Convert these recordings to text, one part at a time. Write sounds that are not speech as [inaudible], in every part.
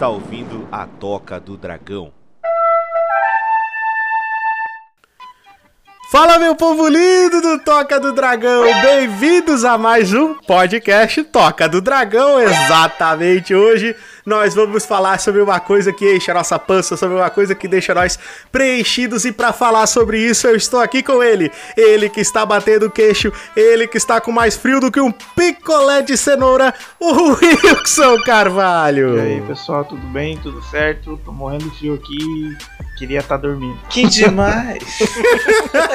está ouvindo a Toca do Dragão. Fala, meu povo lindo do Toca do Dragão! Bem-vindos a mais um podcast Toca do Dragão. Exatamente hoje nós vamos falar sobre uma coisa que enche a nossa pança, sobre uma coisa que deixa nós preenchidos. E para falar sobre isso, eu estou aqui com ele. Ele que está batendo o queixo, ele que está com mais frio do que um picolé de cenoura, o Wilson Carvalho. E aí, pessoal, tudo bem? Tudo certo? Tô morrendo de frio aqui. Queria estar tá dormindo. Que demais!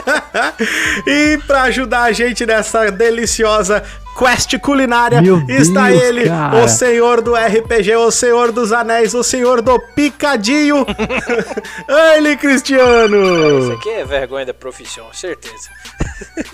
[laughs] e para ajudar a gente nessa deliciosa quest culinária Meu está Deus, ele, cara. o senhor do RPG, o senhor dos anéis, o senhor do picadinho, [laughs] ele Cristiano. Isso aqui é vergonha da profissão, certeza.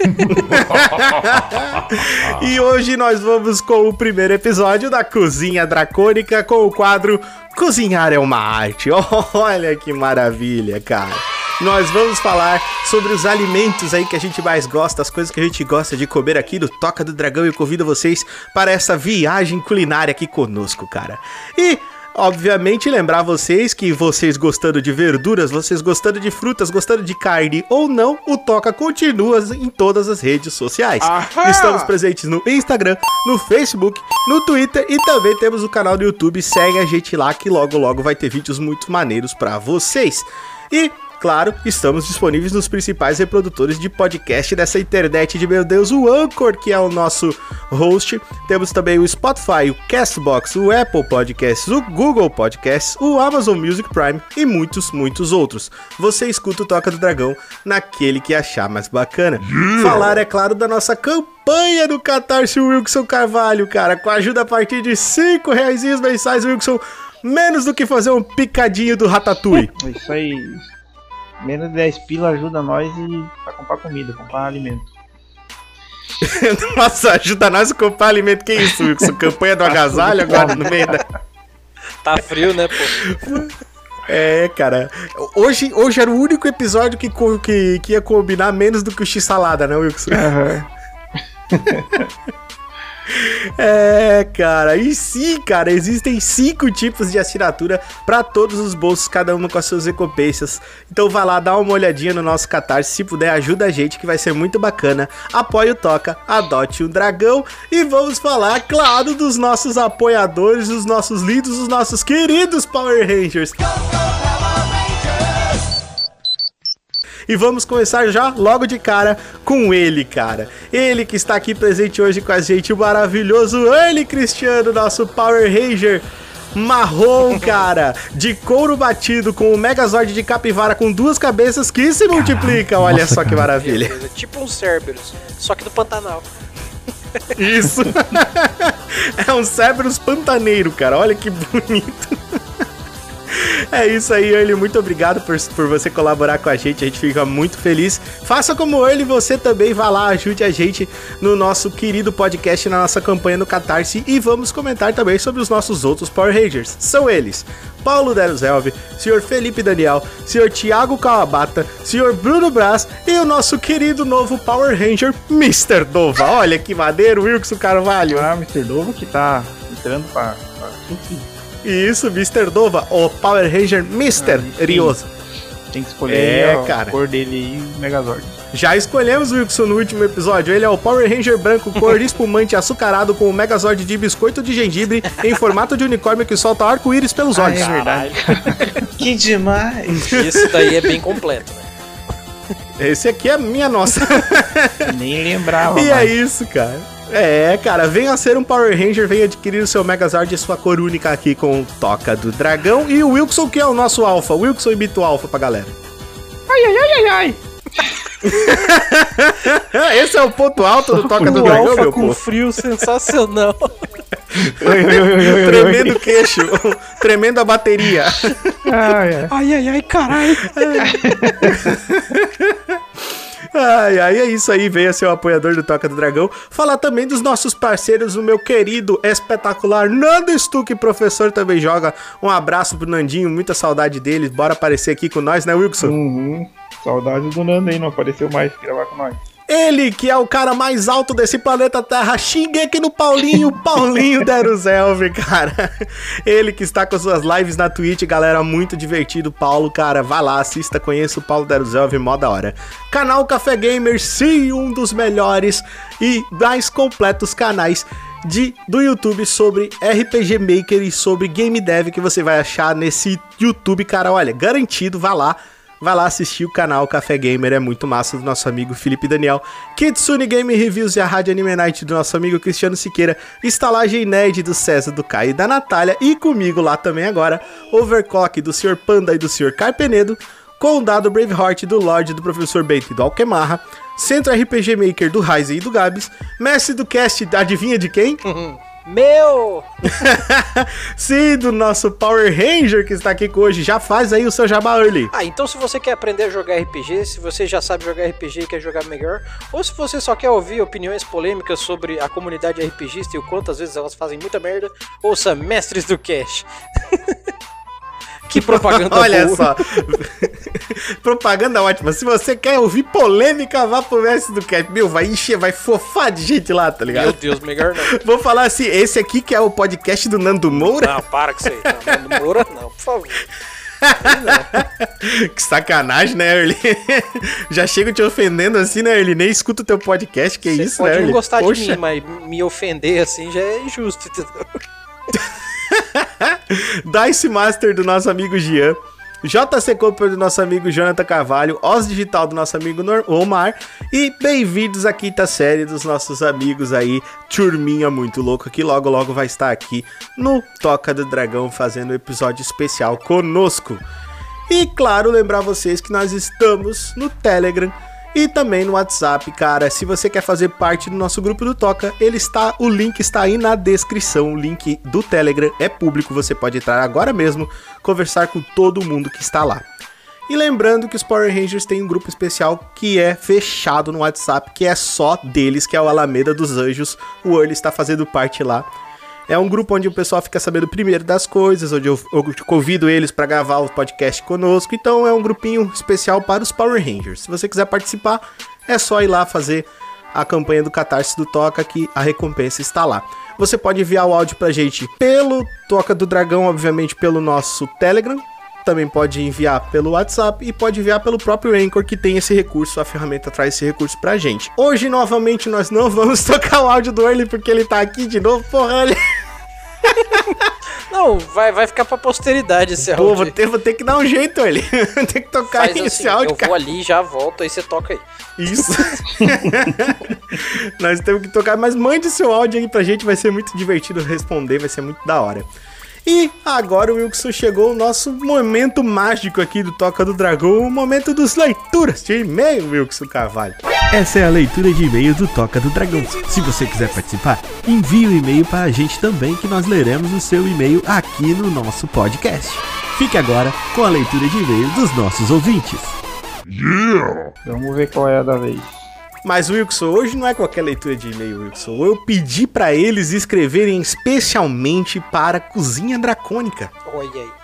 [laughs] e hoje nós vamos com o primeiro episódio da Cozinha Dracônica com o quadro Cozinhar é uma arte. [laughs] Olha que maravilha, cara. Nós vamos falar sobre os alimentos aí que a gente mais gosta, as coisas que a gente gosta de comer aqui no Toca do Dragão e eu convido vocês para essa viagem culinária aqui conosco, cara. E Obviamente, lembrar vocês que vocês gostando de verduras, vocês gostando de frutas, gostando de carne ou não, o Toca continua em todas as redes sociais. Ahá! Estamos presentes no Instagram, no Facebook, no Twitter e também temos o canal do YouTube. Segue a gente lá que logo logo vai ter vídeos muito maneiros para vocês. E Claro, estamos disponíveis nos principais reprodutores de podcast dessa internet de meu Deus, o Anchor, que é o nosso host. Temos também o Spotify, o Castbox, o Apple Podcasts, o Google Podcasts, o Amazon Music Prime e muitos, muitos outros. Você escuta o Toca do Dragão naquele que achar mais bacana. Falar, é claro, da nossa campanha do Catarse Wilson Carvalho, cara, com ajuda a partir de 5 reais mensais, Wilson. Menos do que fazer um picadinho do Ratatouille. Isso aí. Menos de 10 pila ajuda nós e pra comprar comida, comprar alimento. [laughs] Nossa, ajuda nós a comprar alimento. Que isso, Wilson? Campanha do [laughs] agasalho agora no meio da. [laughs] Tá frio, né, pô? É, cara. Hoje, hoje era o único episódio que, que, que ia combinar menos do que o X-salada, né, Wilson? Aham. [laughs] É, cara. E sim, cara, existem cinco tipos de assinatura pra todos os bolsos, cada uma com as suas recompensas. Então vai lá, dá uma olhadinha no nosso Catarse, se puder, ajuda a gente que vai ser muito bacana. Apoie o Toca, adote um dragão e vamos falar, claro, dos nossos apoiadores, os nossos lindos, os nossos queridos Power Rangers. E vamos começar já logo de cara com ele, cara. Ele que está aqui presente hoje com a gente, o maravilhoso ele Cristiano, nosso Power Ranger marrom, [laughs] cara, de couro batido com o Megazord de capivara com duas cabeças que se multiplica. Olha nossa, só que cara. maravilha. Beleza, Tipo um Cerberus, só que do Pantanal. Isso. [laughs] é um Cerberus pantaneiro, cara. Olha que bonito. [laughs] É isso aí, Early. Muito obrigado por, por você colaborar com a gente. A gente fica muito feliz. Faça como o Early, você também vá lá, ajude a gente no nosso querido podcast, na nossa campanha no Catarse. E vamos comentar também sobre os nossos outros Power Rangers. São eles: Paulo Deruzelve, Sr. Felipe Daniel, Sr. Thiago Kawabata, Sr. Bruno Braz e o nosso querido novo Power Ranger, Mr. Dova. Olha que maneiro, Wilson Carvalho. Ah, Mr. Novo que tá entrando pra. pra Isso, Mr. Dova, o Power Ranger Mr. Ah. Rioso. Tem que escolher É, ó, cara. a cor dele aí e o Megazord. Já escolhemos o Wilson no último episódio. Ele é o Power Ranger branco, cor de [laughs] espumante açucarado com o Megazord de biscoito de gengibre em formato de unicórnio que solta arco-íris pelos olhos. é verdade. [laughs] que demais! Isso daí é bem completo, né? Esse aqui é minha nossa. Nem lembrava. [laughs] e é mais. isso, cara. É, cara, venha ser um Power Ranger, venha adquirir o seu Megazord e sua cor única aqui com o Toca do Dragão. E o Wilson, que é o nosso alfa. Wilson imita o alfa pra galera. Ai, ai, ai, ai, ai. [laughs] Esse é o ponto alto do Toca do O Dragão, Alpha meu com povo. frio sensacional. Oi, oi, oi, oi, oi, oi. Tremendo [laughs] queixo, tremendo a bateria. Ai, ai. Ai, ai, ai, caralho. [laughs] Ai, ai, é isso aí, venha ser o apoiador do Toca do Dragão. Falar também dos nossos parceiros, o meu querido, espetacular Nando Stuck, professor, também joga. Um abraço pro Nandinho, muita saudade dele. Bora aparecer aqui com nós, né, Wilson? Uhum. Saudade do Nando aí, não apareceu mais gravar com nós. Ele que é o cara mais alto desse planeta Terra, Shingeki no Paulinho, [laughs] Paulinho Deruzelv, cara. Ele que está com suas lives na Twitch, galera, muito divertido, Paulo, cara. Vai lá, assista, conheça o Paulo Deruzelv, mó da hora. Canal Café Gamer, sim, um dos melhores e mais completos canais de, do YouTube sobre RPG Maker e sobre Game Dev que você vai achar nesse YouTube, cara. Olha, garantido, vá lá. Vai lá assistir o canal Café Gamer, é muito massa, do nosso amigo Felipe Daniel. Kitsune Game Reviews e a Rádio Anime Night do nosso amigo Cristiano Siqueira. Estalagem Nerd do César, do Caio e da Natália. E comigo lá também agora, Overclock do Sr. Panda e do Sr. Carpenedo. Condado Braveheart do Lorde do Professor Bento e do Alquemarra. Centro RPG Maker do Ryzen e do Gabs. Mestre do Cast, adivinha de quem? [laughs] Meu! [laughs] Sim, do nosso Power Ranger que está aqui com hoje. Já faz aí o seu jabá early. Ah, então se você quer aprender a jogar RPG, se você já sabe jogar RPG e quer jogar melhor, ou se você só quer ouvir opiniões polêmicas sobre a comunidade RPGista e o quanto às vezes elas fazem muita merda, ouça Mestres do Cash. [laughs] que propaganda [laughs] Olha boa. só. [laughs] propaganda ótima. Se você quer ouvir polêmica, vá pro Mestre do Cast. Meu, vai encher, vai fofar de gente lá, tá ligado? Meu Deus, melhor não. [laughs] Vou falar assim, esse aqui que é o podcast do Nando Moura. Não, para com isso aí. Não, Nando Moura, não, por favor. Que sacanagem, né, Early? Já chego te ofendendo assim, né, Early? Nem escuta o teu podcast, que Você isso, pode né, não Early? gostar Poxa. de mim, mas me ofender assim já é injusto, entendeu? [laughs] Dice Master do nosso amigo Gian. JC Cooper do nosso amigo Jonathan Carvalho, Oz Digital do nosso amigo Omar e bem-vindos à quinta série dos nossos amigos aí, Turminha Muito Louco, que logo logo vai estar aqui no Toca do Dragão fazendo um episódio especial conosco. E claro, lembrar vocês que nós estamos no Telegram e também no WhatsApp, cara. Se você quer fazer parte do nosso grupo do Toca, ele está, o link está aí na descrição. O link do Telegram é público, você pode entrar agora mesmo, conversar com todo mundo que está lá. E lembrando que os Power Rangers têm um grupo especial que é fechado no WhatsApp, que é só deles, que é o Alameda dos Anjos. O Early está fazendo parte lá. É um grupo onde o pessoal fica sabendo primeiro das coisas, onde eu, eu convido eles para gravar o podcast conosco. Então é um grupinho especial para os Power Rangers. Se você quiser participar, é só ir lá fazer a campanha do Catarse do Toca, que a recompensa está lá. Você pode enviar o áudio pra gente pelo Toca do Dragão, obviamente pelo nosso Telegram. Também pode enviar pelo WhatsApp e pode enviar pelo próprio Anchor, que tem esse recurso, a ferramenta traz esse recurso pra gente. Hoje, novamente, nós não vamos [laughs] tocar o áudio do Early porque ele tá aqui de novo, porra, ele... [laughs] Não, vai, vai ficar pra posteridade esse Pô, áudio. vou ter, vou ter que dar um jeito, Early. [laughs] Tem que tocar Faz esse assim, áudio, eu cara. vou ali, já volto, aí você toca aí. Isso. [laughs] Nós temos que tocar, mas mande seu áudio aí pra gente, vai ser muito divertido responder, vai ser muito da hora. E agora o Wilson chegou o nosso momento mágico aqui do Toca do Dragão, o momento dos leituras de e-mail, Wilson Carvalho. Essa é a leitura de e-mail do Toca do Dragão. Se você quiser participar, envie o e-mail para a gente também, que nós leremos o seu e-mail aqui no nosso podcast. Fique agora com a leitura de e-mail dos nossos ouvintes. Vamos ver qual é a da vez. Mas, Wilson, hoje não é qualquer leitura de e-mail, Wilson. Eu pedi pra eles escreverem especialmente para a Cozinha Dracônica. Olha aí.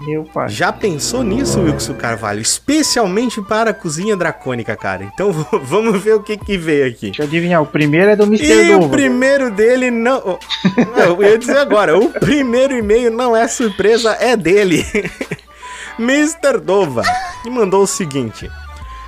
Meu pai. Já pensou nisso, Wilson Carvalho? Especialmente para a Cozinha Dracônica, cara. Então [laughs] vamos ver o que que veio aqui. Deixa eu adivinhar, o primeiro é do Mr. E o primeiro dele não. oh, Eu ia dizer agora, o primeiro e-mail não é surpresa, é dele. [laughs] Mr. Dova. E mandou o seguinte.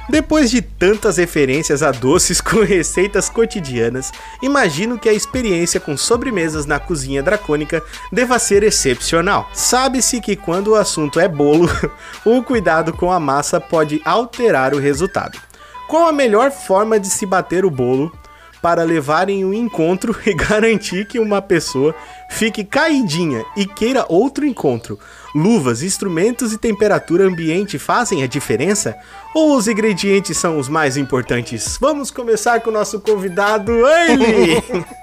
Depois de tantas referências a doces [laughs] com receitas cotidianas, imagino que a experiência com sobremesas na cozinha dracônica deva ser excepcional. Sabe-se que quando o assunto é bolo, [laughs] o cuidado com a massa pode alterar o resultado. Qual a melhor forma de se bater o bolo para levar em um encontro [laughs] e garantir que uma pessoa fique caidinha e queira outro encontro? Luvas, instrumentos e temperatura ambiente fazem a diferença? Ou os ingredientes são os mais importantes? Vamos começar com o nosso convidado, ele! [laughs]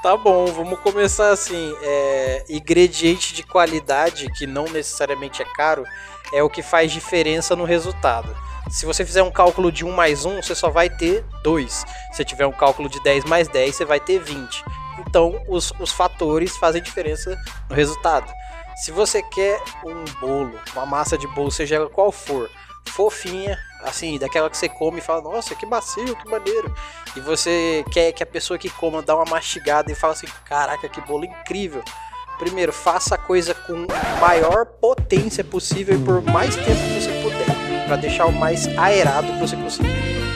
Tá bom, vamos começar assim. É, ingrediente de qualidade, que não necessariamente é caro, é o que faz diferença no resultado. Se você fizer um cálculo de 1 mais 1, você só vai ter 2. Se tiver um cálculo de 10 mais 10, você vai ter 20. Então, os, os fatores fazem diferença no resultado. Se você quer um bolo, uma massa de bolo, seja ela qual for, fofinha, assim, daquela que você come e fala, nossa, que macio, que maneiro. E você quer que a pessoa que coma dá uma mastigada e fala assim, caraca, que bolo incrível. Primeiro, faça a coisa com maior potência possível e por mais tempo que você puder, Pra deixar o mais aerado que você conseguir.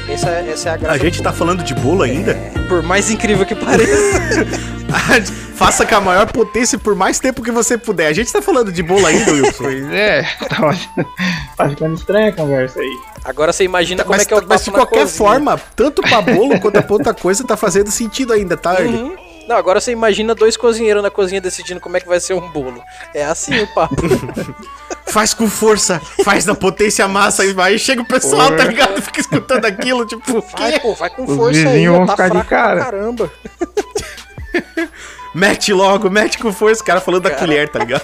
Essa, essa é a graça. A gente do tá falando de bolo ainda? bolo. Por mais incrível que pareça. [laughs] Faça com a maior potência por mais tempo que você puder. A gente tá falando de bolo ainda, Wilson. [laughs] Pois é, tá, tá ficando estranha a conversa aí. Agora você imagina como mas, é que é o mas de qualquer cozinha. forma, tanto pra bolo quanto pra outra coisa, tá fazendo sentido ainda, tá? Uhum. Não, agora você imagina dois cozinheiros na cozinha decidindo como é que vai ser um bolo. É assim o papo. [laughs] Faz com força, faz na potência massa e vai. Chega o pessoal, tá ligado? Fica escutando aquilo, tipo, Vai, quê? pô, vai com Os força aí, vão tá ficar de cara. caramba. [laughs] Mete logo, mete com força. O cara falando da Cara. colher, tá ligado?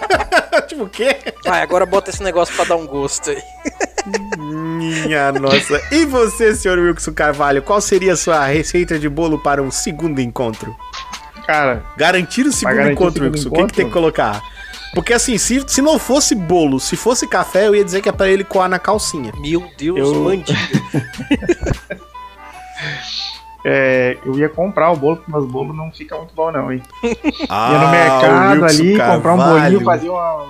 [laughs] tipo, o quê? Vai, agora bota esse negócio pra dar um gosto aí. Minha nossa. E você, senhor Wilson Carvalho, qual seria a sua receita de bolo para um segundo encontro? Cara, Garantir o segundo garantir o encontro, segundo Wilson. O que, que tem que encontro? colocar? Porque assim, se, se não fosse bolo, se fosse café, eu ia dizer que é pra ele coar na calcinha. Meu Deus, Eu- [laughs] é, eu ia comprar o bolo, porque meus bolos não ficam muito bom não, hein? Ah, ia no mercado o ali, comprar um Carvalho. bolinho, fazia uma,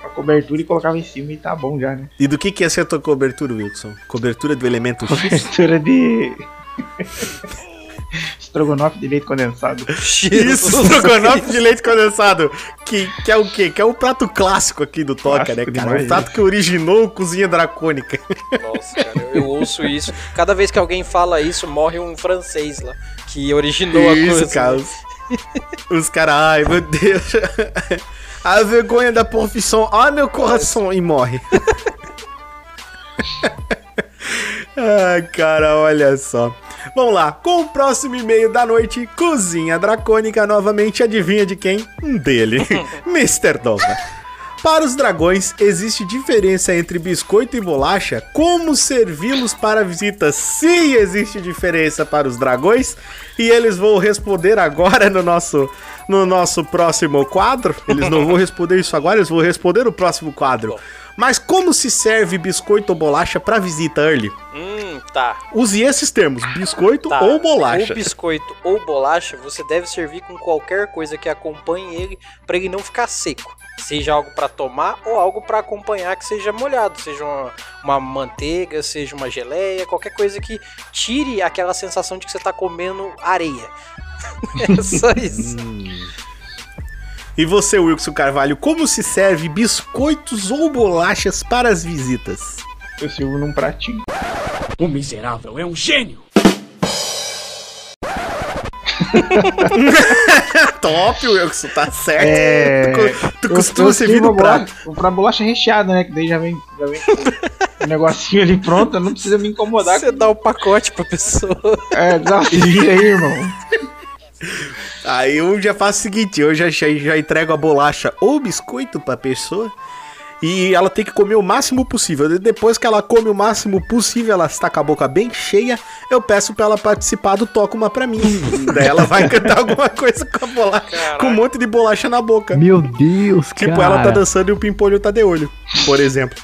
uma cobertura e colocava em cima e tá bom já, né? E do que, que ia ser a tua cobertura, Wilson? Cobertura do elemento X? Cobertura de... [laughs] [laughs] Estrogonofe de leite condensado. Isso, estrogonofe de leite condensado. Que, que é o quê? Que é o prato clássico aqui do Toca, né, cara? demais, o prato que originou a cozinha dracônica. Nossa, cara, eu, eu ouço isso. Cada vez que alguém fala isso, morre um francês lá. Que originou a Isso, coisa. cara. Os, os caras, ai meu Deus. A vergonha da profissão. Ai meu coração. E morre. [laughs] Ai, cara, olha só. Vamos lá, com o próximo e-mail da noite, Cozinha Dracônica, novamente, adivinha de quem? Dele, [laughs] Mr. Dova. Para os dragões, existe diferença entre biscoito e bolacha? Como servi-los para visitas? Sim, existe diferença para os dragões. E eles vão responder agora no nosso, no nosso próximo quadro. Eles não vão [laughs] responder isso agora, eles vão responder no próximo quadro. Mas como se serve biscoito ou bolacha para visita, Early? Hum, tá. Use esses termos, biscoito Tá. ou bolacha. Ou biscoito ou bolacha, você deve servir com qualquer coisa que acompanhe ele para ele não ficar seco. Seja algo para tomar ou algo para acompanhar que seja molhado, seja uma, uma manteiga, seja uma geleia, qualquer coisa que tire aquela sensação de que você tá comendo areia. [laughs] é só isso. E você, Wilson Carvalho, como se serve biscoitos ou bolachas para as visitas? Eu sirvo num pratinho. O miserável é um gênio! [laughs] Top, Wilson, tá certo. É, Tu, tu eu- costuma eu servir no a bolacha- prato. Comprar bolacha recheada, né? Que daí já vem, já vem com o negocinho ali pronto, não precisa me incomodar. Você dá o pacote pra pessoa. É, dá vira aí, irmão. [laughs] Aí eu já faço o seguinte, eu já, já, entrego a bolacha ou biscoito pra pessoa e ela tem que comer o máximo possível. E Depois que ela come o máximo possível, ela está com a boca bem cheia, eu peço pra ela participar do Toca Uma Pra Mim. [laughs] Daí ela vai cantar alguma coisa com a bolacha, com um monte de bolacha na boca. Meu Deus, Tipo, cara. ela tá dançando e o pimpolho tá de olho, por exemplo.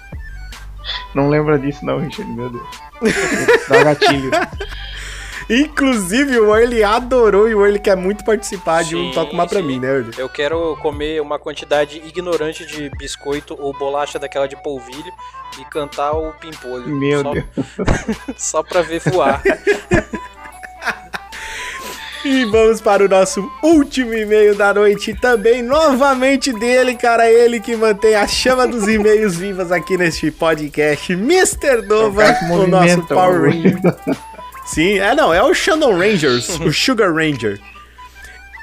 Não lembra disso não, Richard, meu Deus. [laughs] Dá gatilho. Inclusive, o Early adorou e o Early quer muito participar de um Toca Uma Pra sim. Mim, né, Early? Eu quero comer uma quantidade ignorante de biscoito ou bolacha daquela de polvilho e cantar o pimpolho. Meu só, Deus. [laughs] Só pra ver voar. [laughs] E vamos para o nosso último e-mail da noite também, novamente dele, cara, ele que mantém a chama dos e-mails vivas aqui neste podcast, Mr. Dova, É o nosso Power Ranger. [laughs] Sim, é não, é o Shannon Rangers, [laughs] o Sugar Ranger.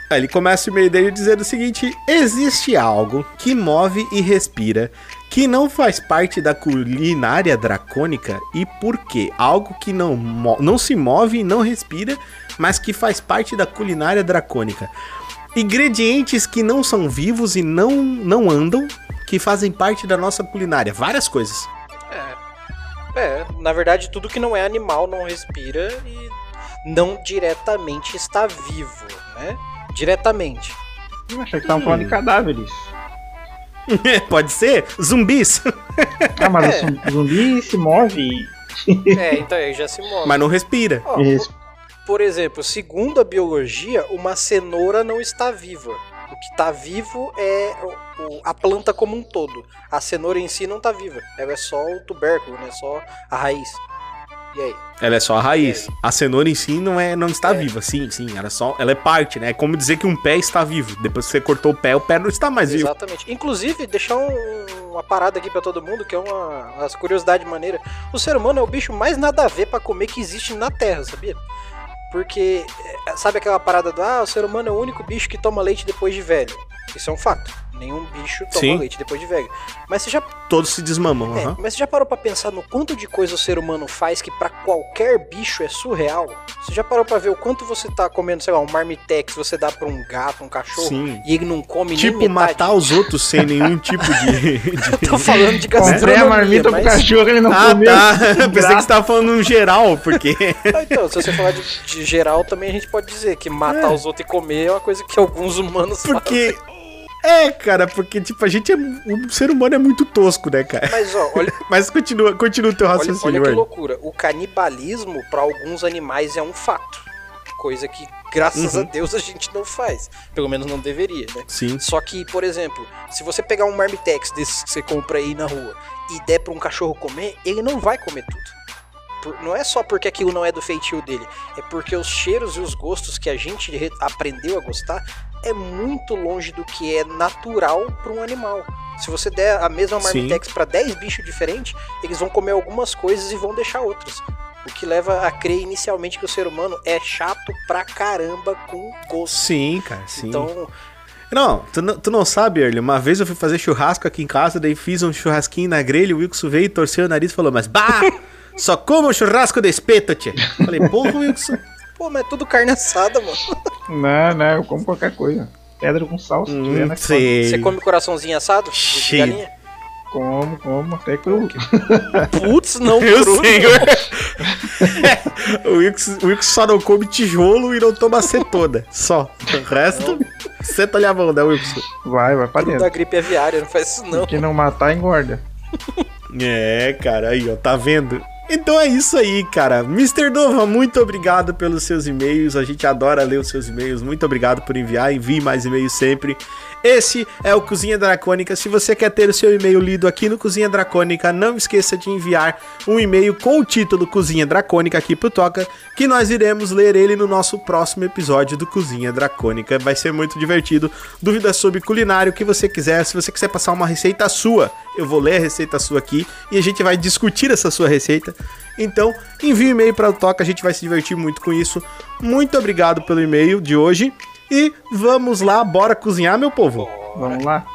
Ele começa o e-mail dele dizendo o seguinte: existe algo que move e respira que não faz parte da culinária dracônica e por quê? Algo que não, não se move e não respira, mas que faz parte da culinária dracônica. Ingredientes que não são vivos e não, não andam, que fazem parte da nossa culinária. Várias coisas. É, na verdade, tudo que não é animal não respira e não diretamente está vivo, né? Diretamente. Eu achei que estavam falando de cadáveres. [laughs] Pode ser? Zumbis. Ah, mas [laughs] É. o zum- o zumbi se move É, então aí já se mostra. Mas não respira. Ó, Isso. Por exemplo, segundo a biologia, uma cenoura não está viva. O que está vivo é o- o- a planta como um todo. A cenoura em si não está viva. Ela é só o tubérculo, né? Só a raiz. E aí? Ela é só a raiz. A cenoura em si não, é, não está É. viva. Sim, sim. Ela é, só, ela é parte, né? É como dizer que um pé está vivo. Depois que você cortou o pé, o pé não está mais vivo. Exatamente. Inclusive, deixar um- uma parada aqui pra todo mundo, que é uma, uma curiosidade maneira. O ser humano é o bicho mais nada a ver pra comer que existe na Terra, sabia? Porque, é, sabe aquela parada do, ah, o ser humano é o único bicho que toma leite depois de velho. Isso é um fato. Nenhum bicho toma Sim. leite depois de velho. Mas você já Todos se desmamam. É, aham. mas você já parou pra pensar no quanto de coisa o ser humano faz que pra qualquer bicho é surreal? Você já parou pra ver o quanto você tá comendo, sei lá, um marmitex, você dá pra um gato, um cachorro, Sim. e ele não come Tipo, nem metade? matar os outros sem nenhum tipo de. [laughs] de- Tô falando de Comprei gastronomia, a marmita mas... pro cachorro, ele não Ah, comeu. tá. [laughs] Pensei que você tava falando no geral, porque. Ah, Então, se você falar de, de geral, também a gente pode dizer que matar É. os outros e comer é uma coisa que alguns humanos Porque. É, cara, porque, tipo, a gente é. O ser humano é muito tosco, né, cara? Mas, ó, olha, [laughs] Mas continua, continua o teu olha, raciocínio, olha que Ernie. loucura. O canibalismo, pra alguns animais, é um fato. Coisa que, graças Uhum. a Deus, a gente não faz. Pelo menos não deveria, né? Sim. Só que, por exemplo, se você pegar um marmitex desses que você compra aí na rua e der pra um cachorro comer, ele não vai comer tudo. Não é só porque aquilo não é do feitio dele, é porque os cheiros e os gostos que a gente re- aprendeu a gostar é muito longe do que é natural para um animal. Se você der a mesma marmitex para 10 bichos diferentes, eles vão comer algumas coisas e vão deixar outras. O que leva a crer inicialmente que o ser humano é chato pra caramba com gosto. Sim, cara, sim. Então, Não, tu não, tu não sabe, Early. Uma vez eu fui fazer churrasco aqui em casa, daí fiz um churrasquinho na grelha, o Wilson veio, torceu o nariz e falou, mas bah! Só como churrasco de espeto, tia. Falei, porra, Wilson. Pô, mas é tudo carne assada, mano. Não, não, eu como qualquer coisa. Pedra com sal, se tiver Hum, na sei. Você come coraçãozinho assado? De- Cheio. galinha? Como, como, até cru. Putz, não [laughs] Meu cru. senhor. [laughs] o, Wilson, o Wilson só não come tijolo e não toma acetona. Só. O resto, senta ali a mão, né, Wilson? Vai, vai pra Da dentro. gripe aviária, não faz isso não. Que não matar, engorda. É, cara, aí, ó, tá vendo? Então é isso aí, cara. Mr. Nova, muito obrigado pelos seus e-mails. A gente adora ler os seus e-mails. Muito obrigado por enviar. Envie mais e-mails sempre. Esse é o Cozinha Dracônica. Se você quer ter o seu e-mail lido aqui no Cozinha Dracônica, não esqueça de enviar um e-mail com o título Cozinha Dracônica aqui pro Toca, que nós iremos ler ele no nosso próximo episódio do Cozinha Dracônica. Vai ser muito divertido. Dúvidas sobre culinário, o que você quiser. Se você quiser passar uma receita sua, eu vou ler a receita sua aqui e a gente vai discutir essa sua receita. Então, envie um e-mail para o Toca, a gente vai se divertir muito com isso. Muito obrigado pelo e-mail de hoje. E vamos lá, bora cozinhar, meu povo. Vamos lá.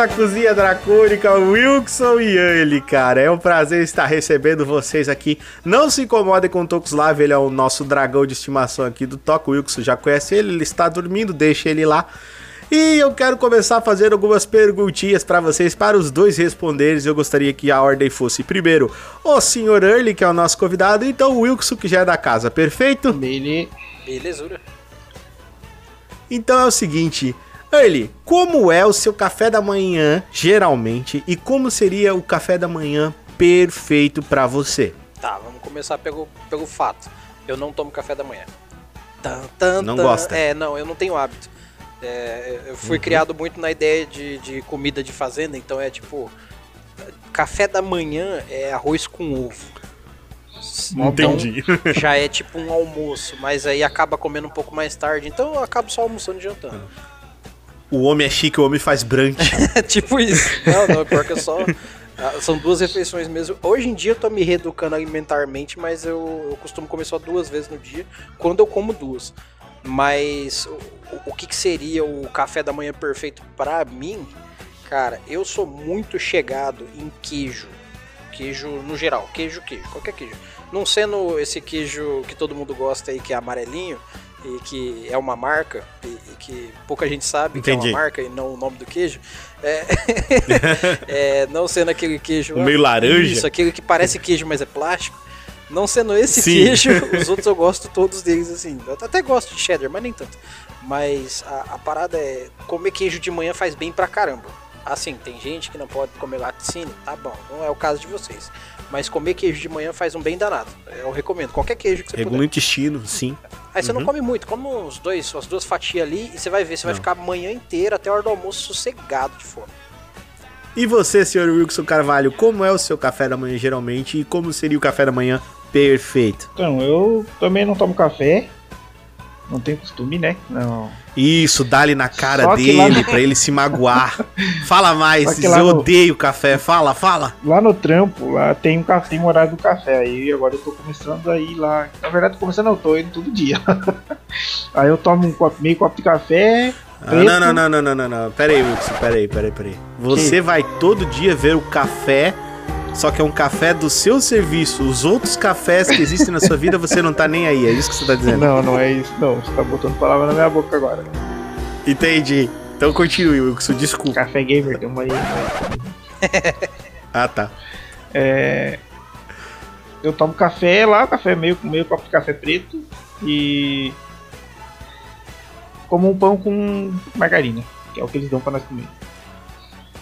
À Cozinha Dracônica, Wilson e Anli, cara. É um prazer estar recebendo vocês aqui. Não se incomodem com o Tokuslav, ele é o nosso dragão de estimação aqui do Toco. Wilson já conhece ele, ele está dormindo, deixa ele lá. E eu quero começar a fazer algumas perguntinhas para vocês, para os dois responderem. Eu gostaria que a ordem fosse primeiro o Sr. Early, que é o nosso convidado, e então o Wilson, que já é da casa, perfeito? Dele. Belezura. Então é o seguinte, Early, como é o seu café da manhã, geralmente, e como seria o café da manhã perfeito pra você? Tá, vamos começar pelo, pelo fato. Eu não tomo café da manhã. Tan, tan, Não tan. gosta? É, não, eu não tenho hábito. É, eu fui Uhum. criado muito na ideia de, de comida de fazenda, então é tipo. Café da manhã é arroz com ovo. Então, já é tipo um almoço, mas aí acaba comendo um pouco mais tarde, então eu acabo só almoçando e jantando. O homem é chique, o homem faz brunch. [laughs] É tipo isso. Não, não, pior que eu só. ah, São duas refeições mesmo. Hoje em dia eu tô me reeducando alimentarmente, mas eu, eu costumo comer só duas vezes no dia, quando eu como duas. Mas o, o- o que, que seria o café da manhã perfeito pra mim? Cara, eu sou muito chegado em queijo. Queijo no geral, queijo, queijo, qualquer queijo. Não sendo esse queijo que todo mundo gosta aí, que é amarelinho, e que é uma marca, e, e que pouca gente sabe que é Entendi. uma marca e não o nome do queijo. É, [laughs] é, não sendo aquele queijo. O meio laranja? Isso, aquele que parece queijo, mas é plástico. Não sendo esse Sim. queijo, [laughs] os outros eu gosto todos deles assim. Eu até gosto de cheddar, mas nem tanto. Mas a, a parada é comer queijo de manhã faz bem pra caramba. Assim, tem gente que não pode comer laticínio, tá bom, não é o caso de vocês. Mas comer queijo de manhã faz um bem danado. Eu recomendo, qualquer queijo que você Regula o puder. intestino, sim. Aí você não come muito, come uns dois, as duas fatias ali e você vai ver, você vai Não. ficar a manhã inteira até a hora do almoço sossegado de fome. E você, senhor Wilson Carvalho, como é o seu café da manhã geralmente e como seria o café da manhã perfeito? Então, eu também não tomo café. Não tenho costume, né? Não. Isso, dá-lhe na cara Só que dele no- pra ele se magoar. [laughs] Fala mais, que eu no- odeio café. Fala, fala. Lá no trampo, lá tem um, ca- tem um horário do café. Aí agora eu tô começando a ir lá. Na verdade, começando, eu tô indo todo dia. [laughs] aí eu tomo um copo, meio copo de café. Ah, não, não, não, não, não, não, não. Pera aí, Wilson, pera aí, pera aí, pera aí. Você vai todo dia ver o café, só que é um café do seu serviço. Os outros cafés que existem na sua vida, você não tá nem aí. É isso que você tá dizendo. Não, não é isso, não. Você tá botando palavra na minha boca agora. Entendi. Então continue, Wilson, desculpa. Café gamer, tem uma aí. né? [laughs] Ah, tá. É, eu tomo café lá, café meio, meio copo de café preto e como um pão com margarina, que é o que eles dão pra nós comer.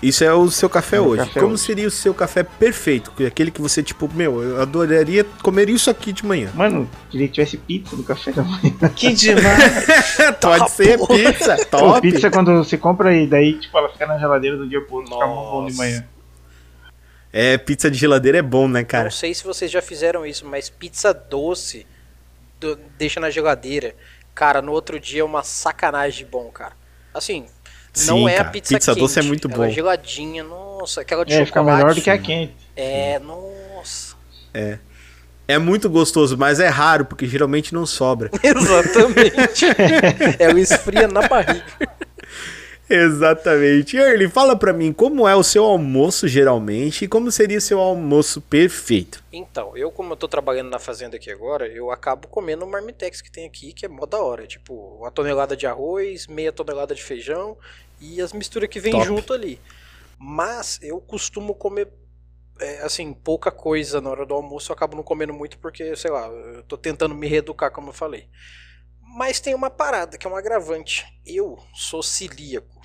Isso é o seu café É hoje. café Como hoje. seria o seu café perfeito? Aquele que você, tipo, meu, eu adoraria comer isso aqui de manhã. Mano, queria que tivesse pizza no café da manhã. Que demais! [laughs] Pode ser pizza, Pô, top. pizza quando você compra e daí, tipo, ela fica na geladeira do dia pro outro, fica bom de manhã. É, pizza de geladeira é bom, né, cara? Não sei se vocês já fizeram isso, mas pizza doce do- deixa na geladeira. Cara, no outro dia é uma sacanagem de bom, cara. Assim, não Sim, é a cara, pizza, pizza quente, doce é muito ela bom. geladinha, nossa, aquela de É, fica chocolate. melhor do que a quente. É, nossa. É muito gostoso, mas é raro, porque geralmente não sobra. [laughs] Exatamente. [laughs] ela esfria na barriga. Exatamente. Early, fala pra mim, como é o seu almoço geralmente e como seria o seu almoço perfeito? Então, eu como eu tô trabalhando na fazenda aqui agora, eu acabo comendo o marmitex que tem aqui, que é mó da hora. Tipo, uma tonelada de arroz, meia tonelada de feijão e as misturas que vem Top. junto ali. Mas eu costumo comer, é, assim, pouca coisa na hora do almoço, eu acabo não comendo muito porque, sei lá, eu tô tentando me reeducar, como eu falei. Mas tem uma parada que é um agravante. Eu sou celíaco.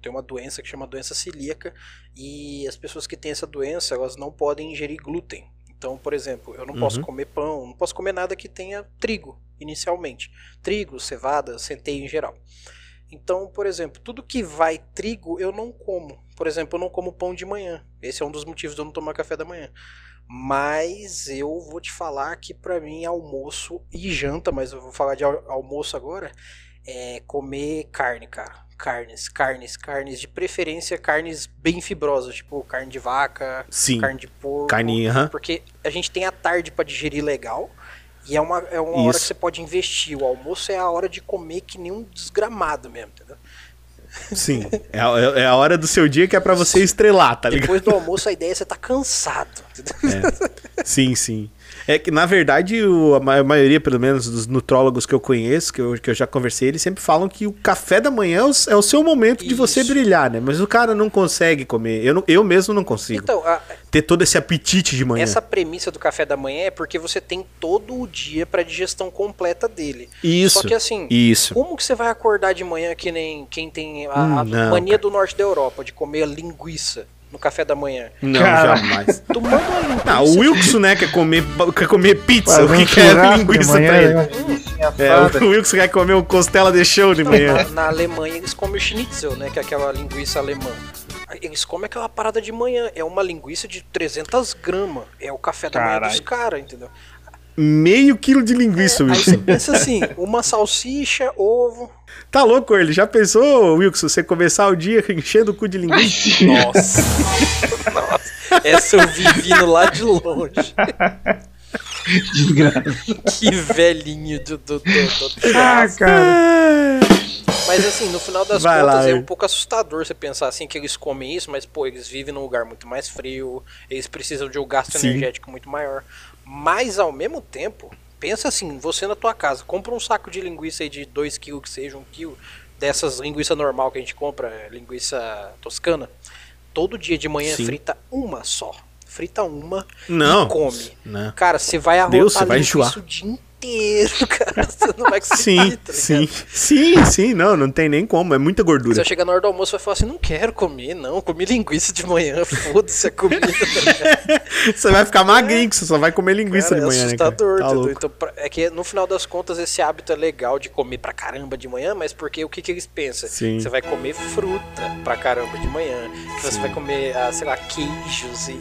Tem uma doença que chama doença celíaca e as pessoas que têm essa doença, elas não podem ingerir glúten. Então, por exemplo, eu não posso Uhum. comer pão, não posso comer nada que tenha trigo, inicialmente. Trigo, cevada, centeio em geral. Então, por exemplo, tudo que vai trigo eu não como. Por exemplo, eu não como pão de manhã. Esse é um dos motivos de eu não tomar café da manhã. Mas eu vou te falar que pra mim almoço e janta, mas eu vou falar de al- almoço agora, é comer carne, cara. Carnes, carnes, carnes, de preferência carnes bem fibrosas, tipo carne de vaca, Sim. carne de porco. Carne, aham. Porque a gente tem a tarde pra digerir legal. E é uma, é uma hora que você pode investir. O almoço é a hora de comer que nem um desgramado mesmo, entendeu? Sim. É a, é a hora do seu dia que é pra você estrelar, tá ligado? Depois do almoço a ideia é você tá cansado. Entendeu? Sim, sim. É que, na verdade, o- a ma- a maioria, pelo menos, dos nutrólogos que eu conheço, que eu, que eu já conversei, eles sempre falam que o café da manhã é o, é o seu momento de você Isso. brilhar, né? Mas o cara não consegue comer. Eu, não- eu mesmo não consigo Então, a- ter todo esse apetite de manhã. essa premissa do café da manhã é porque você tem todo o dia pra digestão completa dele. Isso. Só que assim, Isso. como que você vai acordar de manhã que nem quem tem a, Hum, a não, mania do norte da Europa de comer linguiça no café da manhã? Não, Cara. jamais. [laughs] Tu manda uma linguiça. Não, o Wilson, né, quer comer, quer comer pizza. O que, um que é linguiça manhã, pra ele? É, o Wilson quer comer um costela de chão de Na, manhã. na Alemanha eles comem o schnitzel, né? Que é aquela linguiça alemã. Eles comem aquela parada de manhã. É uma linguiça de 300 gramas. É o café da manhã dos caras, entendeu? Meio quilo de linguiça, Aí Wilson. você pensa assim, uma salsicha, ovo. Tá louco, ele? Já pensou, Wilson, você começar o dia [laughs] enchendo o cu de linguiça? Nossa. [laughs] Nossa. Essa eu vi vindo lá de longe. Desgraça. Que velhinho do, do, do, do- Ah, cara. Mas assim, no final das Vai contas lá, é um pouco assustador você pensar assim que eles comem isso, mas pô, eles vivem num lugar muito mais frio, eles precisam de um gasto Sim. energético muito maior. Mas ao mesmo tempo, pensa assim, você na tua casa, compra um saco de linguiça aí de 2 kg que seja 1 kg, dessas linguiça normal que a gente compra, é, linguiça toscana, todo dia de manhã Sim. frita uma só. Frita uma Não. e come. Não. Cara, você vai arrotar Deus, você vai linguiça enjoar. o dia inteiro, [laughs] cara. Você não vai conseguir, Sim, tá sim, sim, sim, não, não tem nem como, é muita Você gordura. vai chegar na hora do almoço e vai falar assim, não quero comer, não, comi linguiça de manhã, [laughs] foda-se a comida. tá? [laughs] Você vai ficar magrinho, que você só vai comer linguiça Cara, de manhã, é né? cara? assustador, Tá. Então, é que no final das contas esse hábito é legal de comer pra caramba de manhã, mas porque o que, que eles pensam? Sim. Você vai comer fruta pra caramba de manhã, que você vai comer, ah, sei lá, queijos e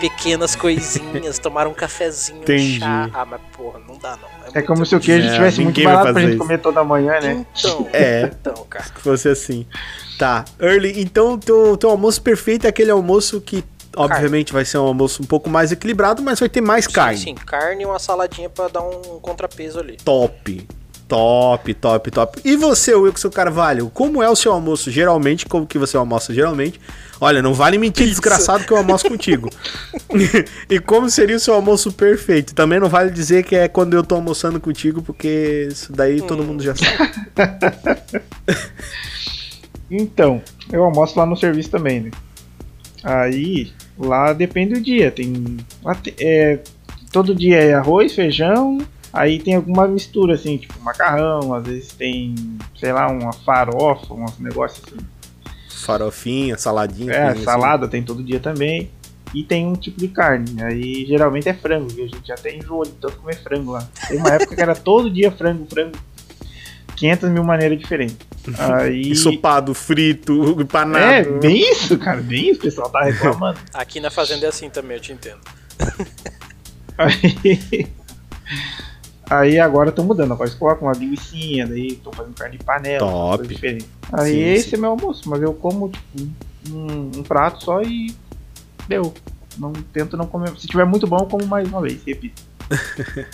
pequenas coisinhas, tomar um cafezinho, Entendi. um chá. Ah, mas porra, não dá não. É muito- como se o queijo É, tivesse muito ninguém vai barato pra fazer gente isso. comer toda manhã, né? Então, É. então, cara. Que fosse assim. Tá, Early, então teu, teu almoço perfeito é aquele almoço que, obviamente, vai ser um almoço um pouco mais equilibrado, mas vai ter mais carne. Sim, sim, carne e uma saladinha pra dar um contrapeso ali. Top. Top, top, top. E você, Wilson Carvalho, como é o seu almoço geralmente? Como que você almoça geralmente? Olha, não vale mentir desgraçado que eu almoço contigo. [laughs] e como seria o seu almoço perfeito? Também não vale dizer que é quando eu tô almoçando contigo, porque isso daí todo mundo já sabe. [laughs] Então, eu almoço lá no serviço também, né? Aí, lá depende do dia. Tem. é, todo dia é arroz, feijão. Aí tem alguma mistura, assim, tipo macarrão. Às vezes tem, sei lá, uma farofa, uns negócios assim. Farofinha, saladinha. É, coisinha assim. salada tem todo dia também. E tem um tipo de carne. Aí geralmente é frango, que a gente já tem enjoa de tanto comer frango lá. Tem uma época que era todo dia frango, frango. 500 mil maneiras diferentes. Aí. [laughs] Ensopado, frito, empanado. É, bem isso, cara, bem isso, o pessoal tá reclamando. Aqui na fazenda é assim também, eu te entendo. Aí, [laughs] [laughs] aí agora tô mudando, agora eu coloco uma linguiça, daí tô fazendo carne de panela, Top. coisa diferente. Aí Sim, esse sim. é meu almoço, mas eu como tipo um, um prato só e deu. Não tento não comer. Se tiver muito bom, eu como mais uma vez, repito. [laughs]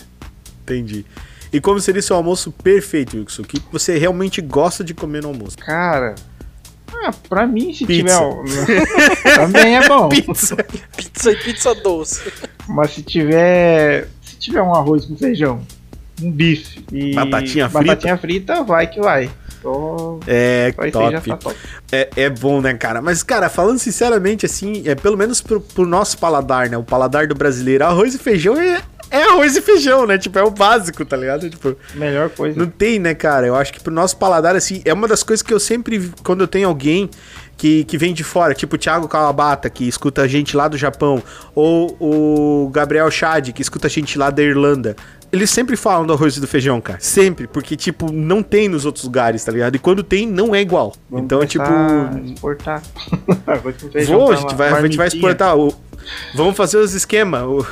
Entendi. E como seria seu almoço perfeito, Wilson? O que você realmente gosta de comer no almoço? Cara, ah, pra mim se Pizza. tiver [laughs] também é bom. Pizza. Pizza e pizza doce. Mas se tiver. Se tiver um arroz com feijão, um bife e. Batatinha frita? Batatinha frita, vai que vai. Tô... É, Só top. tá top. É, é bom, né, cara? Mas, cara, falando sinceramente, assim, é pelo menos pro, pro nosso paladar, né? O paladar do brasileiro, arroz e feijão é, é arroz e feijão, né? Tipo, é o básico, tá ligado? Tipo, Melhor coisa. não tem, né, cara? Eu acho que pro nosso paladar, assim, é uma das coisas que eu sempre, quando eu tenho alguém que, que vem de fora, tipo o Thiago Kawabata, que escuta a gente lá do Japão, ou o Gabriel Chad, que escuta a gente lá da Irlanda. Eles sempre falam do arroz e do feijão, cara. Sempre. Porque, tipo, não tem nos outros lugares, tá ligado? E quando tem, não é igual. Vamos então, tipo. começar a exportar. [laughs] Arroz com feijão Vou, a gente vai, a gente vai exportar. O, vamos fazer os esquemas. O,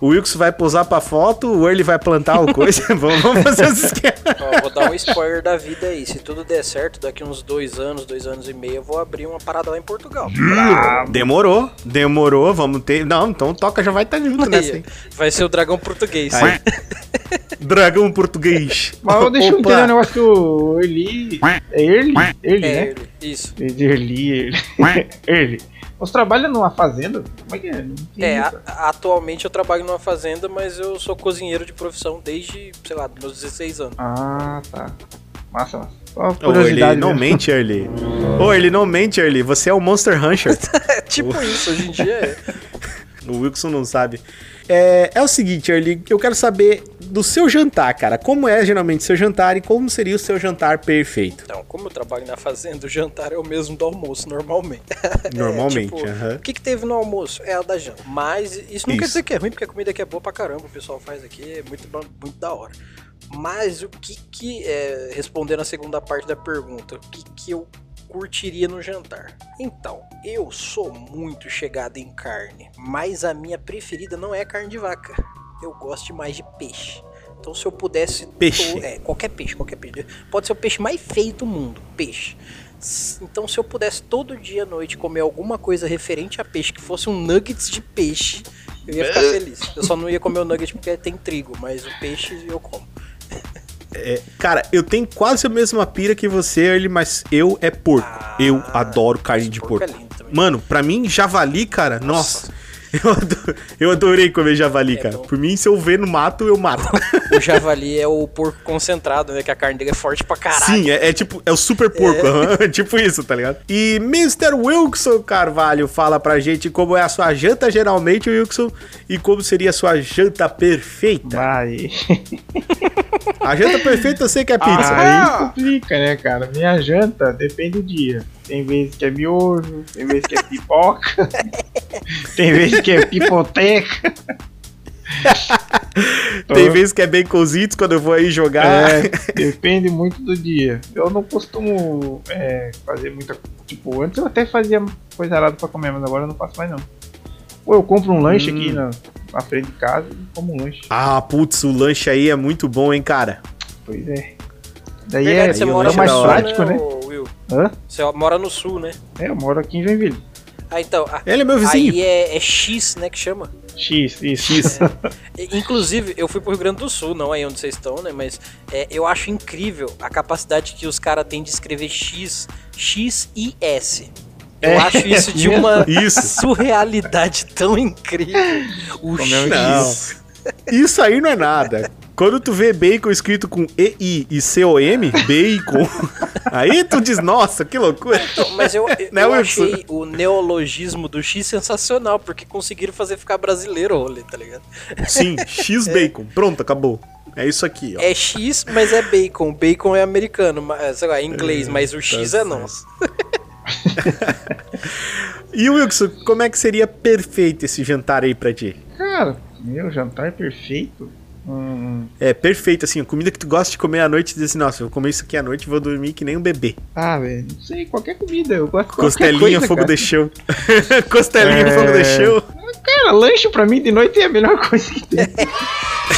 o Wilkes vai posar pra foto, o Early vai plantar o coisa. [laughs] vamos, vamos fazer os esquemas. Ó, vou dar um spoiler da vida aí. Se tudo der certo, daqui uns dois anos, dois anos e meio, eu vou abrir uma parada lá em Portugal. Demorou, demorou, vamos ter. Não, então o Toca já vai estar junto nessa, hein? Vai ser o dragão português. Aí. Dragão português. Mas deixa eu Opa. entender um negócio que o Early. É Early? Early, É, né? ele- isso. Early, Early. [laughs] Early. Você trabalha numa fazenda? Como é que é? É, a- atualmente eu trabalho numa fazenda, mas eu sou cozinheiro de profissão desde, sei lá, dos meus 16 anos. Ah, tá. Massa, massa. Early, curiosidade. [laughs] não mente, Early. Ô, Early, não mente, Early. Você é o Monster Rancher. [laughs] É tipo isso, hoje em dia é. O Wilson não sabe. É, é o seguinte, Early, eu quero saber do seu jantar, cara. Como é geralmente seu jantar e como seria o seu jantar perfeito? Então, como eu trabalho na fazenda, o jantar é o mesmo do almoço, normalmente. [laughs] Normalmente, É, tipo, aham. O que, que teve no almoço? É a da janta. Mas isso não Isso. quer dizer que é ruim, porque a comida aqui é boa pra caramba. O pessoal faz aqui, é muito, muito da hora. Mas o que que, é, respondendo a segunda parte da pergunta, o que que eu curtiria no jantar? Então, eu sou muito chegado em carne, mas a minha preferida não é carne de vaca. Eu gosto mais de peixe. Então, se eu pudesse. Peixe. to- É, qualquer peixe, qualquer peixe. Pode ser o peixe mais feio do mundo, peixe. Então, se eu pudesse todo dia à noite comer alguma coisa referente a peixe, que fosse um nuggets de peixe, Eu ia ficar feliz. Eu só não ia comer o nugget porque tem trigo, mas o peixe eu como. [laughs] Cara, eu tenho quase a mesma pira que você, Early, mas eu é porco. Ah, eu adoro carne de porco porco. é lindo também. Mano, pra mim, javali, cara, nossa. Eu, eu adorei comer javali, cara. É bom. Por mim, se eu ver no mato, eu mato. O javali é o porco concentrado, né? Que a carne dele é forte pra caralho. Sim, é, é tipo, é o super porco. aham, [laughs] tipo isso, tá ligado? E Mr. Wilson Carvalho fala pra gente como é a sua janta geralmente, Wilson, e como seria a sua janta perfeita. Vai. A janta perfeita eu sei que é pizza. Aí complica, né, cara? Minha janta depende do dia. Tem vezes que é miojo, tem vezes que é pipoca, [laughs] tem vezes que é pipoteca. [laughs] Tem vezes que é bem cozido quando eu vou aí jogar. É, [laughs] depende muito do dia. Eu não costumo é, fazer muita. Tipo, antes eu até fazia coisa errada pra comer, mas agora eu não faço mais não. Ou eu compro um lanche Hum. aqui na, na frente de casa e como um lanche. Ah, putz, o lanche aí é muito bom, hein, cara. Pois é. Daí Verdade, é, no é mais prático, né? Will? Hã? Você mora no sul, né? É, eu moro aqui em Joinville. Ah, então. a- Ele é meu vizinho. Aí é, é X, né, que chama. X, isso. X. E, Inclusive, eu fui pro Rio Grande do Sul, não aí onde vocês estão, né? Mas é, eu acho incrível a capacidade que os caras têm de escrever X, X e S. Eu É, acho isso de uma Isso. surrealidade tão incrível. O Como é o X. Isso aí não é nada. Quando tu vê bacon escrito com EI e C-O-M, bacon, [laughs] aí tu diz, nossa, que loucura. Então, mas eu, [laughs] eu, Né, eu Wilson? achei o neologismo do X sensacional, porque conseguiram fazer ficar brasileiro o rolê, tá ligado? Sim, [laughs] X-bacon. Pronto, acabou. É isso aqui, ó. É X, mas é bacon. Bacon é americano, mas- sei lá, é inglês, mas o X é nosso. E Wilson, como é que seria perfeito esse jantar aí pra ti? Cara, meu jantar é perfeito. Hum, É perfeito, assim, a comida que tu gosta de comer à noite e diz assim, nossa, eu vou comer isso aqui à noite e vou dormir que nem um bebê. ah, velho, não sei, qualquer comida. Eu gosto de Costelinha, coisa, fogo cara. de chão. [laughs] Costelinha, É. fogo de chão. Cara, lanche pra mim de noite é a melhor coisa que tem. [laughs]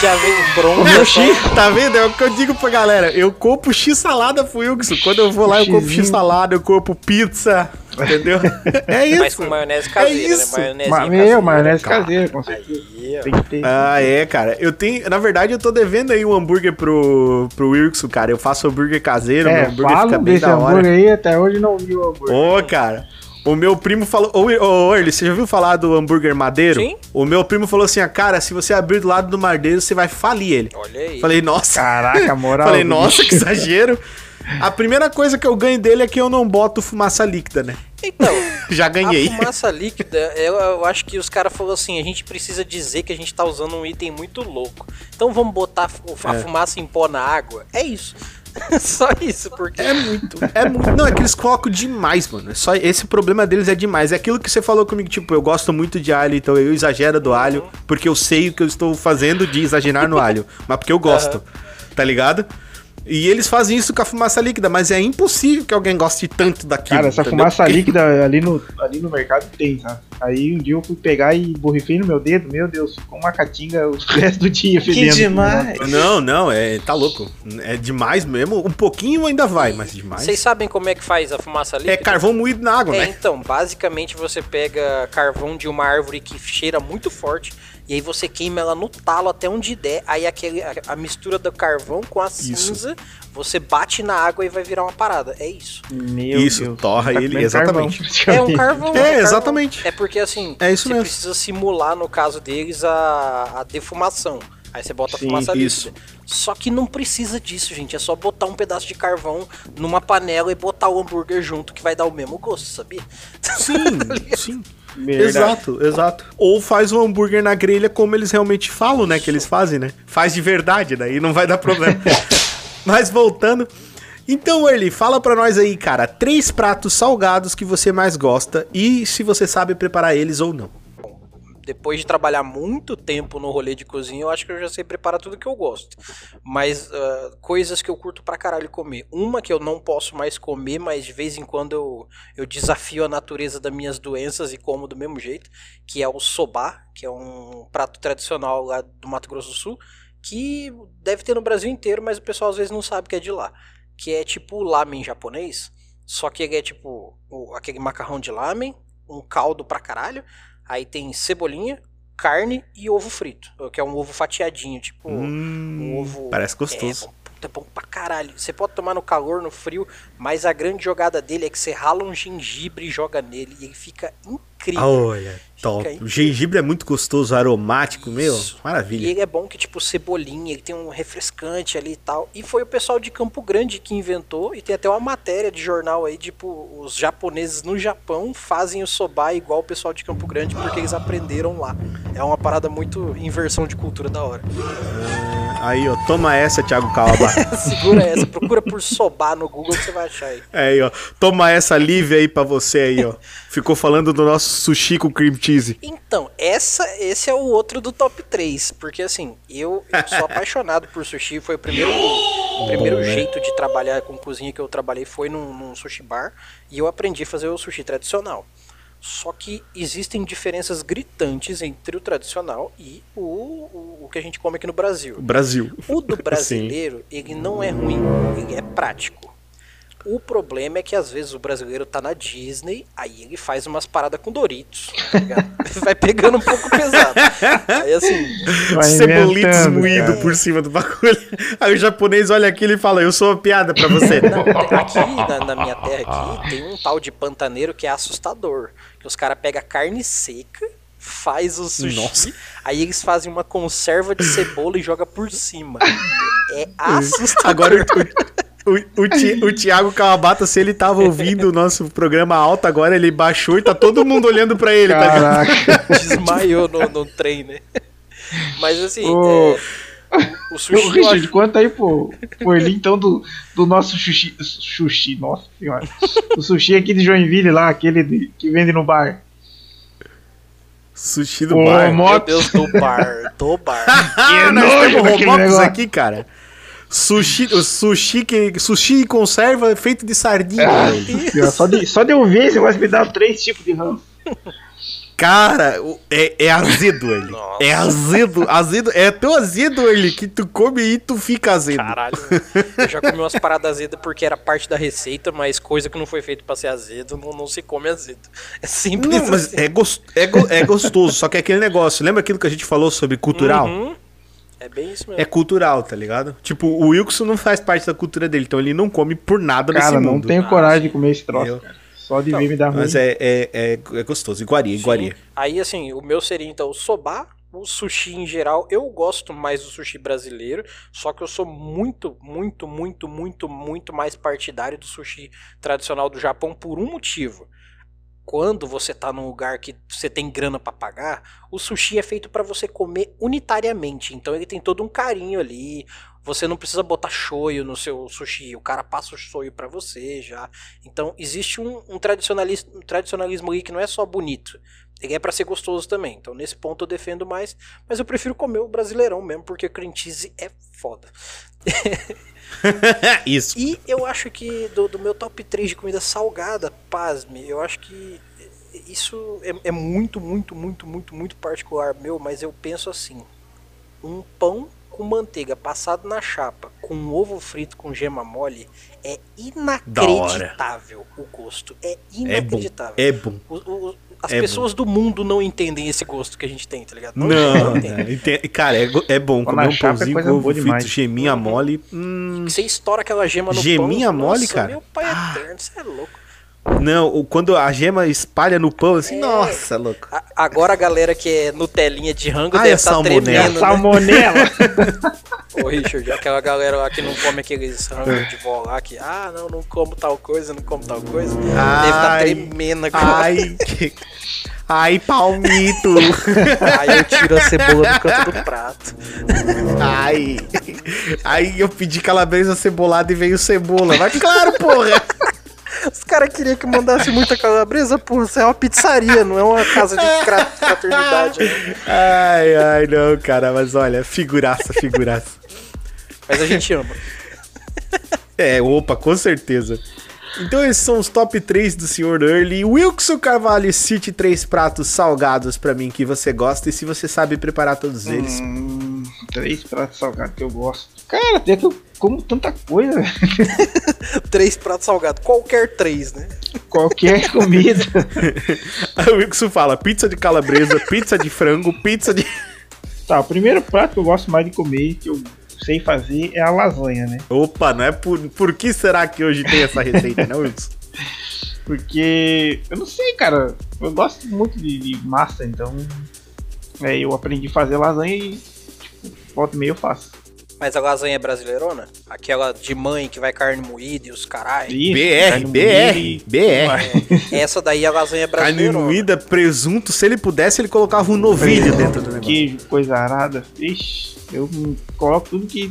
Já vem bronca. Meu X, tá vendo? É o que eu digo pra galera. Eu compro X-salada pro Wilson. Quando eu vou lá, eu compro. X-salada, eu compro pizza. Entendeu? [laughs] É isso. Mas com maionese caseira, isso. né? Maionese Ma meu, maionese caseira, com certeza. Aí, ó. Tem que ter. Ah, é, cara. Eu tenho. Na verdade, eu tô devendo aí um hambúrguer pro, pro Wilson, cara. Eu faço hambúrguer caseiro, meu É, hambúrguer fica falo bem desse da hora. hambúrguer aí, até hoje não vi o hambúrguer. Ô, cara. O meu primo falou. Ô, ô, ô, Early, você já ouviu falar do hambúrguer madeiro? Sim. O meu primo falou assim: ah, cara, se você abrir do lado do madeiro, você vai falir ele. Olha aí. Falei, nossa. Caraca, [laughs] moral. Falei, nossa, bicho. que exagero. A primeira coisa que eu ganho dele é que eu não boto fumaça líquida, né? Então, [laughs] Já ganhei. a fumaça líquida, eu, eu acho que os caras falaram assim, a gente precisa dizer que a gente tá usando um item muito louco. Então vamos botar a É. fumaça em pó na água? É isso. [laughs] Só isso, porque... É muito, é muito. Não, é que eles colocam demais, mano. É só esse problema deles é demais. É aquilo que você falou comigo, tipo, eu gosto muito de alho, então eu exagero do alho, porque eu sei o que eu estou fazendo de exagerar no alho, mas porque eu gosto. Tá ligado? E eles fazem isso com a fumaça líquida, mas é impossível que alguém goste tanto daquilo. Cara, essa entendeu? fumaça Porque- [laughs] líquida ali no, ali no mercado tem, sabe? Aí um dia eu fui pegar e borrifei no meu dedo, meu Deus, ficou uma catinga o [laughs] resto do dia fedendo. demais. Não, não, é. Tá louco. É demais mesmo. Um pouquinho ainda vai, mas demais. Vocês sabem como é que faz a fumaça líquida? É carvão moído na água, É, né? então, basicamente você pega carvão de uma árvore que cheira muito forte e aí você queima ela no talo até onde der. Aí aquele, a, a mistura do carvão com a cinza, você bate na água e vai virar uma parada. É isso. Meu Isso, Deus. torra tá ele, exatamente. carvão, [laughs] É um carvão. É, carvão. exatamente. É porque assim, É isso você mesmo. precisa simular, no caso deles, a, a defumação. Aí você bota Sim, a fumaça isso. líquida. Só que não precisa disso, gente. É só botar um pedaço de carvão numa panela e botar o hambúrguer junto, que vai dar o mesmo gosto, sabia? Sim, [laughs] sim. Verdade. Exato, exato. Ou faz o hambúrguer na grelha como eles realmente falam, né? Que eles fazem, né? Faz de verdade, daí não vai dar problema. [laughs] Mas voltando. Então, Early, fala pra nós aí, cara, três pratos salgados que você mais gosta e se você sabe preparar eles ou não. Depois de trabalhar muito tempo no rolê de cozinha, eu acho que eu já sei preparar tudo que eu gosto. Mas ah, coisas que eu curto pra caralho comer. Uma que eu não posso mais comer, mas de vez em quando eu, eu desafio a natureza das minhas doenças e como do mesmo jeito, que é o soba, que é um prato tradicional lá do Mato Grosso do Sul, que deve ter no Brasil inteiro, mas o pessoal às vezes não sabe que é de lá. Que é tipo lamen japonês, só que é tipo aquele macarrão de lamen, um caldo pra caralho, Aí tem cebolinha, carne e ovo frito, que é um ovo fatiadinho, tipo um Hum, ovo. parece gostoso. É, puta, é bom pra caralho. Você pode tomar no calor, no frio, mas a grande jogada dele é que você rala um gengibre e joga nele e ele fica incrível. Olha, top. O gengibre é muito gostoso, aromático, meu. Isso. E Maravilha. ele é bom que, tipo, cebolinha, ele tem um refrescante ali e tal. E foi o pessoal de Campo Grande que inventou, e tem até uma matéria de jornal aí, tipo, os japoneses no Japão fazem o soba igual o pessoal de Campo Grande, porque eles aprenderam lá. É uma parada muito inversão de cultura da hora. Aí, ó, toma essa, Thiago Calaba. [laughs] Segura essa, procura por soba no Google que você vai achar aí. É aí, ó. Toma essa Lívia aí pra você aí, ó. [laughs] Ficou falando do nosso sushi com cream cheese. Então, essa, esse é o outro do top 3, porque assim, eu, eu sou [laughs] apaixonado por sushi, foi o primeiro, o primeiro jeito de trabalhar com cozinha que eu trabalhei foi num, num sushi bar, e eu aprendi a fazer o sushi tradicional. Só que existem diferenças gritantes entre o tradicional e o, o, o que a gente come aqui no Brasil. O Brasil. O do [laughs] brasileiro, ele não é ruim, ele é prático. O problema é que às vezes o brasileiro tá na Disney, aí ele faz umas paradas com Doritos. tá ligado? [laughs] Vai pegando um pouco pesado. Aí assim, Vai Cebolitos moído cara. por cima do bagulho. [laughs] Aí o japonês olha aquilo e fala: Eu sou uma piada pra você. não, aqui na, na minha terra aqui tem um tal de pantaneiro que é assustador. Que os caras pegam carne seca, faz o sushi, Nossa. aí eles fazem uma conserva de cebola e joga por cima. [laughs] É assustador. Agora o, o, o, Ti- o Thiago Kawabata, se ele tava ouvindo o nosso programa alto agora, ele baixou e tá todo mundo olhando pra ele, tá ligado? Caraca. desmaiou no, no trem, né? Mas assim, Ô, é, o Ô, sushi eu Richard, acho- conta aí pro, pro Eli, então, do, do nosso sushi, sushi, nossa senhora. O sushi aqui de Joinville lá, aquele de- que vende no bar. Sushi do Ô, bar. mo- Meu Deus, do bar, do bar. [laughs] Que [laughs] nós nojo temos aqui, cara. Sushi, o sushi, que, sushi em conserva feito de sardinha. Ah, só, de, só de eu ver, você vai me dar três tipos de ranço. Cara, o- é, é azedo ele. Nossa. É azedo, azedo. É tão azedo ele que tu come e tu fica azedo. Caralho, eu já comi umas paradas azedas porque era parte da receita, mas coisa que não foi feita pra ser azedo, não, não se come azedo. É simples Não, mas assim. é, gos- é, go- é gostoso, só que é aquele negócio. Lembra aquilo que a gente falou sobre cultural? Uhum. É bem isso mesmo. É cultural, tá ligado? Tipo, o Wilson não faz parte da cultura dele, então ele não come por nada Cara, nesse não mundo. tenho coragem de comer esse troço, Eu- cara. Só de ver me dá ruim. Mas é, é, é, é gostoso, iguaria, iguaria. Sim. Aí, assim, o meu seria então o soba, o sushi em geral. Eu gosto mais do sushi brasileiro, só que eu sou muito, muito, muito, muito, muito mais partidário do sushi tradicional do Japão por um motivo. Quando você tá num lugar que você tem grana pra pagar, o sushi é feito pra você comer unitariamente. Então ele tem todo um carinho ali. Você não precisa botar shoyu no seu sushi, o cara passa o shoyu pra você já. Então existe um, um tradicionalismo, um tradicionalismo ali que não é só bonito, ele é pra ser gostoso também. Então nesse ponto eu defendo mais, mas eu prefiro comer o brasileirão mesmo, porque cream cheese é foda. [laughs] [laughs] Isso. E eu acho que do, do meu top 3 de comida salgada, pasme, eu acho que isso é, é muito, muito, muito, muito, muito particular meu, mas eu penso assim: um pão com manteiga passado na chapa, com um ovo frito com gema mole, é inacreditável o gosto. É É bom. inacreditável. É bom. O- o- as É pessoas do mundo não entendem esse gosto que a gente tem, tá ligado? Não, entendem. não, ente- cara, é, é bom comer um é pãozinho com ovo frito, geminha Uhum. mole. Hum, Você estoura aquela gema no Geminha pão. mole, nossa, cara? Meu pai é eterno, você é louco. não, quando a gema espalha no pão, assim, É. nossa, louco. A- Agora a galera que é Nutelinha de rango Ai, deve a estar salmonela. tremendo, né? Salmonela! [laughs] Ô Richard, aquela galera lá que não come aqueles de vó lá que, ah, não, não como tal coisa, não como tal coisa. Deve estar Ai, tremendo agora. ai, que- ai, palmito. Aí eu tiro a cebola do canto do prato. Ai. Aí eu pedi calabresa cebolada e veio cebola. Mas claro, porra. Os caras queriam que mandasse muita calabresa, porra, isso é uma pizzaria, não é uma casa de fraternidade. né? Ai, ai, não, cara. Mas olha, figuraça, figuraça. Mas a gente ama. [laughs] É, opa, com certeza. Então esses são os top 3 do Sr. Early. Wilson Carvalho, cite três pratos salgados pra mim que você gosta e se você sabe preparar todos eles. Hum, três pratos salgados que eu gosto. Cara, até que eu como tanta coisa, velho. [laughs] Três pratos salgados, qualquer três, né? qualquer comida. [laughs] Aí o Wilson fala pizza de calabresa, pizza de frango, pizza de. Tá, o primeiro prato que eu gosto mais de comer, que eu sei fazer, é a lasanha, né? Opa, não é por, por que será que hoje tem essa receita, né, Wilson? [laughs] Porque eu não sei, cara. Eu gosto muito de, de massa, então. É, eu aprendi a fazer lasanha e, tipo, volta e meia eu faço. Mas a lasanha é brasileirona? Aquela de mãe que vai carne moída e os caralho. BR, carne BR, BR. Essa daí é a lasanha Carne brasileirona. moída, presunto, se ele pudesse, ele colocava um novilho dentro do negócio. Queijo, coisa arada. Ixi, eu coloco tudo que,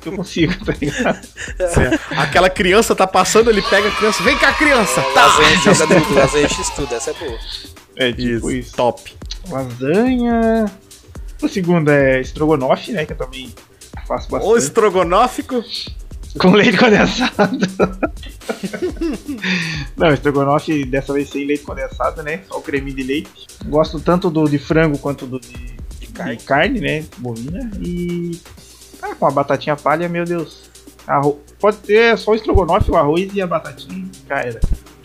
que eu consigo, tá ligado? Certo. Aquela criança tá passando, ele pega a criança, vem cá, criança! Tá! Lasanha X tudo, lasanha X tudo, essa é boa. É tipo Isso, isso. top. Lasanha. O segundo é estrogonofe, né? Que eu também faço bastante. O estrogonófico. Com leite condensado. [laughs] Não, estrogonofe dessa vez sem leite condensado, né? Só o creme de leite. Gosto tanto do de frango quanto do de, de carne. carne, né? Bovina. E. Ah, com a batatinha palha, meu Deus. Arro... Pode ter só o estrogonofe, o arroz e a batatinha. Era.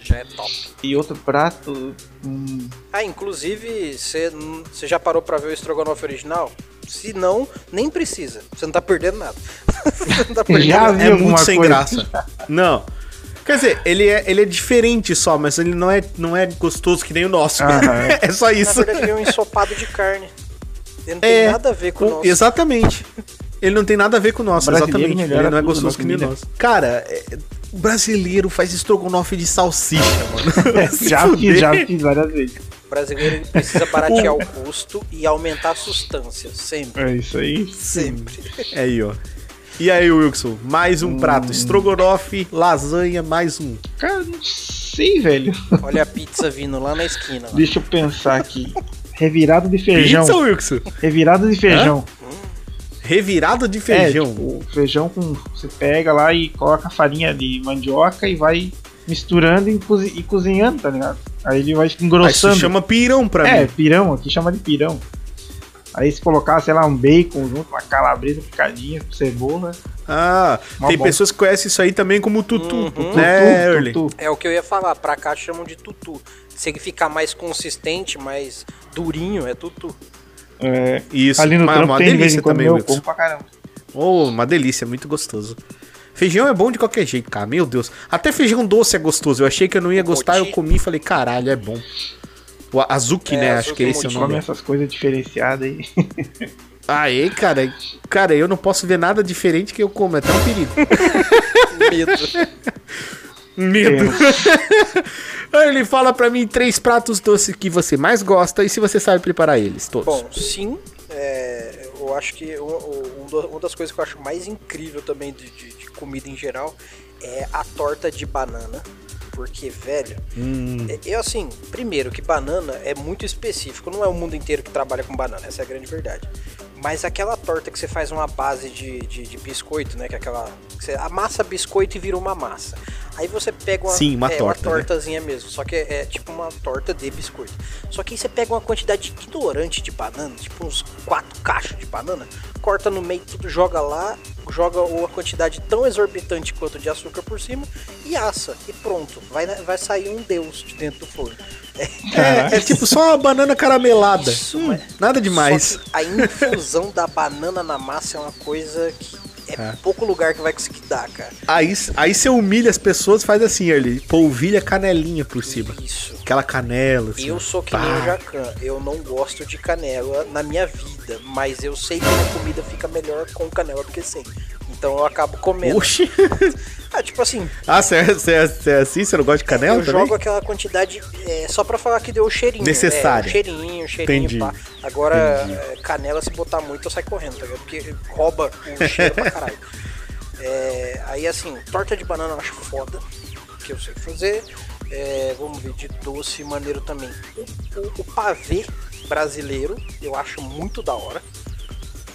Já é top. E outro prato. Hum, Ah, inclusive, você já parou pra ver o estrogonofe original? Se não, nem precisa. Você não tá perdendo nada. Você [laughs] não tá perdendo Já nada. vi É muito sem coisa. graça. Não. Quer dizer, ele é, ele é diferente só, mas ele não é, não é gostoso que nem o nosso. Aham. [laughs] é só Na isso. verdade, ele é um ensopado de carne. Ele não tem É, nada a ver com o nosso. Exatamente. Ele não tem nada a ver com o nosso, Brasileiro exatamente. Ele não é gostoso na que nem o nosso. Cara, é- brasileiro faz estrogonofe de salsicha, mano. [laughs] Já fiz, já fiz várias vezes. [laughs] O brasileiro precisa baratear o custo e aumentar a sustância. Sempre. É isso aí. Sempre. É aí, ó. E aí, Wilson? Mais um Hum. prato. Estrogonofe, lasanha, mais um. Cara, não sei, velho. Olha a pizza vindo lá na esquina. lá. Deixa eu pensar aqui. Revirado de feijão. Pizza, Wilson? Revirado de feijão. Revirado de É, feijão. tipo, feijão com. Você pega lá e coloca a farinha de mandioca e vai misturando e, cozi- e cozinhando, tá ligado? Aí ele vai Ah, isso engrossando. chama pirão pra é, mim. pirão, aqui chama de pirão. Aí se colocar, sei lá, um bacon junto, uma calabresa picadinha, cebola. Ah, Mó tem bom. pessoas que conhecem isso aí também como tutu, Uhum. né, tutu, tutu. É o que eu ia falar. Pra cá chamam de tutu. Se ele ficar mais consistente, mais durinho, é tutu. É, Isso, ali no uma, trampo uma tem delícia também, eu Wilson. como pra caramba. Oh, uma delícia, muito gostoso. Feijão é bom de qualquer jeito, cara. Meu Deus. Até feijão doce é gostoso. Eu achei que eu não ia gostar, eu comi e falei, caralho, é bom. O azuki, É, né? azuki Acho que é esse o mochi. Come nome. essas coisas diferenciadas aí. Aê, [laughs] cara. Cara, eu não posso ver nada diferente que eu como. É tão perigo. [laughs] Medo. [laughs] Medo. [laughs] Ele fala pra mim três pratos doces que você mais gosta e se você sabe preparar eles todos. Bom, sim. é, eu acho que um uma das coisas que eu acho mais incrível também de, de- de comida em geral é a torta de banana. Porque, velho, Hum. é- eu assim, primeiro que banana é muito específico, não é o mundo inteiro que trabalha com banana, essa é a grande verdade. Mas aquela torta que você faz uma base de, de, de biscoito, né? Que é aquela. que Você amassa biscoito e vira uma massa. Aí você pega uma, Sim, uma é, torta, uma né? tortazinha mesmo, só que é, é tipo uma torta de biscoito. Só que aí você pega uma quantidade ignorante de banana, tipo uns quatro caixas de banana, corta no meio, tudo joga lá, joga uma quantidade tão exorbitante quanto de açúcar por cima e assa. E pronto, vai, vai sair um deus de dentro do forno. É, é tipo só uma banana caramelada. Isso, Hum, nada demais. Só que a infusão da banana na massa é uma coisa que é, pouco lugar que vai conseguir dar, cara. Aí, aí você humilha as pessoas, faz assim, ele polvilha canelinha por cima. Isso. Aquela canela, assim. Eu sou que Pá. nem o Jacan, eu não gosto de canela na minha vida, mas eu sei que a comida fica melhor com canela do que sem. Então eu acabo comendo. Oxi. [laughs] Ah, tipo assim, Ah, você é, é- é assim? Você não gosta de canela eu também? jogo aquela quantidade é, só pra falar que deu o cheirinho. Necessária. É, o cheirinho, o cheirinho, Entendi. pá. Agora, é, canela, se botar muito, eu saio correndo, tá ligado? Porque rouba o cheiro pra caralho. [laughs] É, aí, assim, torta de banana eu acho foda, que eu sei fazer. É, vamos ver, de doce maneiro também. O, o- o pavê brasileiro, eu acho muito da hora.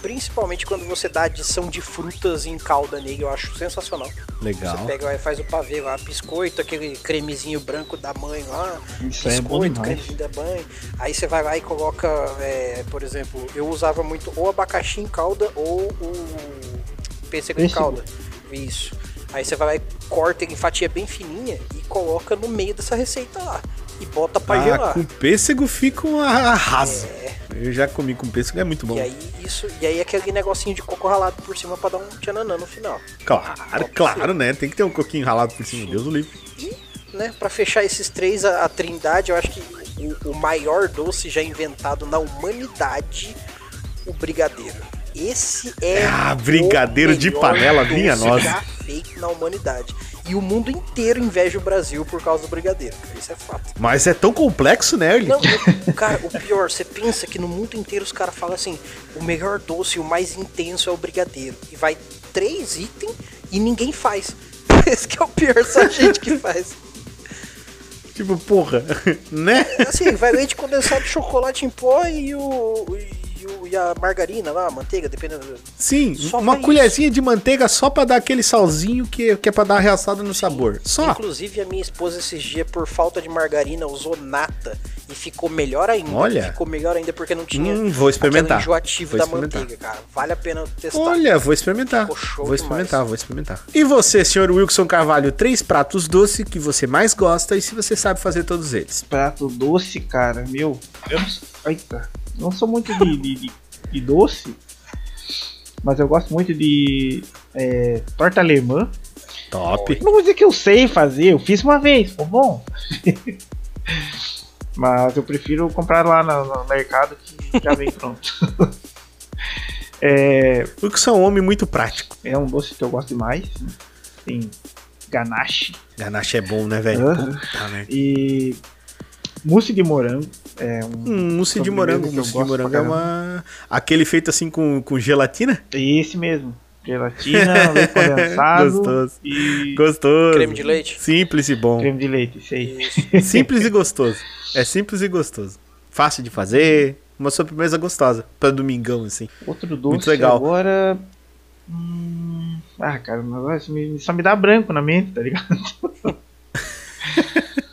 Principalmente quando você dá adição de frutas em calda nele, eu acho sensacional. Legal. Você pega e faz o pavê lá, biscoito, aquele cremezinho branco da mãe lá, Isso é biscoito, demais. cremezinho da mãe. Aí você vai lá e coloca, é, por exemplo, eu usava muito ou abacaxi em calda ou o pêssego em calda. Isso. Aí você vai lá e corta em fatia bem fininha e coloca no meio dessa receita lá. E bota pra Ah, gelar. com pêssego fica um arraso. Eu já comi com pêssego, é muito bom. E aí isso, e aí aquele negocinho de coco ralado por cima pra dar um tchananã no final. Claro, claro, né? Tem que ter um coquinho ralado por cima, Deus o livre. né, para fechar esses três, a, a trindade, eu acho que o, o maior doce já inventado na humanidade, o brigadeiro. Esse é Ah, brigadeiro o de melhor panela, doce minha nossa. já feito na humanidade. E o mundo inteiro inveja o Brasil por causa do brigadeiro. Isso é fato. Mas é tão complexo, né, Erly? Não, o- cara, o pior, você pensa que no mundo inteiro os caras falam assim: o melhor doce, o mais intenso é o brigadeiro. E vai três itens e ninguém faz. [laughs] Esse que é o pior, só a gente que faz. Tipo, porra, [laughs] né? Assim, vai leite condensado, chocolate em pó e o. E, o- e a margarina lá, a manteiga, dependendo. do- Sim, Só uma colherzinha de manteiga só pra dar aquele salzinho que, que é pra dar realçada no sabor. Só. Inclusive, a minha esposa esses dias, por falta de margarina, usou nata e ficou melhor ainda. Olha. Ficou melhor ainda porque não tinha Hum, vou experimentar. enjoativo Vou da experimentar. manteiga, cara. Vale a pena testar. Olha, vou experimentar. Vou demais. experimentar, vou experimentar. E você, senhor Wilson Carvalho, três pratos doces que você mais gosta e se você sabe fazer todos eles. Prato doce, cara, meu. Eita, não sou muito de, de, de- de doce, mas eu gosto muito de é, torta alemã. Top. Não vou dizer que eu sei fazer, eu fiz uma vez, ficou bom. [laughs] mas eu prefiro comprar lá no, no mercado que já vem pronto. [laughs] é, Wilson é um homem muito prático. é um doce que eu gosto demais. né? Tem ganache Ganache é bom, né, velho? Aham. Puta, né? e mousse de morango. É um Hum, mousse de morango. que eu Mousse de gosto morango é uma. Aquele feito assim com, com gelatina? Esse mesmo. Gelatina, [laughs] leite condensado Gostoso. e Gostoso. Creme de leite. Simples e bom. creme de leite, isso aí. [laughs] Simples e gostoso. É simples e gostoso. Fácil de fazer. Uma sobremesa gostosa. Pra domingão, assim. Outro doce Muito legal. agora. Hum, ah, cara, só me dá branco na mente, tá ligado?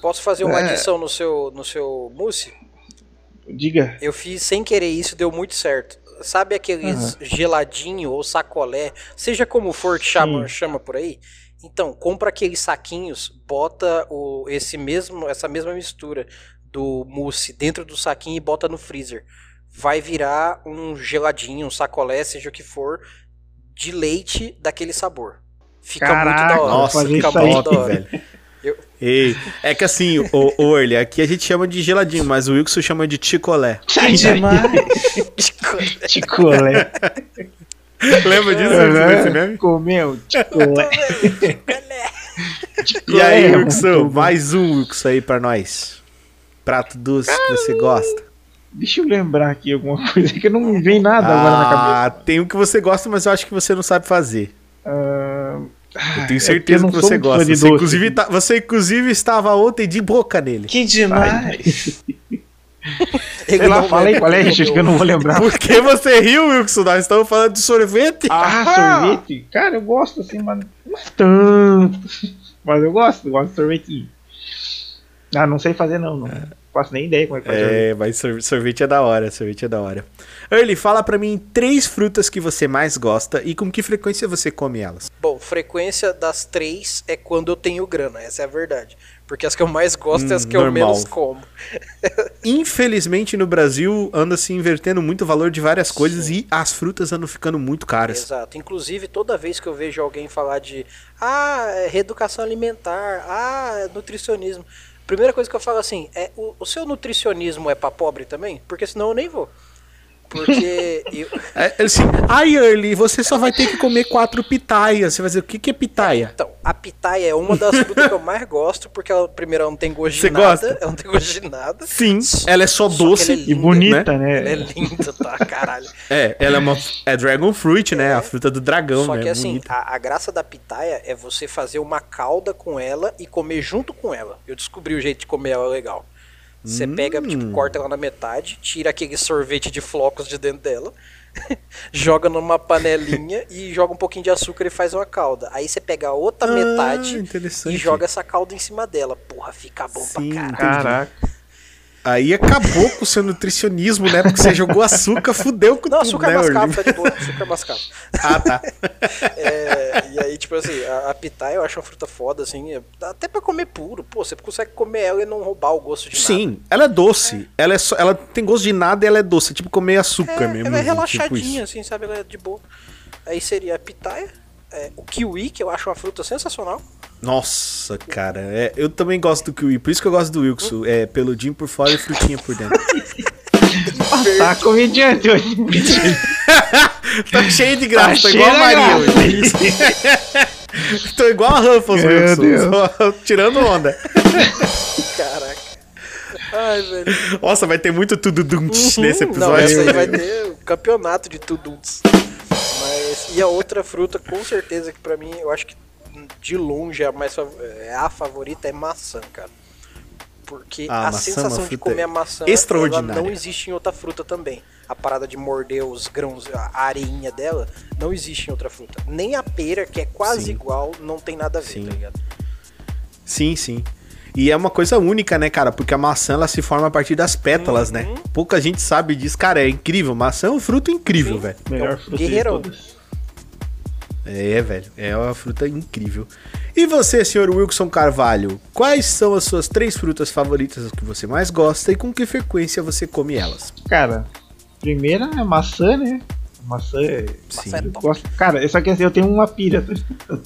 Posso fazer uma É. adição no seu, no seu mousse? Diga. Eu fiz sem querer isso, deu muito certo. Sabe aqueles geladinho ou sacolé, seja como for que chama, chama por aí? Então, compra aqueles saquinhos, bota o, esse mesmo, essa mesma mistura do mousse dentro do saquinho e bota no freezer. Vai virar um geladinho, um sacolé, seja o que for, de leite daquele sabor. Fica muito Caraca, da hora. Nossa, fica muito da hora. velho. Eu- Ei, é que assim, o, o Orly, aqui a gente chama de geladinho, mas o Wilson chama de chicolé. Que demais! [laughs] Chicolé. Lembra disso? esse meme? Comeu chicolé. E aí, É, Wilson, mais um Wilson aí pra nós. Prato doce que você gosta. Deixa eu lembrar aqui alguma coisa que não me vem nada agora na cabeça. Ah, tem um que você gosta, mas eu acho que você não sabe fazer. Ah, Eu tenho é certeza porque que eu você gosta. de Você inclusive, tá- você inclusive estava ontem de boca nele. Que demais! Ele sei lá, lembra qual é, gente, que eu não vou lembrar. Por que você riu, Wilson? Nós estamos falando de sorvete. Ah, sorvete? Cara, eu gosto assim, mas não é tanto. Mas eu gosto, eu gosto de sorvetinho. Ah, não sei fazer não, não faço nem ideia como é que faz. É, mas sor- sorvete é da hora, sorvete é da hora. Early, fala pra mim três frutas que você mais gosta e com que frequência você come elas. Bom, frequência das três é quando eu tenho grana, essa é a verdade. Porque as que eu mais gosto é as Hum, que eu normal. menos como. [laughs] Infelizmente no Brasil anda se invertendo muito o valor de várias coisas e as frutas andam ficando muito caras. Exato. Inclusive, toda vez que eu vejo alguém falar de ah, é reeducação alimentar, ah, é nutricionismo. Primeira coisa que eu falo assim, é o, o seu nutricionismo é pra pobre também? Porque senão eu nem vou. Porque [laughs] eu, É, ele assim, ai Early, você só vai ter que comer quatro pitaias. Você vai dizer, o que, que é pitaia? Então, a pitaia é uma das frutas que eu mais gosto, porque ela, primeiro, ela não tem gosto de Você nada. gosta? Ela não tem gosto de nada. Sim, ela é só, Só que doce é E bonita, né? Ela é né? linda, tá? Caralho. É, ela é uma é dragon fruit, né? A fruta do dragão, Só né? que assim, Bonita. a, a graça da pitaia é você fazer uma calda com ela e comer junto com ela. Eu descobri o jeito de comer ela legal. Você pega, tipo, corta ela na metade, tira aquele sorvete de flocos de dentro dela, [laughs] joga numa panelinha e joga um pouquinho de açúcar e faz uma calda. Aí você pega a outra Ah, metade e joga essa calda em cima dela. Porra, fica bom Sim, pra caralho. Caraca. Aí acabou com o seu nutricionismo, né? Porque você jogou açúcar, fudeu com Não, tudo, açúcar né, mascavo Orly? tá de boa, açúcar mascavo. [laughs] Ah, tá. É, e aí, tipo assim, a, a pitaia eu acho uma fruta foda, assim, é- até pra comer puro, pô, você consegue comer ela e não roubar o gosto de nada. Sim, ela é doce. Ela, é só, ela tem gosto de nada e ela é doce. É tipo comer açúcar É, mesmo. ela é tipo relaxadinha, isso. assim, sabe? Ela é de boa. Aí seria a pitaia, é, o kiwi, que eu acho uma fruta sensacional. Nossa, cara. é, eu também gosto do kiwi. Por isso que eu gosto do Wilson. É peludinho por fora e frutinha por dentro. [laughs] Tá comediante hoje. [laughs] tá cheio de graça, tô Tá igual a Maria hoje. [laughs] tô igual a Ruffles, Meu Wilson. Deus. só tirando onda. Caraca. Ai, velho. Nossa, vai ter muito tudo dunch nesse Uhum. Não, episódio. essa aí vai ter o campeonato de tuduns. Mas, e a outra fruta, com certeza, que pra mim, eu acho que de longe é a, mais, é a favorita é maçã, cara. Porque Ah, a maçã é sensação de comer a maçã extraordinária. ela não existe em outra fruta também. A parada de morder os grãos, a areinha dela, não existe em outra fruta. Nem a pera, que é quase Sim. igual, não tem nada a ver, Sim. tá ligado? Sim, sim. E é uma coisa única, né, cara? Porque a maçã ela se forma a partir das pétalas, né? Uhum. Pouca gente sabe disso. Cara, é incrível. Maçã é um fruto incrível, velho. Melhor Então, fruta de guerreirão. todas. É, velho. É uma fruta incrível. E você, senhor Wilson Carvalho? Quais são as suas três frutas favoritas que você mais gosta e com que frequência você come elas? Cara, primeira é maçã, né? Maçã é. Maçã é gosto, cara, só que assim, eu tenho uma pira. tá?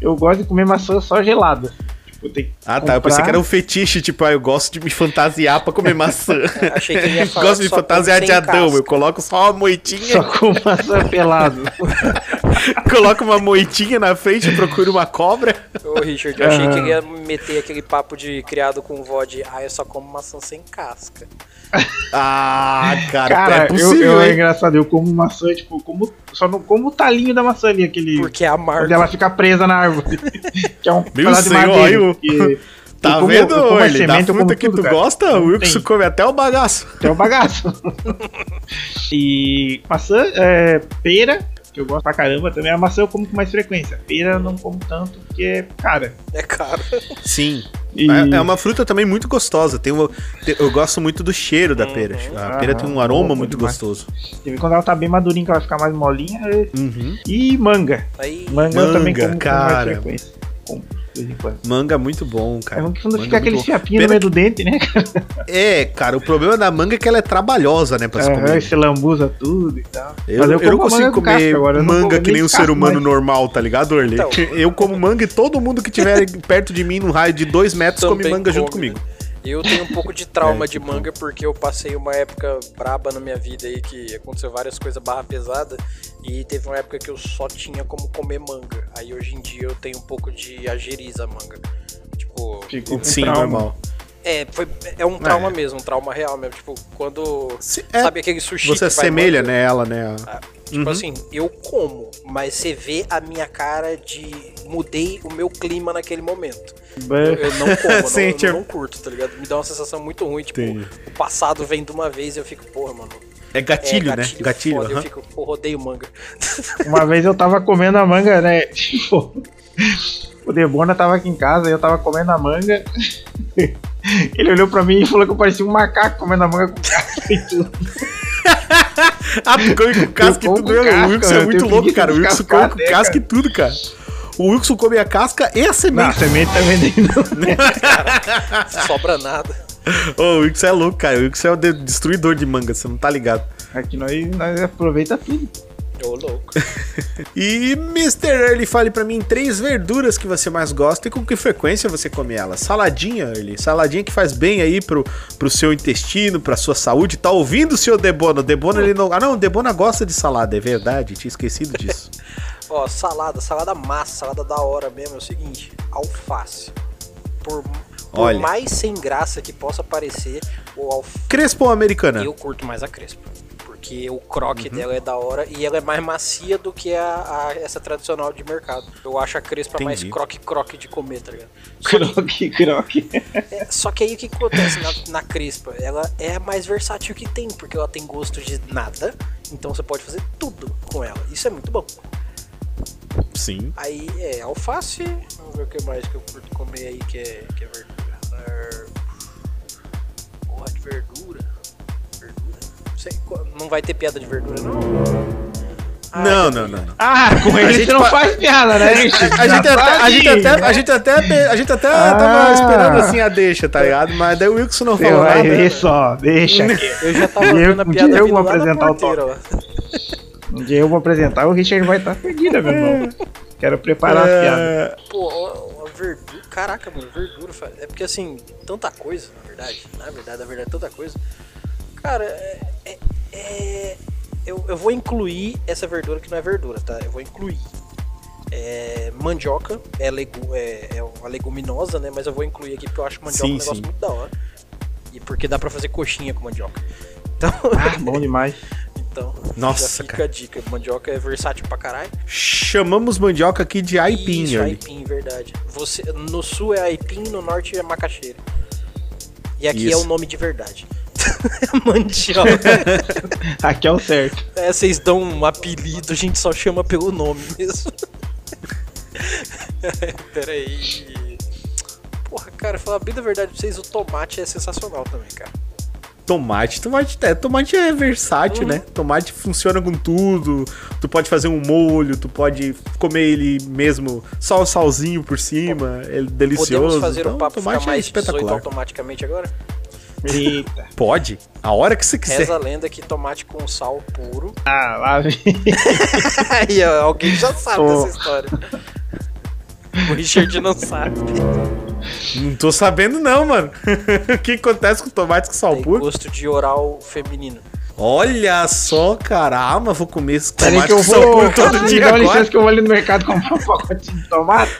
Eu gosto de comer maçã só gelada. Tipo, tem Ah, tá. Eu pensei comprar- que era um fetiche, tipo, ah, eu gosto de me fantasiar pra comer maçã. [laughs] Achei que ele ia [laughs] falar gosto de só fantasiar de Adão. casca. Eu coloco só uma moitinha, Só com maçã pelado. [laughs] [laughs] coloco uma moitinha na frente e procuro uma cobra. Ô, Richard, eu achei que ele ia meter aquele papo de criado com vó de ah, eu só como maçã sem casca. Ah, cara, Cara, é eu, possível, eu é hein? engraçado, eu como maçã, tipo, como, só não como o talinho da maçã ali, aquele. Porque é amargo. Onde ela fica presa na árvore. [laughs] que é um Meu pedaço de senhor, madeira. o- [laughs] Tá eu como- vendo, eu Orly? Da eu fruta que tudo, tu cara. gosta, o Wilson come até o bagaço. É um bagaço. e maçã, é, pera, que eu gosto pra caramba também. A maçã eu como com mais frequência. Pera eu não como tanto, porque, cara. É caro. Sim. E... É, é uma fruta também muito gostosa. Tem uma, eu gosto muito do cheiro da pera. A pera tem um aroma bom muito demais. gostoso. Quando ela tá bem madurinha, que ela fica mais molinha. é- Uhum. E manga. Aí, Manga, eu também Manga, como com cara. mais frequência. Como, de vez em quando. Manga é muito bom, É cara. bom que quando Manga fica é muito aquele fiapinho Pera no meio do dente, né? É, cara, o problema da manga é que ela é trabalhosa, né, pra se comer. você lambuza tudo e tal. Eu, Mas eu, não como a consigo comer casca agora, eu não manga como que nem um ser humano mais. normal, tá ligado, Orly? Então. Eu como manga e todo mundo que tiver [laughs] perto de mim num raio de dois metros come manga junto come, comigo. Eu tenho um pouco de trauma É, de tipo- manga porque eu passei uma época braba na minha vida aí que aconteceu várias coisas barra pesada e teve uma época que eu só tinha como comer manga. Aí hoje em dia eu tenho um pouco de ageriza a manga. Tipo, Ficou com Sim, trauma. normal. é, foi, é um trauma É. mesmo, um trauma real mesmo. Tipo, quando. Se- é, sabe aquele sushi Você que vai assemelha manga? nela, né? Ah, Tipo Uhum. assim, eu como, mas você vê a minha cara de mudei o meu clima naquele momento. Eu, eu não como, [laughs] eu não, Sim, eu não curto, tá ligado? Me dá uma sensação muito ruim, tipo, Entendi. o passado vem de uma vez e eu fico, porra, mano. É gatilho, é, né? Gatilho, foda, Eu fico, porra, odeio manga. [laughs] Uma vez eu tava comendo a manga, né? Tipo, o Debona tava aqui em casa e eu tava comendo a manga. [laughs] Ele olhou pra mim e falou que eu parecia um macaco comendo a manga com casca e tudo. Ah, come com casca e tudo. com O casca, Wilson é muito louco, cara. O Wilson come com casca e tudo, cara. O Wilson come a casca e a Não, a semente. semente também não. Sobra nada. Ô, o Wilson é louco, cara. O Wilson é o de- destruidor de manga, você não tá ligado. Aqui nós, nós aproveita tudo. Ô, louco. [laughs] E Mr. Early, fale pra mim três verduras que você mais gosta e com que frequência você come elas. Saladinha, Early. Saladinha que faz bem aí pro, pro seu intestino, pra sua saúde. Tá ouvindo o seu Debona? O Debona, ele não... Ah, não, o Debona gosta de salada, é verdade. Tinha esquecido disso. [laughs] Ó, salada, salada massa, salada da hora mesmo. É o seguinte, alface. Por, por Olha. mais sem graça que possa parecer, o alface. Crespo ou americana? Eu curto mais a crespa. Porque o croque Uhum. dela é da hora e ela é mais macia do que a, a- essa tradicional de mercado. Eu acho a crespa mais Entendi. croque-croque de comer, tá ligado? Só que, Croque, croque. [laughs] é, só que aí o que acontece na, na crespa? Ela é a mais versátil que tem, porque ela tem gosto de nada. Então você pode fazer tudo com ela. Isso é muito bom. Sim. Aí é alface. Vamos ver o que mais que eu curto comer aí que é, que é verdura. Porra, Verdura. Verdura. Sei, qual- não vai ter piada de verdura, não? Ah, não, não, não, não. Ah, com ele gente você não pa- faz piada, né, [laughs] gente? A gente, até, a gente até, a gente até, a gente até tava Ah. esperando assim a deixa, tá ligado? Mas daí o Wilson não falou vai nada. ver só, deixa. Eu já tava Eu- vendo a piada eu vou apresentar o ó. Um dia eu vou apresentar, o Richard vai estar perdido, meu irmão. Quero preparar as piadas. É, Pô, ó, verdura. Caraca, mano, verdura. É porque assim, tanta coisa, na verdade. Na verdade, na verdade, tanta coisa. Cara, é. é- é- eu, eu vou incluir essa verdura que não é verdura, tá? Eu vou incluir. É, mandioca é, legu, é, é uma leguminosa, né? Mas eu vou incluir aqui porque eu acho mandioca Sim, um negócio sim. muito da hora. E porque dá pra fazer coxinha com mandioca. Então, Ah, bom [laughs] demais. Então Nossa, já fica cara. a dica. Mandioca é versátil pra caralho. chamamos mandioca aqui de aipim, Isso, ali. aipim, verdade. Você, no sul é aipim, no norte é macaxeira. E aqui é Isso. o nome de verdade. [laughs] Mandioca. [laughs] Aqui é o certo. é, vocês dão um apelido, a gente só chama pelo nome mesmo. [laughs] Pera aí. Porra, cara, falar bem da verdade pra vocês, o tomate é sensacional também, cara. Tomate, tomate, é, tomate é versátil, Uhum. né? Tomate funciona com tudo. Tu pode fazer um molho, tu pode comer ele mesmo, só o salzinho por cima, é delicioso. Podemos fazer então, o papo ficar tomate é mais 18 espetacular. automaticamente agora? Eita. [laughs] Pode, a hora que você quiser. Reza a lenda que tomate com sal puro. Ah, lá vem. [laughs] Aí, ó, alguém já sabe Ô. dessa história. O Richard não sabe. Não tô sabendo não, mano. [laughs] o que acontece com tomate com sal Tem gosto de oral feminino. Olha só, cara. Ah, mas vou comer esse tomate que eu vou. puro todo Me dia dá uma agora. licença que eu vou ali no mercado comprar um pacote de tomate.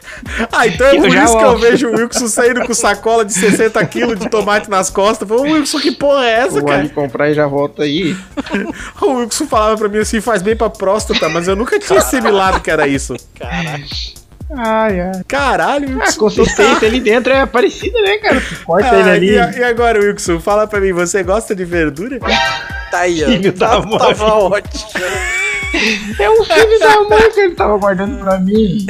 Ah, então é Eu por isso que eu vejo o Wilson saindo com sacola de 60 quilos de tomate nas costas. Falei, ô Wilson, que porra é essa, Eu vou ali cara? comprar e já volto aí. [laughs] O Wilson falava pra mim assim, faz bem pra próstata, mas eu nunca tinha [laughs] assimilado que era isso. Caralho. Ai, ai. Caralho, A Wilson. consistência ali dentro é parecida, né, cara? Tu corta Ah, ele ali. e, a- e agora, Wilson, fala pra mim, você gosta de verdura? Tá aí, ó. Filho da Tá- mãe. Tava ótimo. É o filho da mãe que ele tava guardando pra mim.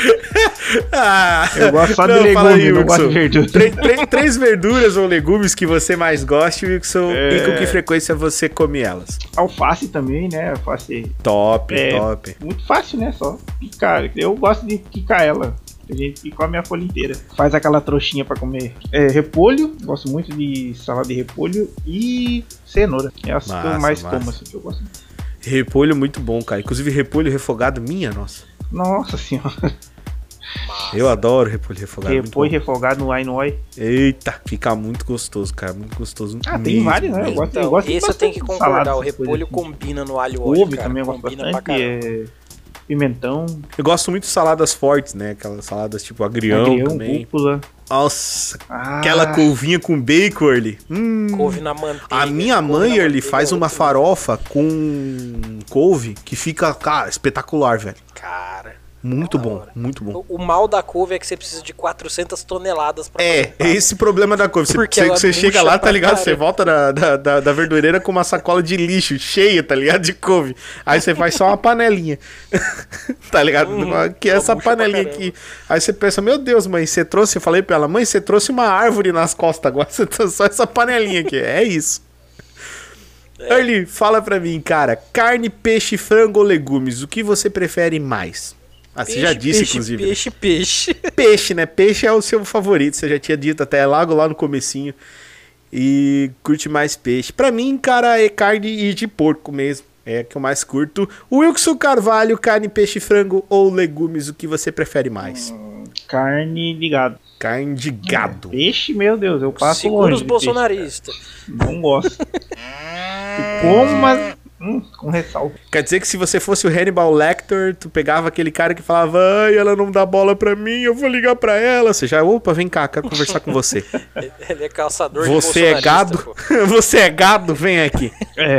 [laughs] Ah, Eu gosto só de não, fala legume, não gosto de Wilson. verdura. Três, três- três verduras ou legumes que você mais gosta, Wilson, É. e com que frequência você come elas? Alface também, né? Alface Top, É. top. muito fácil, né? Só picar. Eu gosto de picar ela. Tem gente que come a folha inteira. Faz aquela trouxinha pra comer. É, repolho, gosto muito de salada de repolho e cenoura. É as que eu mais massa. como, assim, que eu gosto. Repolho muito bom, cara. Inclusive repolho refogado, minha nossa. Nossa senhora. Eu adoro repolho refogado. muito Repolho refogado no Ainoi. Eita, fica muito gostoso, cara. Muito gostoso. Ah, tem mesmo. vários, né? Eu gosto, eu Então, gosto esse eu tenho que concordar. o repolho assim. combina no alho óleo, Couve cara. também eu gosto combina pra bastante. caramba. É... Pimentão, Eu gosto muito de saladas fortes, né? Aquelas saladas tipo agrião, agrião, também. rúcula. Nossa, Ah, aquela couvinha com bacon ali. Hum. Couve na manteiga. A minha mãe, manteiga faz uma farofa com couve que fica, cara, espetacular, velho. Cara, Muito bom, hora. muito bom. o, o mal da couve é que você precisa de 400 toneladas pra É, fazer é esse problema da couve. Você, Porque você, você chega lá, tá ligado? Você volta da, da, da, da verdureira com uma sacola de lixo cheia, tá ligado? De couve. Aí você faz só uma panelinha. [laughs] tá ligado? Uhum, que é essa panelinha aqui. Aí você pensa, meu Deus, mãe, você trouxe. Eu falei pra ela, mãe, você trouxe uma árvore nas costas agora. [laughs] Você trouxe só essa panelinha aqui. É isso. É. Early, fala pra mim, cara. Carne, peixe, frango ou legumes? O que você prefere mais? Ah, você já disse, peixe, inclusive. né? Peixe, peixe. [laughs] Peixe, né? Peixe é o seu favorito, você já tinha dito até logo lá no comecinho. E curte mais peixe. Pra mim, cara, é carne e de porco mesmo. É que eu mais curto. Wilson Carvalho, carne, peixe, frango ou legumes, o que você prefere mais? carne de gado. Carne de gado. Peixe, meu Deus, eu passo Segura longe. os de peixe, bolsonaristas. Não gosto. [laughs] Como, mas hum, com ressalva. Quer dizer que se você fosse o Hannibal Lecter, tu pegava aquele cara que falava, ai, ela não dá bola pra mim, eu vou ligar pra ela. Você já, opa, vem cá, quero conversar com você. [laughs] Ele é caçador de Você é gado? [laughs] você é gado? Vem aqui. É.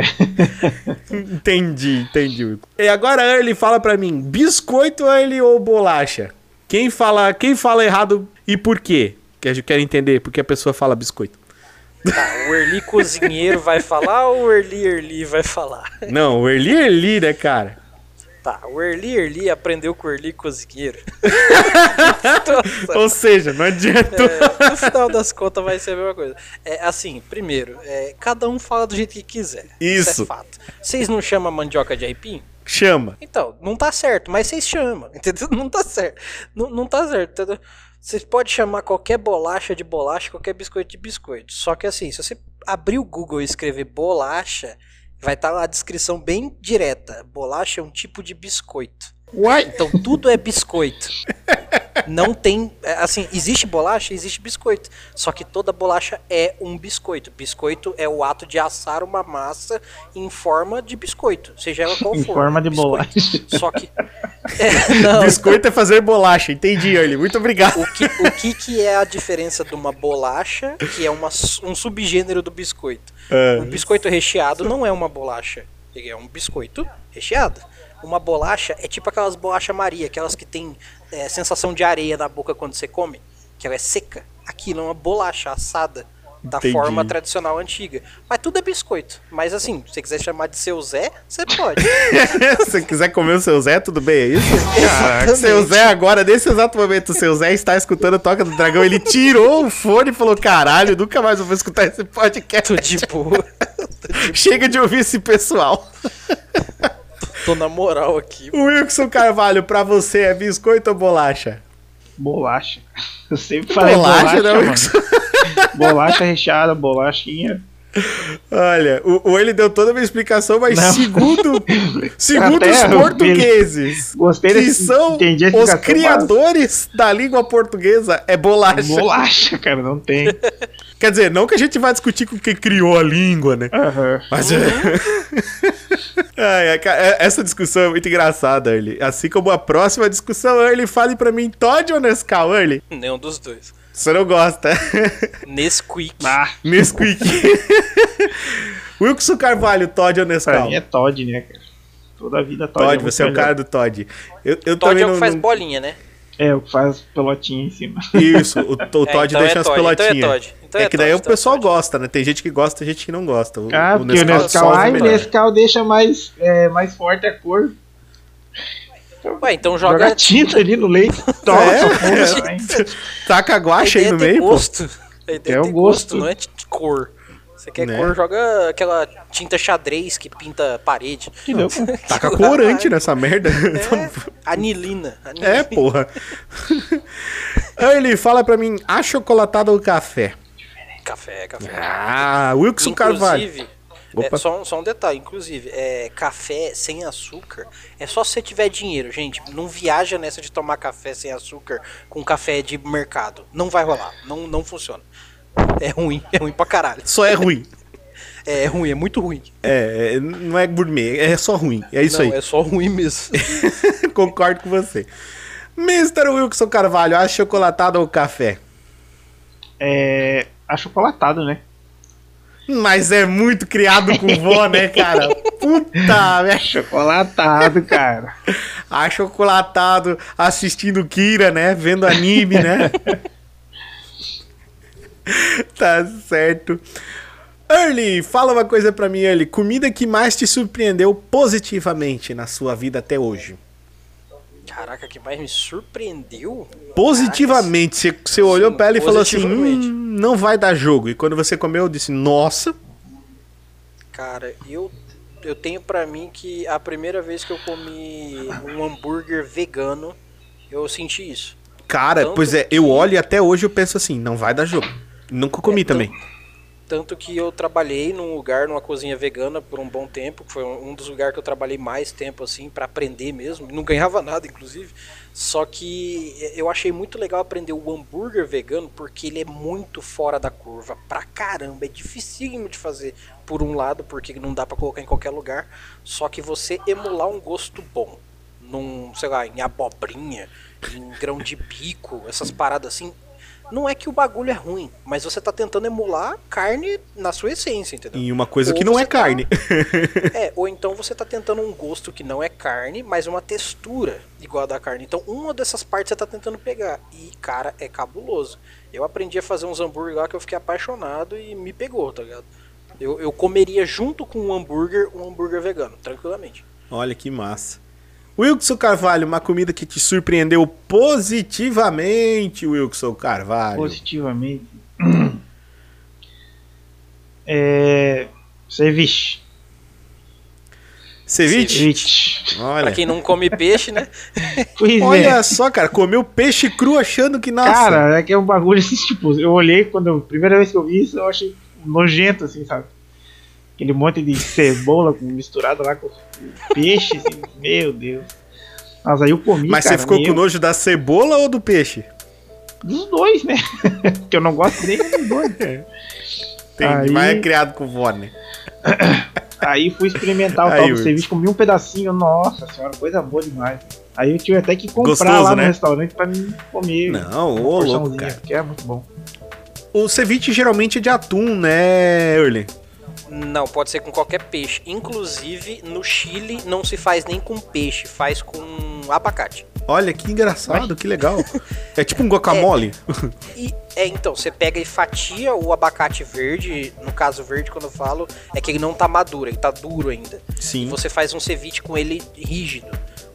[laughs] Entendi, entendi. E agora ele fala pra mim, biscoito ele ou bolacha? Quem fala, quem fala errado e por quê? Que eu quero entender porque a pessoa fala biscoito. Tá, o Erli cozinheiro vai falar ou o Erli Erli vai falar? Não, o Erli Erli, né, cara? Tá, o Erli Erli aprendeu com o Erli cozinheiro. [laughs] Ou seja, não adianta. é, no final das contas vai ser a mesma coisa. É, assim, primeiro, é, cada um fala do jeito que quiser. Isso. é fato. Vocês não chamam a mandioca de aipim? Chama. Então, não tá certo, mas vocês chamam, [laughs] entendeu? Não tá certo. Não, não tá certo, entendeu? Vocês podem chamar qualquer bolacha de bolacha, qualquer biscoito de biscoito. Só que assim, se você abrir o Google e escrever bolacha, vai estar lá a descrição bem direta. Bolacha é um tipo de biscoito. Uai! Então tudo é biscoito. [laughs] Não tem. é, Assim, existe bolacha, existe biscoito. Só que toda bolacha é um biscoito. Biscoito é o ato de assar uma massa em forma de biscoito, seja ela qual Em for. forma de biscoito. bolacha. Só que. [laughs] É, não, Biscoito é fazer bolacha. Entendi, Early. Muito obrigado. o que, o que, que é a diferença de uma bolacha, que é uma, um subgênero do biscoito? É. O biscoito recheado não é uma bolacha, ele é um biscoito recheado. Uma bolacha é tipo aquelas bolachas Maria, aquelas que tem é, sensação de areia na boca quando você come, que ela é seca. Aquilo é uma bolacha assada, da Entendi. forma tradicional antiga. Mas tudo é biscoito. Mas assim, se você quiser chamar de seu Zé, você pode. [laughs] Se você quiser comer o seu Zé, tudo bem, é isso? [laughs] Caraca, seu Zé agora, nesse exato momento, o seu Zé está escutando Toca do Dragão. Ele tirou o fone e falou: caralho, nunca mais vou escutar esse podcast. [laughs] Tô de boa. Chega de ouvir esse pessoal. Tô na moral aqui. O Wilson Carvalho, pra você é biscoito ou bolacha? Bolacha. [laughs] Eu sempre falei Bolacha, bolacha, né, mano. Wilson? Bolacha recheada, bolachinha. Olha, o, o ele deu toda uma explicação, mas Não. segundo, [laughs] segundo os portugueses, Gostei que desse- são a os criadores da língua portuguesa, é bolacha. Bolacha, cara, não tem. [laughs] Quer dizer, não que a gente vá discutir com quem criou a língua, né? Aham. Mas é. [laughs] Ai, é- essa discussão é muito engraçada, Early. Assim como a próxima discussão, Early, fale pra mim, Todd ou Nescau, Early? Nenhum dos dois. Você não gosta. Nesquik. Ah, Nesquik. [laughs] Wilson Carvalho, Todd ou pra Nescau? mim é Todd, né, cara? Toda a vida Todd. Todd, muito você é o cara do Todd. Eu, eu Todd é o não, que faz não- bolinha, né? É, o que faz pelotinha em cima. [laughs] Isso, o, o [laughs] Todd então deixa é as Todd, então é pelotinhas. Todd, então é é que daí Todd, o então é pessoal gosta, né? Tem gente que gosta, tem gente que não gosta. O, Ah, porque o Nescau, ai, o melhor. Nescau deixa mais, é, mais forte a cor. Ué, então Joga, joga. tinta ali no leite. Toma, É? Taca guacha aí no meio, pô. gosto. A ideia É o gosto. gosto, não é de cor. Você quer Né? cor, joga aquela tinta xadrez que pinta parede. Que pô. [laughs] Taca corante [laughs] nessa merda. É, [laughs] anilina. anilina. É, porra. Early, fala pra mim, achocolatado ou café? Café, café. Ah, Wilson Carvalho. Inclusive, Opa. É, só, um, só um detalhe, inclusive, é, café sem açúcar é só se você tiver dinheiro, gente. Não viaja nessa de tomar café sem açúcar com café de mercado. Não vai rolar, não, não funciona. É ruim, é ruim pra caralho. Só é ruim. [laughs] É, ruim, é muito ruim. É, é, não é gourmet, é só ruim. É isso não, aí. é só ruim mesmo. [laughs] Concordo com você. Mr. Wilson Carvalho, achocolatado ou café? É. Achocolatado, né? Mas é muito criado com vó, né, cara? Puta, merda. Chocolatado, cara. Achocolatado, assistindo Kira, né? Vendo anime, né? [laughs] tá certo. Early, fala uma coisa pra mim, Early. Comida que mais te surpreendeu positivamente na sua vida até hoje? Caraca, que mais me surpreendeu? Positivamente, você, você olhou pra ela e falou assim: hum, não vai dar jogo. E quando você comeu, eu disse: nossa. Cara, eu, eu tenho pra mim que a primeira vez que eu comi um hambúrguer vegano, eu senti isso. Cara, Tanto pois é, eu olho e até hoje eu penso assim: não vai dar jogo. Nunca comi É, também. Tanto que eu trabalhei num lugar, numa cozinha vegana por um bom tempo, que foi um dos lugares que eu trabalhei mais tempo assim pra aprender mesmo, não ganhava nada inclusive. Só que eu achei muito legal aprender o hambúrguer vegano porque ele é muito fora da curva, pra caramba, é dificílimo de fazer por um lado, porque não dá pra colocar em qualquer lugar, só que você emular um gosto bom num, sei lá, em abobrinha, em grão de bico, essas paradas assim, não é que o bagulho é ruim, mas você tá tentando emular carne na sua essência, entendeu? Em uma coisa Ou que não é tá- carne. [laughs] É, ou então você tá tentando um gosto que não é carne, mas uma textura igual a da carne. Então uma dessas partes você tá tentando pegar. E, cara, é cabuloso. Eu aprendi a fazer uns hambúrguer lá que eu fiquei apaixonado e me pegou, tá ligado? Eu, eu comeria junto com um hambúrguer um hambúrguer vegano, tranquilamente. Olha que massa. Wilson Carvalho, uma comida que te surpreendeu positivamente, Wilson Carvalho. Positivamente. É. Ceviche. Ceviche? Ceviche. Olha. Pra quem não come peixe, né? [laughs] Pois é. Olha só, cara, comeu peixe cru achando que nossa. Cara, é que é um bagulho assim, tipo, eu olhei quando. eu- primeira vez que eu vi isso, eu achei nojento, assim, sabe? Aquele monte de cebola misturado lá com peixe, assim, meu Deus. Mas aí eu comi, Mas cara, você ficou meu, com nojo da cebola ou do peixe? Dos dois, né? [laughs] Porque eu não gosto nem dos dois. Entendi, Aí- mas é criado com vó, né? [coughs] Aí fui experimentar o Aí, tal do ceviche, comi um pedacinho, nossa senhora, coisa boa demais. Aí eu tive até que comprar Gostoso, lá no né? restaurante pra mim comer. Não, ô louco, cara. Que é muito bom. O ceviche geralmente é de atum, né, Early? Não, pode ser com qualquer peixe. Inclusive, no Chile não se faz nem com peixe, faz com abacate. Olha que engraçado, que legal. [laughs] É tipo um guacamole. E é, então, você pega e fatia o abacate verde, no caso verde quando eu falo, é que ele não tá maduro, ele tá duro ainda. E Sim. você faz um ceviche com ele rígido.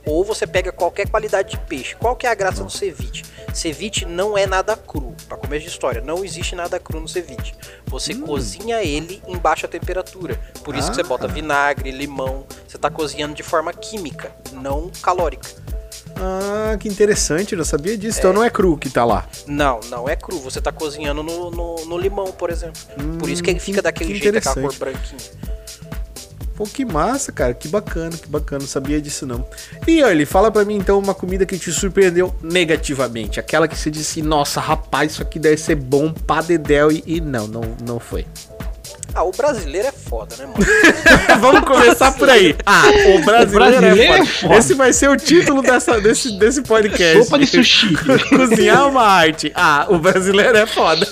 Ou você pega qualquer qualidade de peixe. Qual que é a graça do ceviche? Ceviche não é nada cru. Pra começo de história, não existe nada cru no ceviche. Você cozinha ele em baixa temperatura. Por isso que você Ah. bota vinagre, limão. Você tá cozinhando de forma química, não calórica. Ah, que interessante, eu não sabia disso. Então não é cru que tá lá. Não, não é cru. Você tá cozinhando no, no, no limão, por exemplo. Por isso que ele Hum, fica daquele que jeito, aquela cor branquinha. Pô, que massa, cara. Que bacana, que bacana. Não sabia disso, não. E, Early, fala pra mim, então, uma comida que te surpreendeu negativamente. Aquela que você disse, nossa, rapaz, isso aqui deve ser bom pra dedéu. E, e não, não, não foi. Ah, o brasileiro é foda, né, mano? [laughs] Vamos começar por aí. Ah, o brasileiro, brasileiro é, é foda. foda. Esse vai ser o título dessa, desse, desse podcast. Sopa de sushi. [laughs] Cozinhar é uma arte. Ah, o brasileiro é foda.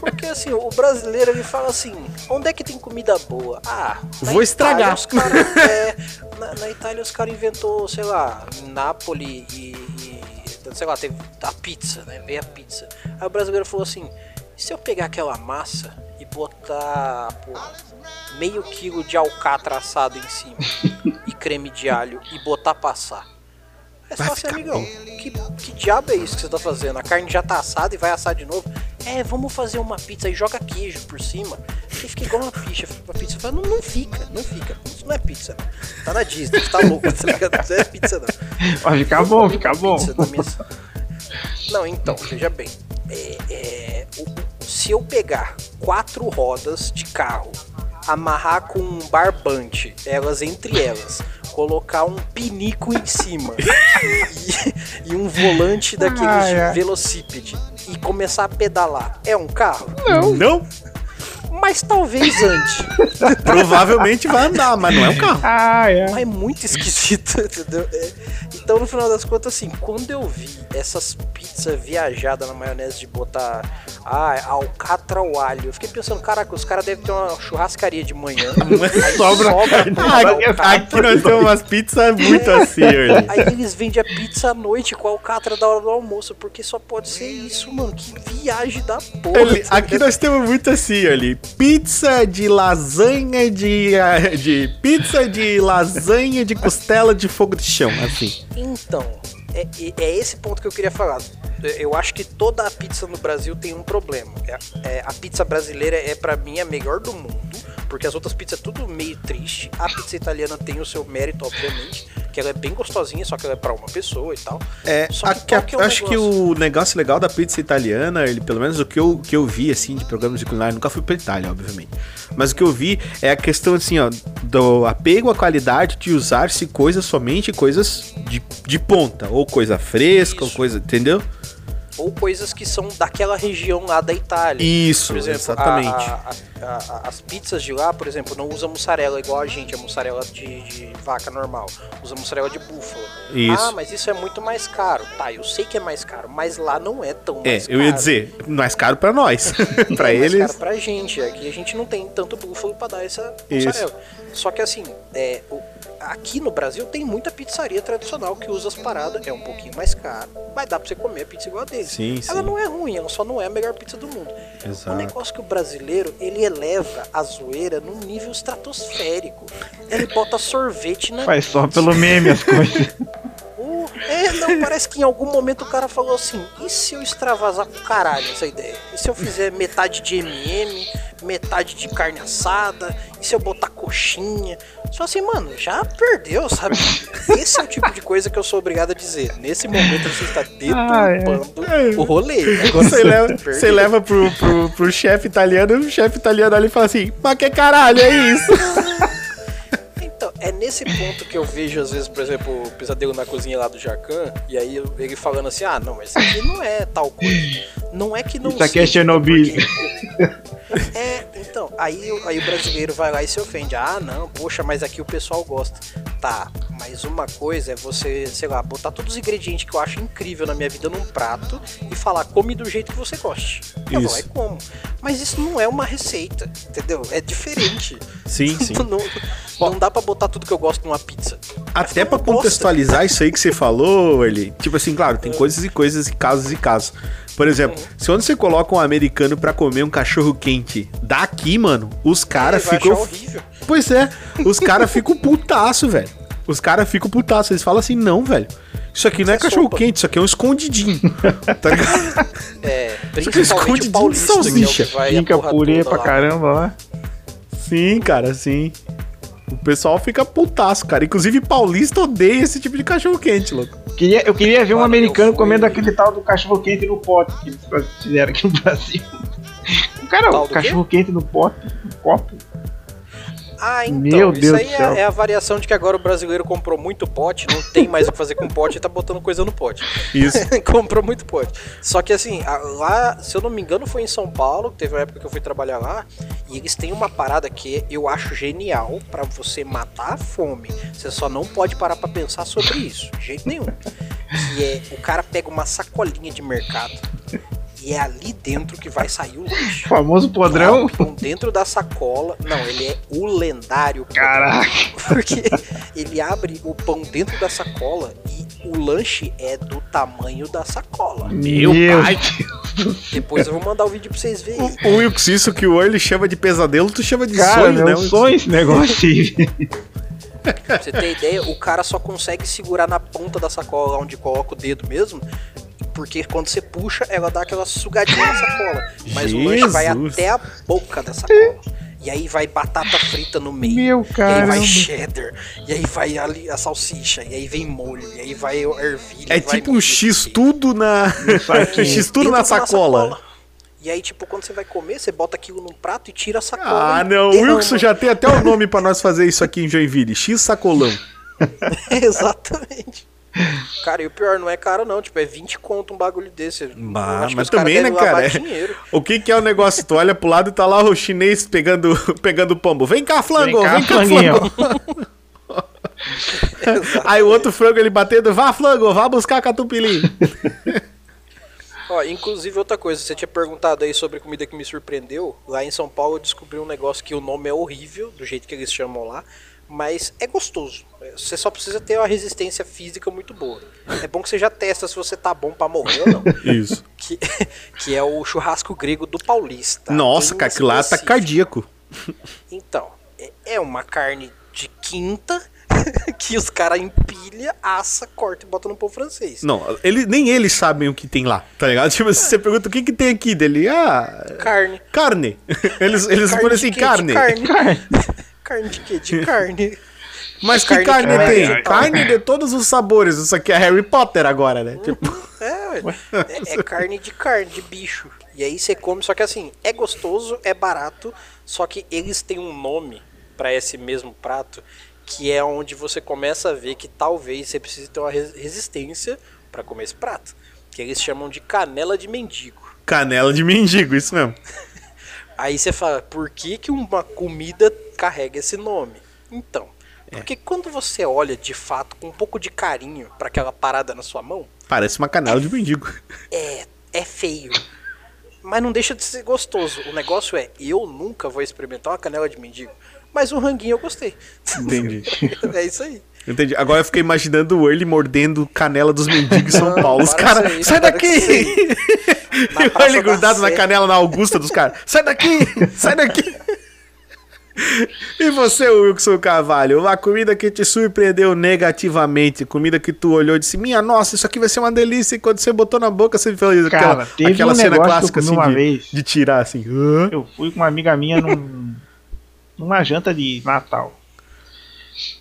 Porque assim, o brasileiro ele fala assim: onde é que tem comida boa? Ah, na Vou estragar. Itália, os cara, [laughs] é, na, na Itália os caras inventou, sei lá, Nápoles e, e, sei lá, teve a pizza, né? Veio a pizza. Aí o brasileiro falou assim: e se eu pegar aquela massa e botar pô, meio quilo de alcatra assado em cima e creme de alho e botar passar? É só assim, amigão. Que, que diabo é isso que você tá fazendo? A carne já tá assada e vai assar de novo? É, vamos fazer uma pizza e joga queijo por cima. Que fica igual uma pizza. Uma pizza fala, não, não fica, não fica. Isso não é pizza. não. Tá na Disney, você tá louco, tá ligado? Não é pizza, não. Vai ficar bom, fica bom. Pizza na minha- Não, então, veja bem. É, é, o- se eu pegar quatro rodas de carro, amarrar com um barbante, elas entre elas, colocar um pinico em cima [laughs] e, e um volante daqueles Ai, de ai. velocípede e começar a pedalar, é um carro? Não? Mas talvez [laughs] antes. Provavelmente vai andar, mas não é um [laughs] carro. Ah, é. Mas é muito esquisito, [laughs] entendeu? É, Então, no final das contas, assim, quando eu vi essas pizzas viajadas na maionese de botar ah, alcatra ao alho, eu fiquei pensando, caraca, os caras devem ter uma churrascaria de manhã. Sobra carne. Ah, aqui nós temos umas pizzas muito assim, Early. Aí eles vendem a pizza à noite com a alcatra da hora do almoço, porque só pode ser isso, mano. Que viagem da porra. Ele- aqui nós temos muito assim, ali. Pizza de lasanha de, ah, de. Pizza de lasanha de costela de fogo de chão, assim. Então, é, é- esse ponto que eu queria falar. Eu acho que toda a pizza no Brasil tem um problema. É- é, a pizza brasileira é pra mim a melhor do mundo, porque as outras pizzas é tudo meio triste. A pizza italiana tem o seu mérito, obviamente, que ela é bem gostosinha, só que ela é pra uma pessoa e tal. É, Só que que a- que é acho que negócio? o negócio legal da pizza italiana, ele, pelo menos o que eu, que eu vi, assim, de programas de culinária, nunca fui pra Itália, obviamente. Mas o que eu vi é a questão, assim, ó, do apego à qualidade de usar-se coisas, somente coisas de, de ponta, ou coisa fresca, ou Isso. coisa, entendeu? Ou coisas que são daquela região lá da Itália. Isso, Por exemplo, exatamente. a- a- a- as pizzas de lá, por exemplo, não usa mussarela igual a gente, a mussarela de, de vaca normal. Usa mussarela de búfala. Isso. Ah, mas isso é muito mais caro. Tá, eu sei que é mais caro, mas lá não é tão É, mais caro. eu ia dizer, mais caro pra nós. [laughs] [laughs] pra é mais eles. caro pra gente. Aqui a gente não tem tanto búfalo pra dar essa Isso. mussarela. Só que assim, é, o- aqui no Brasil tem muita pizzaria tradicional que usa as paradas, é um pouquinho mais caro, mas dá pra você comer a pizza igual a deles. Sim, Ela sim. não é ruim, ela só não é a melhor pizza do mundo. O Exato. negócio é que o brasileiro, ele eleva a zoeira num nível estratosférico. Ele bota sorvete na Faz só pelo meme as coisas. [laughs] É, não, parece que em algum momento o cara falou assim: e se eu extravasar com caralho essa ideia? E se eu fizer metade de MM, metade de carne assada? E se eu botar coxinha? Só assim, mano, já perdeu, sabe? Esse é o tipo de coisa que eu sou obrigado a dizer. Nesse momento você está deturpando o rolê. Agora Você leva, você leva pro, pro, pro chefe italiano, o chefe italiano ali fala assim, mas que caralho é isso? É nesse ponto que eu vejo, às vezes, por exemplo, o pesadelo na cozinha lá do Jacan, e aí ele falando assim, ah, não, mas isso aqui não é tal coisa. Não é que não Isso aqui é seja, Chernobyl. porque- É, então, aí, aí o brasileiro vai lá e se ofende. Ah, não, poxa, mas aqui o pessoal gosta. Tá, mas uma coisa é você, sei lá, botar todos os ingredientes que eu acho incrível na minha vida num prato e falar, come do jeito que você goste. Eu vou lá e Isso. como. Mas isso não é uma receita, entendeu? É diferente. Sim, [laughs] sim. não, não dá pra botar tudo que eu gosto numa pizza. Até pra uma bosta. contextualizar isso aí que você falou, ele, tipo assim, claro, tem coisas e coisas e casos e casos. Por exemplo, se quando você coloca um americano pra comer um cachorro quente daqui, mano, os caras ficam. horrível. Pois é, os caras ficam putaço, velho. Os caras ficam putaço. Eles falam assim, não, velho. Isso aqui não é é cachorro sopa." quente, isso aqui é um escondidinho. [laughs] tá ligado? É, Isso aqui é principalmente escondidinho de é o que salsicha. Fica purê pra lá. caramba lá. Sim, cara, sim. O pessoal fica putaço, cara. Inclusive, paulista odeia esse tipo de cachorro quente, louco. Queria, eu queria ver um americano fui- comendo aquele tal do cachorro quente no pote que eles fizeram aqui no Brasil. [laughs] O cara, o cachorro quente no pote, no copo. Ah, então, Meu isso Deus aí é, é a variação de que agora o brasileiro comprou muito pote, não tem mais o que fazer com pote e tá botando coisa no pote. Isso. [laughs] comprou muito pote. Só que assim, lá, se eu não me engano, foi em São Paulo, teve uma época que eu fui trabalhar lá, e eles têm uma parada que eu acho genial pra você matar a fome. Você só não pode parar pra pensar sobre isso, de jeito nenhum. Que é, o cara pega uma sacolinha de mercado e é ali dentro que vai sair o lanche. O famoso podrão. O pão dentro da sacola. Não, ele é o lendário. podrão. Caraca. [laughs] Porque ele abre o pão dentro da sacola e o lanche é do tamanho da sacola. Meu pai. Depois eu vou mandar o vídeo pra vocês verem. O Wilkes, isso que o Early chama de pesadelo, tu chama de Cara, sonho, é né? um sonho esse negócio aí. Pra você ter ideia, o cara só consegue segurar na ponta da sacola onde coloca o dedo mesmo. Porque quando você puxa, ela dá aquela sugadinha na sacola. Mas o lanche vai Jesus. até a boca da sacola. E aí vai batata frita no meio. Meu E aí vai cheddar, e aí vai ali a salsicha, e aí vem molho, e aí vai o ervilha. É vai tipo um [laughs] X tudo na. X tudo na de uma sacola. E aí, tipo, quando você vai comer, você bota aquilo num prato e tira a sacola. Ah, não. O. Wilkes já tem até o nome pra nós fazer isso aqui em Joinville. X sacolão. [laughs] Exatamente. Cara, e o pior não é caro, não. Tipo, é 20 conto um bagulho desse. Bah, mas também, né, cara? É-. [laughs] O que que é o negócio? Tu olha pro lado e tá lá o chinês pegando, [laughs] pegando pombo. Vem cá, flango, Vem vem cá, flanguinho. flango. [laughs] Aí o outro frango ele batendo, vá, flango, vá buscar catupiry. Ó, inclusive, outra coisa, você tinha perguntado aí sobre comida que me surpreendeu. Lá em São Paulo eu descobri um negócio que o nome é horrível, do jeito que eles chamam lá, mas é gostoso. Você só precisa ter uma resistência física muito boa. É bom que você já testa se você tá bom pra morrer ou não. Isso. Que, [laughs] que é o churrasco grego do Paulista. Nossa, cara, que lá tá cardíaco. Então, é- é uma carne de quinta [laughs] que os caras empilha, assa, corta e bota no pão francês. Não, ele, nem eles sabem o que tem lá, tá ligado? [laughs] Tipo, se você pergunta o que que tem aqui dele, ah, Carne. carne. Eles, eles Carne assim, carne. De carne. carne de quê? De carne. Mas Carne que carne é tem? vegetal. Carne de todos os sabores. Isso aqui é Harry Potter agora, né? Tipo, [laughs] É, é, é carne de carne, de bicho. E aí você come, só que assim, é gostoso, é barato, só que eles têm um nome pra esse mesmo prato, que é onde você começa a ver que talvez você precise ter uma res- resistência pra comer esse prato. Que eles chamam de canela de mendigo. canela de mendigo, isso mesmo. [laughs] Aí você fala, por que, que uma comida carrega esse nome? Então, porque quando você olha de fato com um pouco de carinho pra aquela parada na sua mão, Parece uma canela de mendigo. é, é feio. Mas não deixa de ser gostoso. O negócio é, eu nunca vou experimentar uma canela de mendigo. Mas o ranguinho eu gostei. Entendi. [laughs] é isso aí. Entendi. Agora eu fiquei imaginando o Early mordendo canela dos mendigos em São Paulo. Os para caras, sai para daqui! E o Early da grudado na canela na Augusta dos caras. Sai daqui! Sai daqui! [laughs] E você, Wilson Carvalho, uma comida que te surpreendeu negativamente, comida que tu olhou e disse, minha nossa, isso aqui vai ser uma delícia, e quando você botou na boca, você fez Cara, aquela, teve aquela um cena clássica assim de, vez. de tirar assim. hã? Eu fui com uma amiga minha num, numa janta de Natal.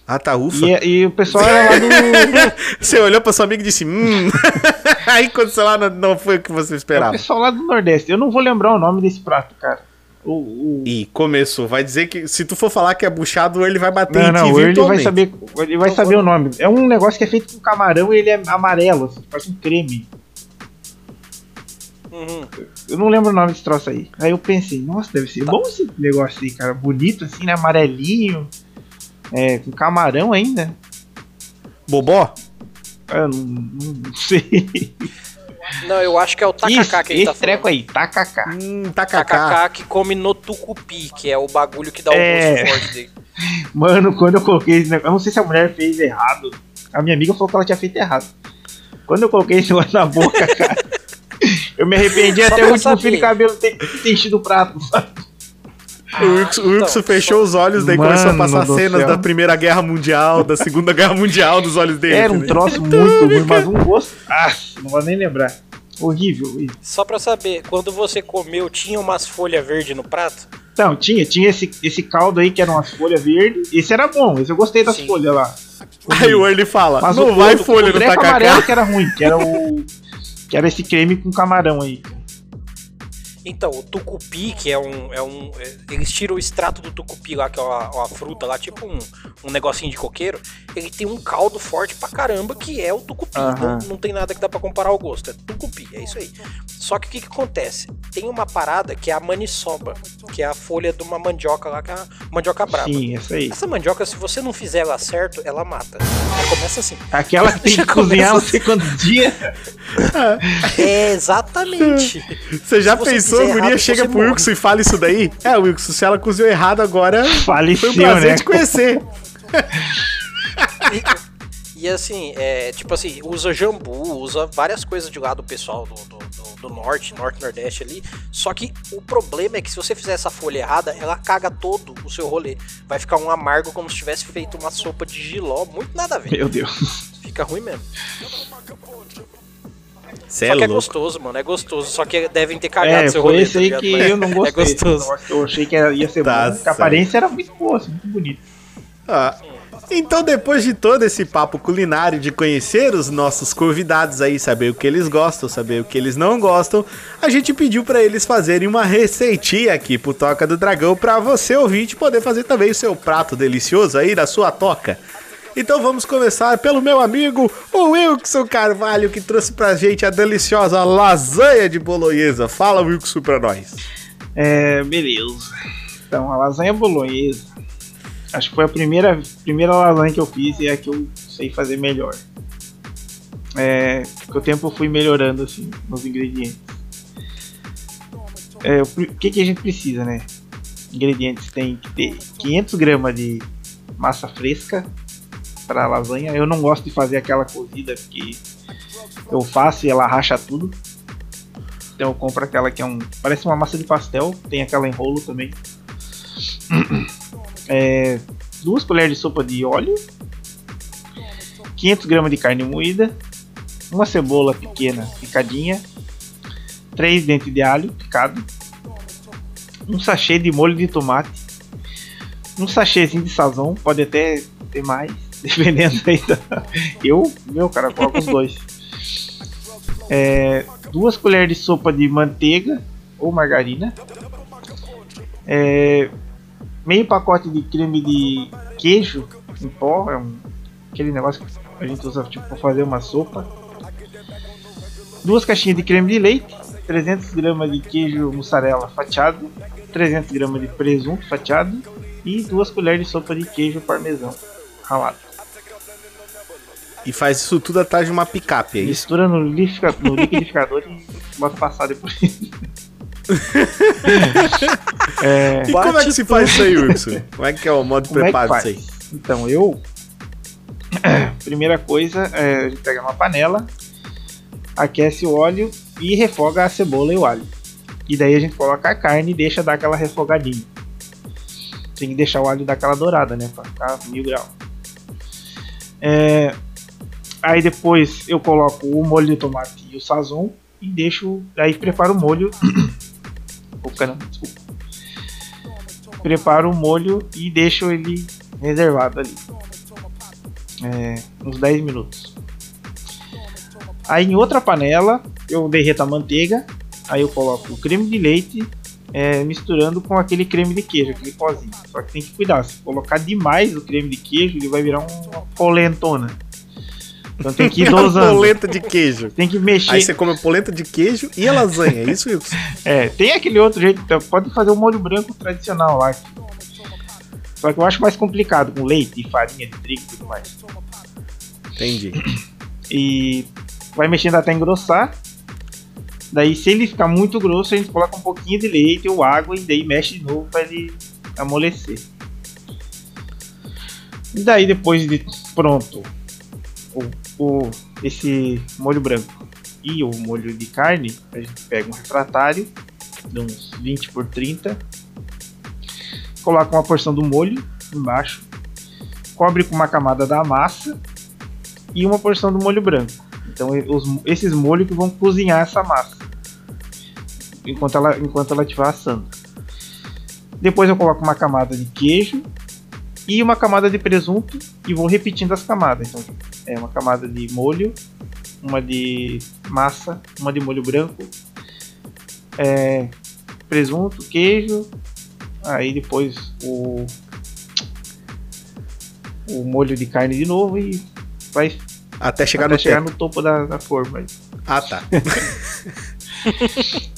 Ah, tá, ufa. E, e o pessoal era lá do. [laughs] Você olhou pra sua amiga e disse, hum. [laughs] Aí aconteceu lá, não, não foi o que você o esperava. pessoal lá do Nordeste. Eu não vou lembrar o nome desse prato, cara. O, o- E começou, vai dizer que se tu for falar que é buchado, ele vai bater Não, em ti não, ele vai saber. Ele vai saber o nome. É um negócio que é feito com camarão e ele é amarelo, assim, parece um creme. Uhum. Eu não lembro o nome desse troço aí. Aí eu pensei, nossa, deve ser bom esse negócio aí, cara. Bonito assim, né? Amarelinho. É, com camarão ainda. Bobó? Eu não, não sei. [laughs] Não, eu acho que é o Isso, tacacá que ele tá esse treco falando. aí, tacacá. Hum, tacacá. Tacacá que come no tucupi, que é o bagulho que dá o É. gosto forte dele. [laughs] Mano, quando eu coloquei esse negócio, eu não sei se a mulher fez errado. A minha amiga falou que ela tinha feito errado. Quando eu coloquei esse negócio na boca, cara, [laughs] eu me arrependi Só até o último saber. fio de cabelo ter, ter enchido o prato. sabe? O Wilson, o Wilson então, fechou os olhos, daí Mano começou a passar cenas céu. da Primeira Guerra Mundial, da Segunda Guerra Mundial nos olhos dele. Era um troço muito ruim, mas um gosto. Ah, não vou nem lembrar. Horrível, horrível. Só pra saber, quando você comeu, tinha umas folhas verdes no prato? Não, tinha, tinha esse, esse caldo aí que eram umas folhas verdes. Esse era bom, esse eu gostei das Sim. folhas lá. Aí o Early fala, Mas não o vai folha no treco amarelo tacacá. que era ruim, que era o. Que era esse creme com camarão aí. Então, o tucupi, que é um. É um é- eles tiram o extrato do tucupi lá, que é uma, uma fruta lá, tipo um, um negocinho de coqueiro. Ele tem um caldo forte pra caramba, que é o tucupi. Aham. Não, não tem nada que dá pra comparar o gosto. É tucupi, é isso aí. Só que o que, que acontece? Tem uma parada que é a maniçoba, que é a folha de uma mandioca lá, que é a mandioca brava. Sim, essa aí. Essa mandioca, se você não fizer ela certo, ela mata. Ela começa assim. Aquela [laughs] que tem Já que cozinhar não começa sei quantos dias. [laughs] É, exatamente. [laughs] Você já você pensou, fizer a guria chega pro morre. Wilson e fala isso daí? É, Wilson, se ela cozinhou errado agora, Faleceu, foi um prazer né? te conhecer. E, e assim, é, tipo assim, usa jambu, usa várias coisas de lá do pessoal do, do, do- do norte, norte, nordeste ali. Só que o problema é que se você fizer essa folha errada, ela caga todo o seu rolê. Vai ficar um amargo como se tivesse feito uma sopa de giló, muito nada a ver. Meu Deus. Fica ruim mesmo. Cê só que é louco. gostoso, mano, é gostoso. Só que devem ter cagado É, seu foi rolê. esse tá aí ligado? que eu não [laughs] gostei. É gostoso. Eu achei que ia ser Tá bom. A aparência era muito boa, assim, muito bonita. Ah, Então, depois de todo esse papo culinário, de conhecer os nossos convidados aí, saber o que eles gostam, saber o que eles não gostam, a gente pediu pra eles fazerem uma receitinha aqui pro Toca do Dragão pra você ouvinte poder fazer também o seu prato delicioso aí da sua toca. Então vamos começar pelo meu amigo, o Wilson Carvalho, que trouxe pra gente a deliciosa lasanha de bolonhesa. Fala, Wilson, pra nós. É, beleza. Então, a lasanha bolonhesa. Acho que foi a primeira, primeira lasanha que eu fiz e é a que eu sei fazer melhor. É, com o tempo eu fui melhorando assim nos ingredientes. É, o que, que a gente precisa, né? Ingredientes tem que ter 500 gramas de massa fresca para lasanha. Eu não gosto de fazer aquela cozida porque eu faço e ela racha tudo. Então eu compro aquela que é um. Parece uma massa de pastel, tem aquela enrolo também. [clears throat] É, duas colheres de sopa de óleo, 500 gramas de carne moída, uma cebola pequena picadinha, três dentes de alho picado, um sachê de molho de tomate, um sachêzinho de sazão, pode até ter mais, dependendo aí da... Eu, meu cara, coloco os dois. É, duas colheres de sopa de manteiga ou margarina, é, meio pacote de creme de queijo em pó, é um, aquele negócio que a gente usa tipo, para fazer uma sopa. Duas caixinhas de creme de leite, 300 gramas de queijo mussarela fatiado, 300 gramas de presunto fatiado e duas colheres de sopa de queijo parmesão ralado. E faz isso tudo atrás de uma picape, é isso? Mistura no, no liquidificador e bota passar depois. [laughs] é, E como é que se faz isso aí, Wilson? Como é que é o modo de Como é preparo faz? disso aí? Então, eu. [clears throat] Primeira coisa, é, a gente pega uma panela, aquece o óleo e refoga a cebola e o alho. E daí a gente coloca a carne e deixa dar aquela refogadinha. Tem que deixar o alho dar aquela dourada, né? Pra ficar mil grau. É, aí depois eu coloco o molho de tomate e o sazon e deixo. Aí preparo o molho. [coughs] Ô, caramba, desculpa. Preparo o molho e deixo ele reservado ali. É, uns 10 minutos. Aí em outra panela eu derreto a manteiga. Aí eu coloco o creme de leite é, misturando com aquele creme de queijo, aquele pozinho. Só que tem que cuidar, se colocar demais o creme de queijo, ele vai virar um- uma polentona. Então tem que ir [laughs] dosando. polenta de queijo. Tem que mexer. Aí você come polenta de queijo e a lasanha, é isso, Wilson? É, tem aquele outro jeito, então, pode fazer o molho branco tradicional lá. Só que eu acho mais complicado, com leite e farinha de trigo e tudo mais. Entendi. E vai mexendo até engrossar. Daí, se ele ficar muito grosso, a gente coloca um pouquinho de leite ou água e daí mexe de novo para ele amolecer. E daí, depois de pronto o, o- esse molho branco e o molho de carne, a gente pega um refratário de uns 20 por 30, coloca uma porção do molho embaixo, cobre com uma camada da massa e uma porção do molho branco. Então os- esses molhos que vão cozinhar essa massa enquanto ela enquanto ela estiver assando. Depois eu coloco uma camada de queijo e uma camada de presunto e vou repetindo as camadas. Então é uma camada de molho, uma de massa, uma de molho branco, é, presunto, queijo, aí depois o o molho de carne de novo e vai Até chegar até no chegar no topo da, da forma. Ah, tá.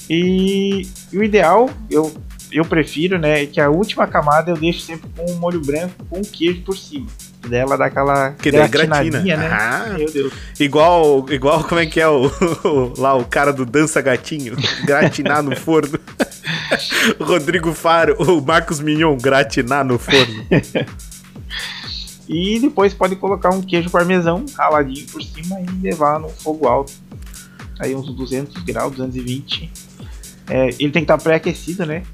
E, [laughs] e o ideal, eu, eu prefiro, né, é que a última camada eu deixo sempre com o molho branco com queijo por cima. E daí ela dá aquela Que daí gratina. gratinadinha, né? Ah. Meu Deus. Igual, igual como é que é o, [laughs] o- lá o cara do Dança Gatinho, gratinar no forno. [laughs] Rodrigo Faro, o Marcos Mignon, gratinar no forno. [laughs] E depois pode colocar um queijo parmesão raladinho por cima e levar no fogo alto. Aí uns 200 graus, 220. É, ele tem que estar pré-aquecido, né?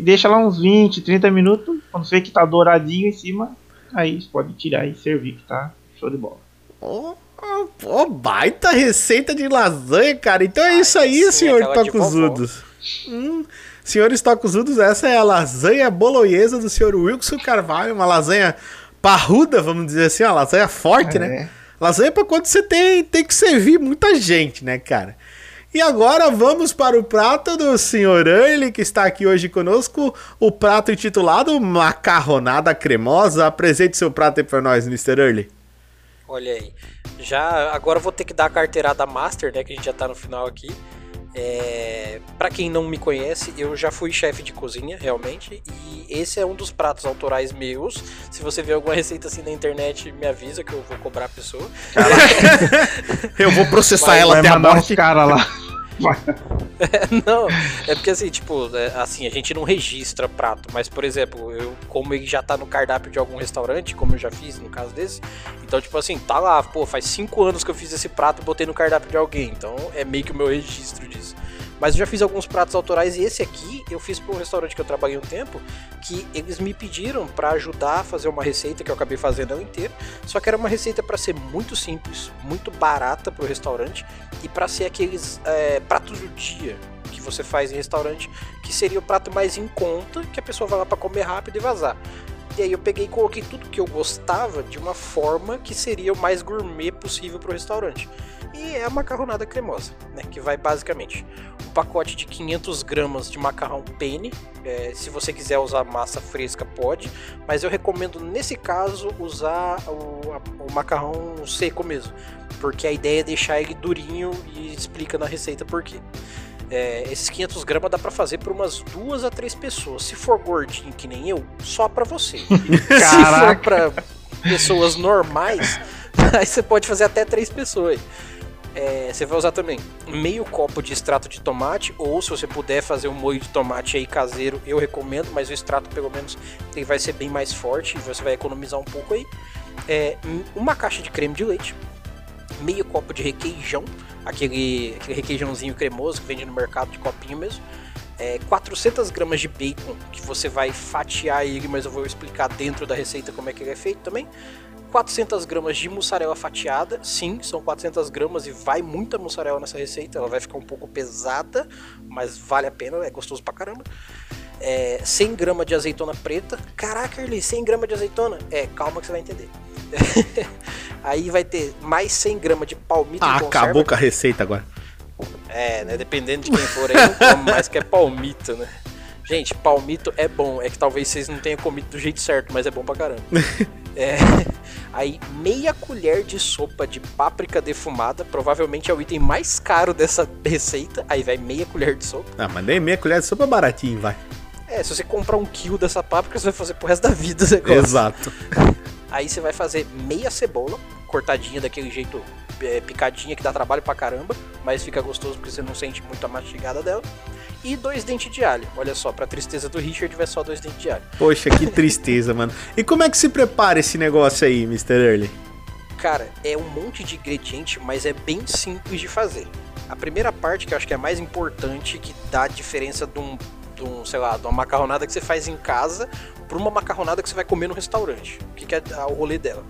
E deixa lá uns 20, 30 minutos. Quando você vê que tá douradinho em cima, aí você pode tirar e servir, que tá show de bola. Ô, ô, baita receita de lasanha, cara. Então é isso aí, sim, senhor Tocuzudos. Hum, senhores Tocuzudos, essa é a lasanha bolonhesa do senhor Wilson Carvalho. Uma lasanha parruda, vamos dizer assim, uma lasanha forte, É. né? Lasanha pra quando você tem, tem que servir muita gente, né, cara? E agora vamos para o prato do senhor Early, que está aqui hoje conosco. O prato intitulado Macarronada Cremosa. Apresente seu prato aí para nós, Mr. Early. Olha aí. Já agora eu vou ter que dar a carteirada Master, né? Que a gente já tá no final aqui. É, para quem não me conhece, eu já fui chefe de cozinha, realmente, e esse é um dos pratos autorais meus. Se você vê alguma receita assim na internet, me avisa que eu vou cobrar a pessoa. [laughs] Eu vou processar Vai- ela até a morte. caras lá. [laughs] não, é porque assim, tipo, é, assim, a gente não registra prato, mas por exemplo, eu, como ele já tá no cardápio de algum restaurante, como eu já fiz no caso desse, então, tipo assim, tá lá, pô, faz cinco anos que eu fiz esse prato e botei no cardápio de alguém, então é meio que o meu registro disso. Mas eu já fiz alguns pratos autorais e esse aqui eu fiz para um restaurante que eu trabalhei um tempo, que eles me pediram para ajudar a fazer uma receita que eu acabei fazendo ela inteira. Só que era uma receita para ser muito simples, muito barata para o restaurante e para ser aqueles é, pratos do dia que você faz em restaurante, que seria o prato mais em conta, que a pessoa vai lá para comer rápido e vazar. E aí eu peguei e coloquei tudo que eu gostava de uma forma que seria o mais gourmet possível para o restaurante. E é a macarronada cremosa, né? Que vai basicamente um pacote de 500 gramas de macarrão penne. É, se você quiser usar massa fresca, pode. Mas eu recomendo, nesse caso, usar o, a- o macarrão seco mesmo. Porque a ideia é deixar ele durinho e explica na receita por quê. É, esses 500 gramas dá pra fazer por umas duas a três pessoas. Se for gordinho que nem eu, só pra você. [laughs] Se for pra pessoas normais, [laughs] aí você pode fazer até três pessoas. É, você vai usar também meio copo de extrato de tomate, ou se você puder fazer um molho de tomate aí caseiro, eu recomendo, mas o extrato pelo menos ele vai ser bem mais forte e você vai economizar um pouco aí. É, uma caixa de creme de leite, meio copo de requeijão, aquele, aquele requeijãozinho cremoso que vende no mercado de copinho mesmo. é, 400 gramas de bacon, que você vai fatiar ele, mas eu vou explicar dentro da receita como é que ele é feito também. 400 gramas de mussarela fatiada, sim, são 400 gramas e vai muita mussarela nessa receita, ela vai ficar um pouco pesada, mas vale a pena, é gostoso pra caramba. É, 100 gramas de azeitona preta, caraca, Erli, 100 gramas de azeitona? É, calma que você vai entender. [laughs] Aí vai ter mais 100 gramas de palmito Ah, acabou com a receita agora. é, né? Dependendo de quem for aí, não come mais que é palmito, né? Gente, palmito é bom. É que talvez vocês não tenham comido do jeito certo, mas é bom pra caramba. [laughs] É, aí, meia colher de sopa de páprica defumada. Provavelmente é o item mais caro dessa receita. Aí vai meia colher de sopa. Ah, mas nem meia colher de sopa é baratinho, vai. É, se você comprar um quilo dessa páprica, você vai fazer pro resto da vida o negócio. Exato. [laughs] Aí você vai fazer meia cebola, cortadinha daquele jeito é, picadinha que dá trabalho pra caramba, mas fica gostoso porque você não sente muito a mastigada dela. E dois dentes de alho. Olha só, pra tristeza do Richard vai só dois dentes de alho. Poxa, que [laughs] tristeza, mano. E como é que se prepara esse negócio aí, Mr. Early? Cara, é um monte de ingrediente, mas é bem simples de fazer. A primeira parte, que eu acho que é a mais importante, que dá a diferença de um, de um, sei lá, de uma macarronada que você faz em casa para uma macarronada que você vai comer no restaurante. O que, que é o rolê dela?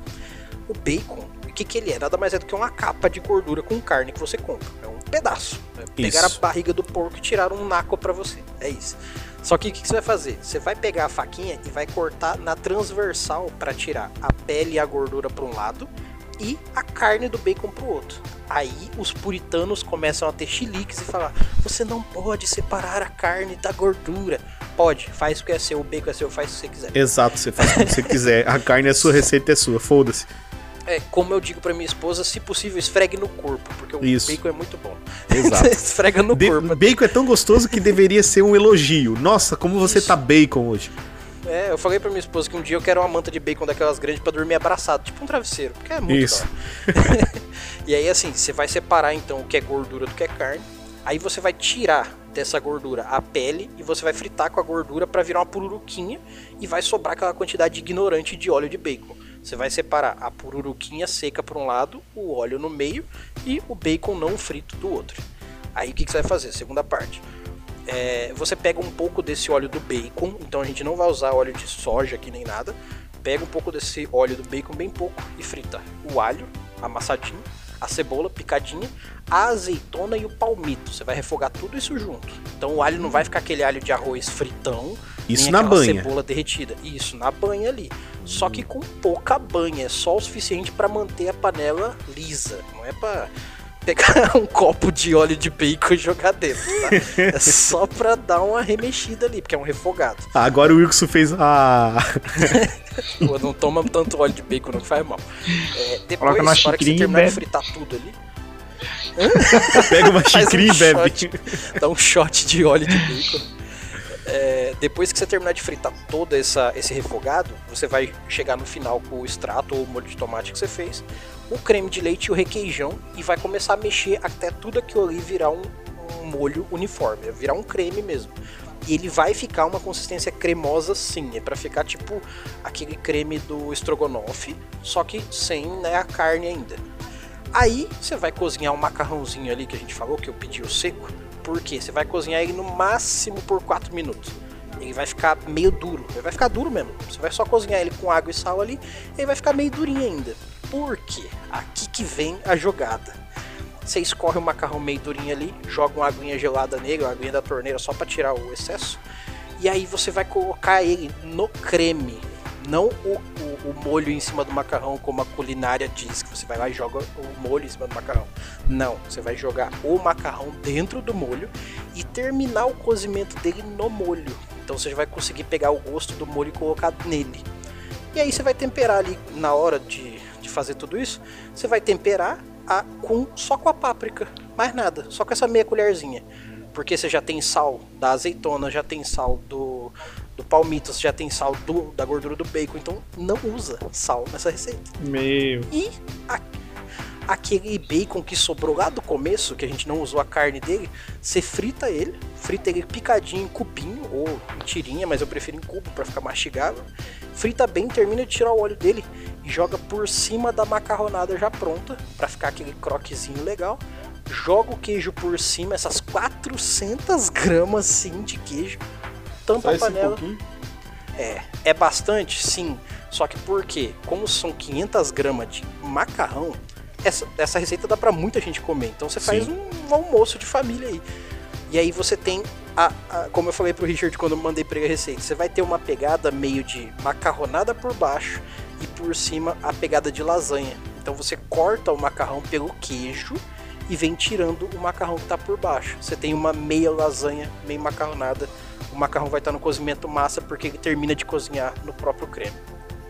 O bacon, o que, que ele é? Nada mais é do que uma capa de gordura com carne que você compra. É um pedaço. É pegar a barriga do porco e tirar um naco para você. É isso. Só que o que, que você vai fazer? Você vai pegar a faquinha e vai cortar na transversal para tirar a pele e a gordura para um lado e a carne do bacon pro outro. Aí os puritanos começam a ter chiliques e falar: você não pode separar a carne da gordura. Pode, faz o que é seu, o bacon é seu, faz o que você quiser. Exato, você faz como você quiser. A carne é sua, a receita é sua, foda-se. É, como eu digo pra minha esposa, se possível, esfregue no corpo, porque o Isso. bacon é muito bom. Exato. [laughs] Esfrega no De- corpo. bacon é tão gostoso que deveria ser um elogio. Nossa, como você Isso. tá bacon hoje. É, eu falei pra minha esposa que um dia eu quero uma manta de bacon daquelas grandes pra dormir abraçado, tipo um travesseiro, porque é muito Isso. [laughs] E aí assim, você vai separar então o que é gordura do que é carne. Aí você vai tirar dessa gordura a pele e você vai fritar com a gordura pra virar uma pururuquinha e vai sobrar aquela quantidade ignorante de óleo de bacon. Você vai separar a pururuquinha seca por um lado, o óleo no meio e o bacon não frito do outro. Aí o que, que você vai fazer? Segunda parte. É, você pega um pouco desse óleo do bacon, então a gente não vai usar óleo de soja aqui nem nada. Pega um pouco desse óleo do bacon, bem pouco, e frita o alho amassadinho, a cebola picadinha, a azeitona e o palmito. Você vai refogar tudo isso junto. Então o alho não vai ficar aquele alho de arroz fritão, Isso nem na banha. cebola derretida. Isso, na banha ali. Só que com pouca banha, é só o suficiente para manter a panela lisa. Não é para pegar [laughs] um copo de óleo de bacon e jogar dentro, tá? É só pra dar uma remexida ali, porque é um refogado. Ah, Agora o Wilson fez a. [laughs] Pô, não toma tanto óleo de bacon, não faz mal. É, depois, Coloca na hora que você xicrinha e terminar de bebe. fritar tudo ali, Pega uma [laughs] Faz um xicrinha e bebe. shot. dá um shot de óleo de bacon. É, depois que você terminar de fritar todo essa, esse refogado, você vai chegar no final com o extrato ou o molho de tomate que você fez, o creme de leite e o requeijão e vai começar a mexer até tudo aquilo ali virar um, um molho uniforme, virar um creme mesmo. E ele vai ficar uma consistência cremosa sim, é pra ficar tipo aquele creme do estrogonofe, só que sem né, a carne ainda. Aí você vai cozinhar o macarrãozinho ali que a gente falou, que eu pedi o seco. Por quê? Você vai cozinhar ele no máximo por 4 minutos. Ele vai ficar meio duro. Ele vai ficar duro mesmo. Você vai só cozinhar ele com água e sal ali. Ele vai ficar meio durinho ainda. Por quê? Aqui que vem a jogada. Você escorre o macarrão meio durinho ali, joga uma aguinha gelada nele, uma aguinha da torneira só para tirar o excesso. E aí você vai colocar ele no creme, não o, o, o molho em cima do macarrão, como a culinária diz, que você vai lá e joga o molho em cima do macarrão. Não, você vai jogar o macarrão dentro do molho e terminar o cozimento dele no molho. Então você vai conseguir pegar o gosto do molho e colocar nele. E aí você vai temperar ali na hora de, de fazer tudo isso. Você vai temperar a, com, só com a páprica, mais nada, só com essa meia colherzinha. Porque você já tem sal da azeitona, já tem sal do, do palmito, você já tem sal do, da gordura do bacon, então não usa sal nessa receita. Meu. E a- aquele bacon que sobrou lá do começo, que a gente não usou a carne dele, você frita ele, frita ele picadinho em cubinho ou em tirinha, mas eu prefiro em cubo para ficar mastigável. Frita bem, termina de tirar o óleo dele e joga por cima da macarronada já pronta, para ficar aquele croquezinho legal. joga o queijo por cima, essas 400 gramas sim de queijo, tampa Só a panela. pouquinho. É, é bastante, sim. Só que por quê? Como são 500 gramas de macarrão, essa, essa receita dá pra muita gente comer. Então você faz Sim. um, almoço de família aí. E aí você tem, a, a- como eu falei pro Richard quando eu mandei pra ele a receita, você vai ter uma pegada meio de macarronada por baixo e por cima a pegada de lasanha. Então você corta o macarrão pelo queijo e vem tirando o macarrão que tá por baixo. Você tem uma meia lasanha, meio macarronada. O macarrão vai estar no cozimento massa porque ele termina de cozinhar no próprio creme.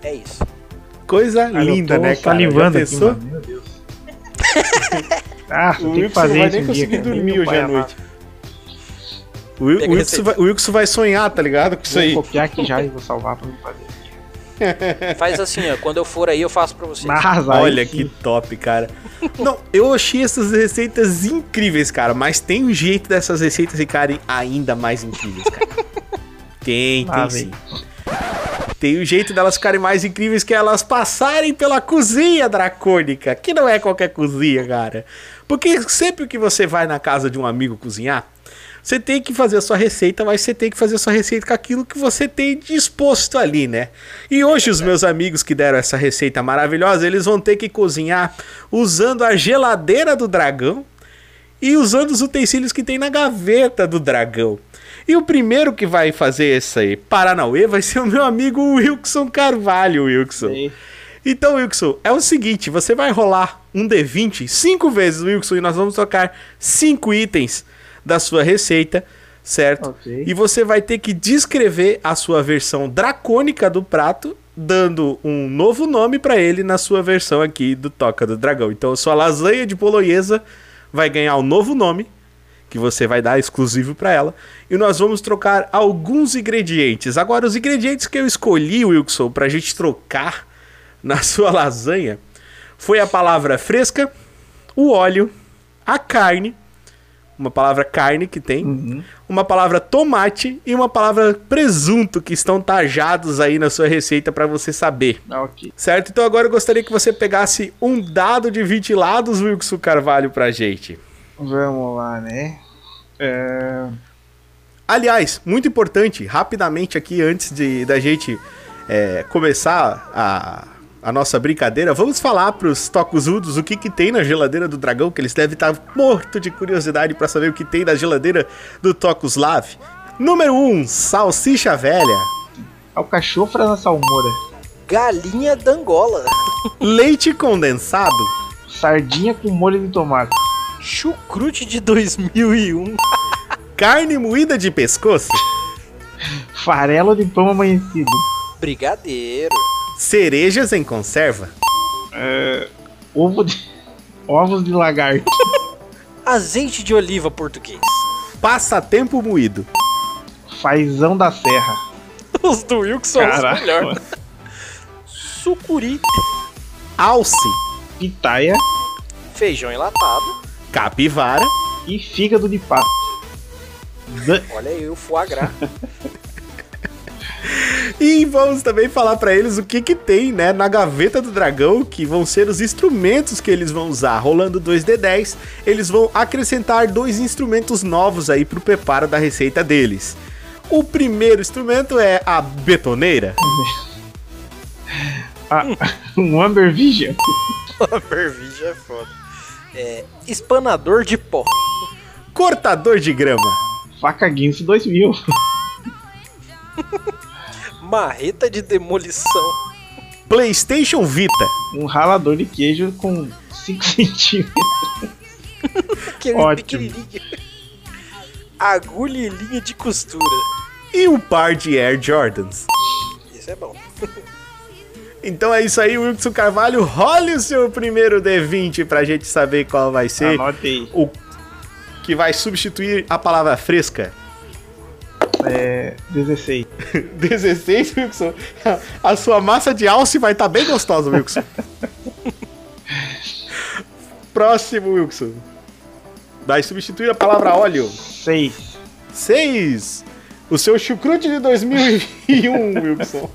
É isso. Coisa linda, tô né, cara? salivando Já aqui, mano. Meu Deus. [laughs] ah, O Wilson fazer não vai nem dia, conseguir cara. dormir hoje à noite. O, o Wilson vai, o Wilson vai sonhar, tá ligado? Com isso Vou aí. copiar aqui já e vou salvar pra mim fazer. Faz assim, ó. Quando eu for aí, eu faço pra vocês. Mas aí Olha que top, cara. Não, eu achei essas receitas incríveis, cara. Mas tem um jeito dessas receitas ficarem ainda mais incríveis, cara. [laughs] Tem, tem Ah, sim. Tem um jeito delas ficarem mais incríveis que elas passarem pela cozinha dracônica, que não é qualquer cozinha, cara. Porque sempre que você vai na casa de um amigo cozinhar, você tem que fazer a sua receita, mas você tem que fazer a sua receita com aquilo que você tem disposto ali, né? E hoje os meus amigos que deram essa receita maravilhosa, eles vão ter que cozinhar usando a geladeira do dragão e usando os utensílios que tem na gaveta do dragão. E o primeiro que vai fazer esse Paranauê vai ser o meu amigo Wilson Carvalho, Wilson. Sei. Então, Wilson, é o seguinte, você vai rolar um D20 cinco vezes, Wilson, e nós vamos trocar cinco itens da sua receita, certo? Ok. E você vai ter que descrever a sua versão dracônica do prato, dando um novo nome pra ele na sua versão aqui do Toca do Dragão. Então, a sua lasanha de bolonhesa vai ganhar um novo nome que você vai dar exclusivo pra ela. E nós vamos trocar alguns ingredientes. Agora, os ingredientes que eu escolhi, Wilson, pra gente trocar na sua lasanha foi a palavra fresca, o óleo, a carne, uma palavra carne que tem, Uhum. uma palavra tomate e uma palavra presunto que estão tajados aí na sua receita pra você saber. Ah, ok. Certo? Então agora eu gostaria que você pegasse um dado de 20 lados, Wilson Carvalho, pra gente. Vamos lá, né? É... Aliás, muito importante, rapidamente aqui, antes de da gente é, começar a, a nossa brincadeira, vamos falar pros tocuzudos o que, que tem na geladeira do dragão, que eles devem estar morto de curiosidade pra saber o que tem na geladeira do Tocuslav. Número 1, um, salsicha velha, Alcachofra na salmoura. Galinha d'Angola. leite condensado, Sardinha com molho de tomate. Chucrute de 2001. carne moída de pescoço, Farelo de pão amanhecido. Brigadeiro. Cerejas em conserva, Ovo de... [laughs] Ovos de lagarto. [laughs] Azeite de oliva português. passatempo moído, Fazão da serra. [laughs] Os do Wilson são os melhores. Sucuri. alce, Pitaia Feijão enlatado. capivara, e fígado de pato. Olha aí o foie gras. E vamos também falar pra eles o que que tem, né, na gaveta do dragão, que vão ser os instrumentos que eles vão usar. Rolando 2d10, eles vão acrescentar dois instrumentos novos aí pro preparo da receita deles. O primeiro instrumento é a betoneira, Ah, um Amber Vision. [laughs] É foda. É, espanador de pó. cortador de grama, Faca Guinness 2000. [laughs] Marreta de demolição. PlayStation Vita, Um ralador de queijo com 5 [laughs] centímetros. Ótimo. Agulha e linha de costura. e um par de Air Jordans. Isso é bom. Então é isso aí, Wilson Carvalho. Role o seu primeiro D20 pra gente saber qual vai ser Anote aí. o que vai substituir a palavra fresca. É. 16. 16, [laughs] Wilson. A sua massa de alce vai estar bem gostosa, Wilson. [laughs] Próximo, Wilson. Vai substituir a palavra óleo. 6. 6. O seu chucrute de 2001, Wilson.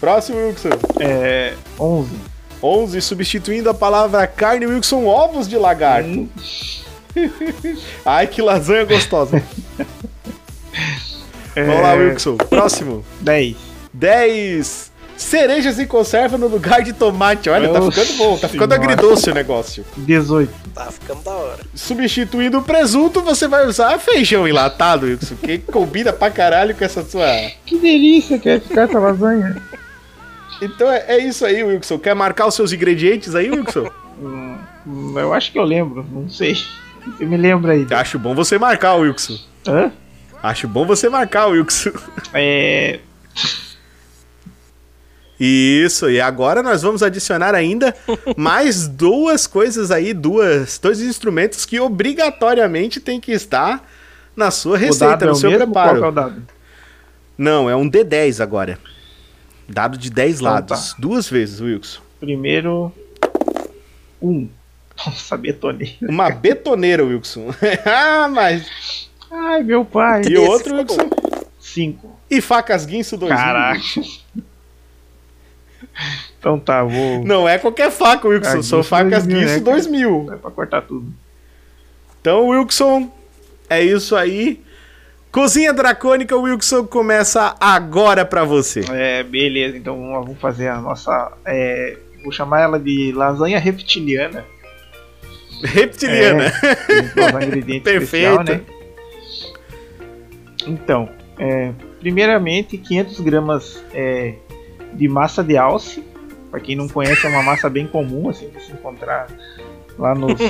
Próximo, Wilson. É. 11. 11, substituindo a palavra carne, Wilson, ovos de lagarto. [laughs] Ai, que lasanha gostosa. Vamos lá, Wilson. Próximo. 10. 10. Cerejas em conserva no lugar de tomate. Olha, tá Nossa ficando bom. Tá ficando senhora. agridoce o negócio. 18. Tá ficando da hora. Substituindo o presunto, você vai usar feijão enlatado, Wilson. Que [laughs] combina pra caralho com essa sua. Que delícia que é ficar essa lasanha. Então é, é isso aí, Wilson. Quer marcar os seus ingredientes aí, Wilson? Hum, hum, eu acho que eu lembro, não sei. Você me lembra aí. Acho bom você marcar, Wilson. Hã? Acho bom você marcar, Wilson. É. Isso, e agora nós vamos adicionar ainda mais duas coisas aí, duas, dois instrumentos que obrigatoriamente tem que estar na sua O receita, dado é no o seu mesmo? Qual preparo. que é o dado? Não, é um D10 agora. Dado de 10 Então lados. tá. Duas vezes, Wilson. Primeiro. Um. [laughs] Nossa, betoneira. Uma betoneira, Wilson. [laughs] ah, mas. Ai, meu pai. E Esse outro, Wilson? Cinco. E facas guinso 2 Caraca. Então tá, vou. Não é qualquer faca, Wilson. São facas 2000, guinso né, 2000. É pra cortar tudo. Então, Wilson, é isso aí. Cozinha Dracônica, Wilson, começa agora pra você. É, beleza, então vamos vamos fazer a nossa. é, vou chamar ela de lasanha reptiliana. Reptiliana. Tem que usar ingrediente Perfeito. [laughs] especial, né? Então, é, primeiramente 500 gramas é, de massa de alce. Para quem não conhece, é uma massa bem comum, assim, de se encontrar lá nos,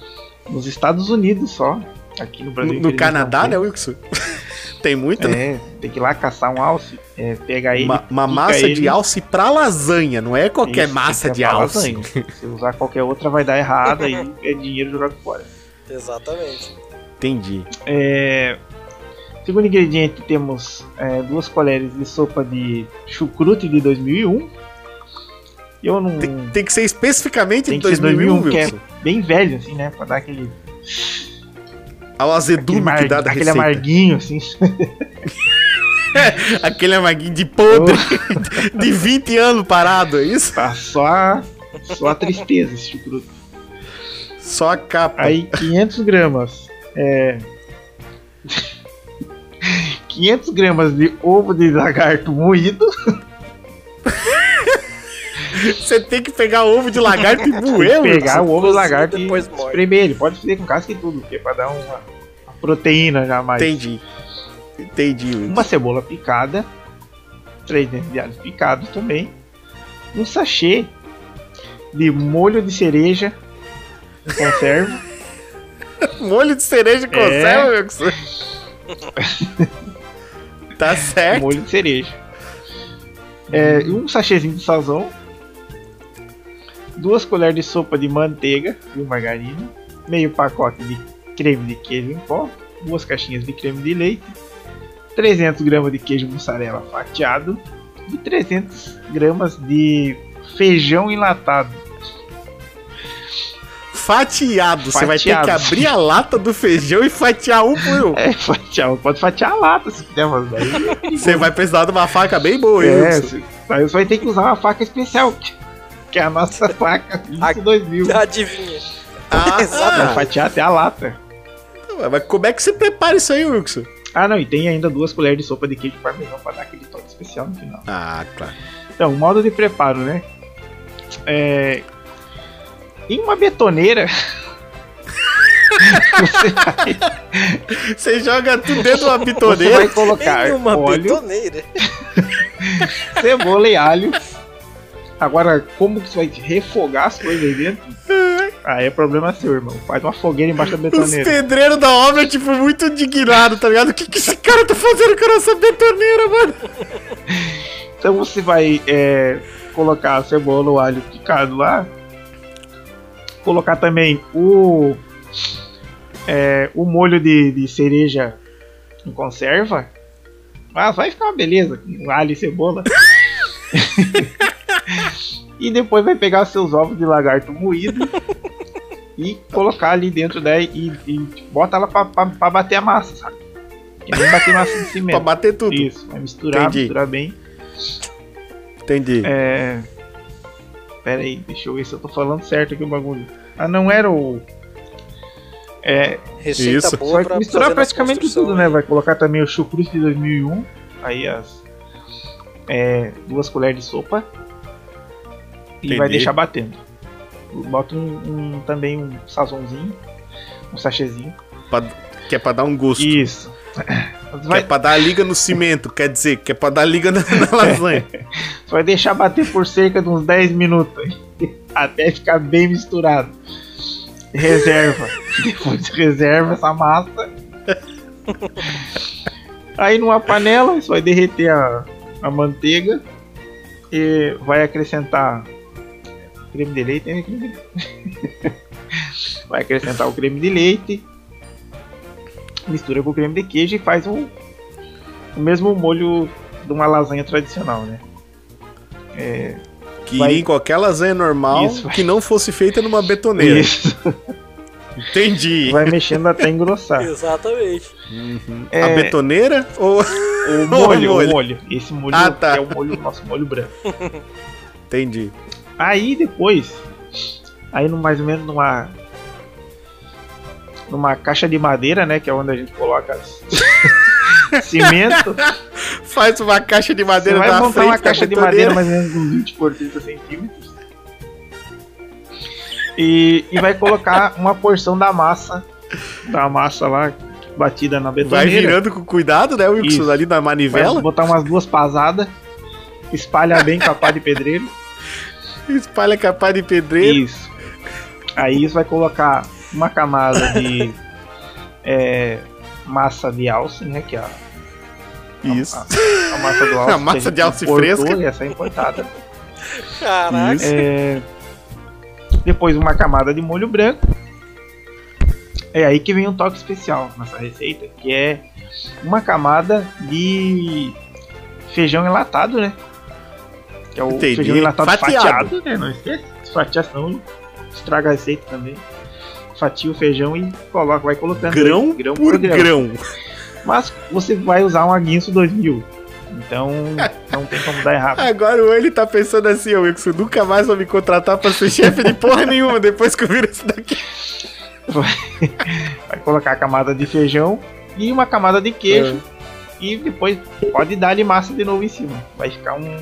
[laughs] nos Estados Unidos só. Aqui no Brasil. No, no Canadá, né, Wilson? [laughs] Tem muito, né? É, tem que ir lá caçar um alce, é, pegar ele. Uma, uma massa ele, de alce pra lasanha, não é qualquer Isso, massa de alce. lasanha. Se usar qualquer outra vai dar errado aí [laughs] é dinheiro jogado fora. Exatamente. Entendi. É, segundo ingrediente temos é, duas colheres de sopa de chucrute de 2001. Eu não Tem, tem que ser especificamente tem de que ser 2001, 2001, que é bem velho assim, né, Pra dar aquele Ao aquele, azedume mar- que dá da aquele receita. amarguinho assim. [laughs] Aquele amarguinho de podre, de 20 anos parado, é isso? Tá só a, só a tristeza esse chucrute. Só a capa. Aí 500 gramas. É. 500 gramas de ovo de lagarto moído. Você tem que pegar ovo de lagarto e moer, pegar o ovo do lagarto e depois espremer ele. Pode fazer com casca e tudo, porque é pra dar uma, uma proteína já mais. Entendi. Entendi, Wilson. Uma cebola picada. Três dentes de alho picados também. Um sachê de molho de cereja em conserva. [laughs] Molho de cereja com É. conserva, Wilson. [laughs] tá certo. molho de cereja. É, e um sachêzinho de sazão. Duas colheres de sopa de manteiga e margarina. Meio pacote de creme de queijo em pó. Duas caixinhas de creme de leite. 300 gramas de queijo mussarela fatiado. E 300 gramas de feijão enlatado. Fatiado. Você vai ter Fatiado. que abrir a lata do feijão e fatiar um por um. [laughs] É, fatiar, pode fatiar a lata se quiser, mas daí. [laughs] Você vai precisar de uma faca bem boa, hein, É, Wilson? se- aí você vai ter que usar uma faca especial. Que é a nossa [laughs] faca A- 2000. Adivinha. Ah, Vai fatiar até a lata. mas como é que você prepara isso aí, Wilson? Ah, não, e tem ainda duas colheres de sopa de queijo parmesão pra dar aquele toque especial no final. Ah, claro. Então, modo de preparo, né? É... Em uma betoneira. você, vai, Você joga tudo dentro de uma você bitoneira. vai colocar Em uma óleo, betoneira. [laughs] cebola e alho. Agora, como que você vai refogar as coisas aí dentro? Aí é problema seu, irmão. Faz uma fogueira embaixo da Os betoneira. pedreiros da obra, tipo, muito indignados, tá ligado? O que, que esse cara tá fazendo com a nossa betoneira, mano? Então você vai é, colocar a cebola, o alho picado lá. Colocar também o é, o molho de, de cereja em conserva. Ah, vai ficar uma beleza com alho e cebola. [laughs] e depois vai pegar seus ovos de lagarto moído e colocar ali dentro daí e, e bota ela pra, pra, pra bater a massa, sabe? Que nem bater massa de [laughs] Pra cimento. bater tudo. Isso, vai misturar, Entendi. misturar bem. Entendi. É, Pera aí, deixa eu ver se eu tô falando certo aqui o bagulho. Ah, não era o. É, Receita Isso. boa vai pra misturar praticamente tudo, né? Vai colocar também o chucrute de 2001. Aí as. É, duas colheres de sopa. E vai deixar batendo. Bota um, um- também um sazonzinho. Um sachêzinho. Pra- que é pra dar um gosto. Isso. Que Vai, é pra dar liga no cimento, quer dizer, que é pra dar liga na, na lasanha. [laughs] vai deixar bater por cerca de uns 10 minutos. [laughs] Até ficar bem misturado. Reserva. [laughs] Depois reserva essa massa. Aí numa panela você vai derreter a, a manteiga e vai acrescentar creme de leite, né? Creme de leite. Vai acrescentar o creme de leite, mistura com o creme de queijo e faz o, o mesmo molho de uma lasanha tradicional, né? É, Que Vai- iria em qualquer lasanha normal Isso. que não fosse feita numa betoneira. isso. Entendi. Vai mexendo até engrossar. [laughs] Exatamente. A É, betoneira ou. [laughs] O molho, molho. o molho. Esse molho Ah, tá. é o molho, nosso molho branco. Entendi. Aí depois, aí no, mais ou menos numa numa caixa de madeira, né, que é onde a gente coloca [laughs] cimento. [laughs] Faz uma caixa de Você madeira vai na montar frente uma da caixa de madeira mais ou menos uns 20 por 30 centímetros. E, e vai colocar uma porção da massa, da massa lá batida na Vai betoneira. virando com cuidado, né, Wilson? Isso. Ali na Vai manivela. botar umas duas pasadas, espalha bem com a pá de pedreiro. [laughs] Espalha capaz de pedreiro. Isso. Aí você vai colocar uma camada de [laughs] é, massa de alce, né? Que é a, Isso. a, a massa do [laughs] alce. A massa de alce importou, fresca. E essa é importada. Caraca. É, depois uma camada de molho branco. É aí que vem um toque especial nessa receita, que é uma camada de feijão enlatado, né? Que é o Entendi. feijão enlatado Fatiado. fatiado, né? Não esquece. Se fatiar, senão estraga a receita também. Fatia o feijão e coloca, vai colocando Grão, grão por grão. Mas você vai usar um Aguinso 2000. Então não tem como dar errado. Agora o ele tá pensando assim, ô Wilson, nunca mais vou me contratar pra ser chefe de porra nenhuma depois que eu viro isso daqui. Vai colocar a camada de feijão e uma camada de queijo. E depois pode dar de massa de novo em cima. Vai ficar um.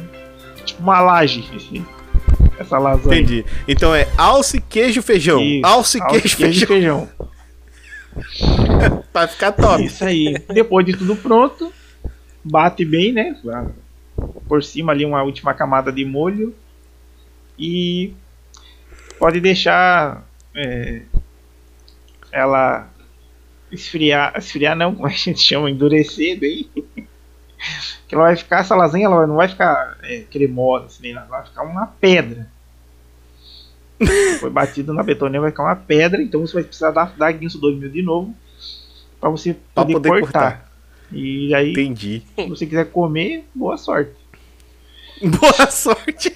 Tipo uma laje. esse- essa lasanha. Entendi. Então é alce, queijo, feijão. Isso, Alce, alce, queijo, queijo feijão. feijão. [laughs] Vai ficar top. Isso aí. Depois de tudo pronto, bate bem, né? Por cima ali uma última camada de molho. E pode deixar é, ela esfriar. Esfriar não, como [laughs] a gente chama, endurecer bem. Que ela vai ficar, essa lasanha ela não vai ficar é, cremosa, assim, ela vai ficar uma pedra. Foi batido na betoneira, vai ficar uma pedra, então você vai precisar dar, dar guinso 2000 de novo para você Pra poder, poder cortar. cortar. E aí, Entendi. se você quiser comer, boa sorte. Boa sorte.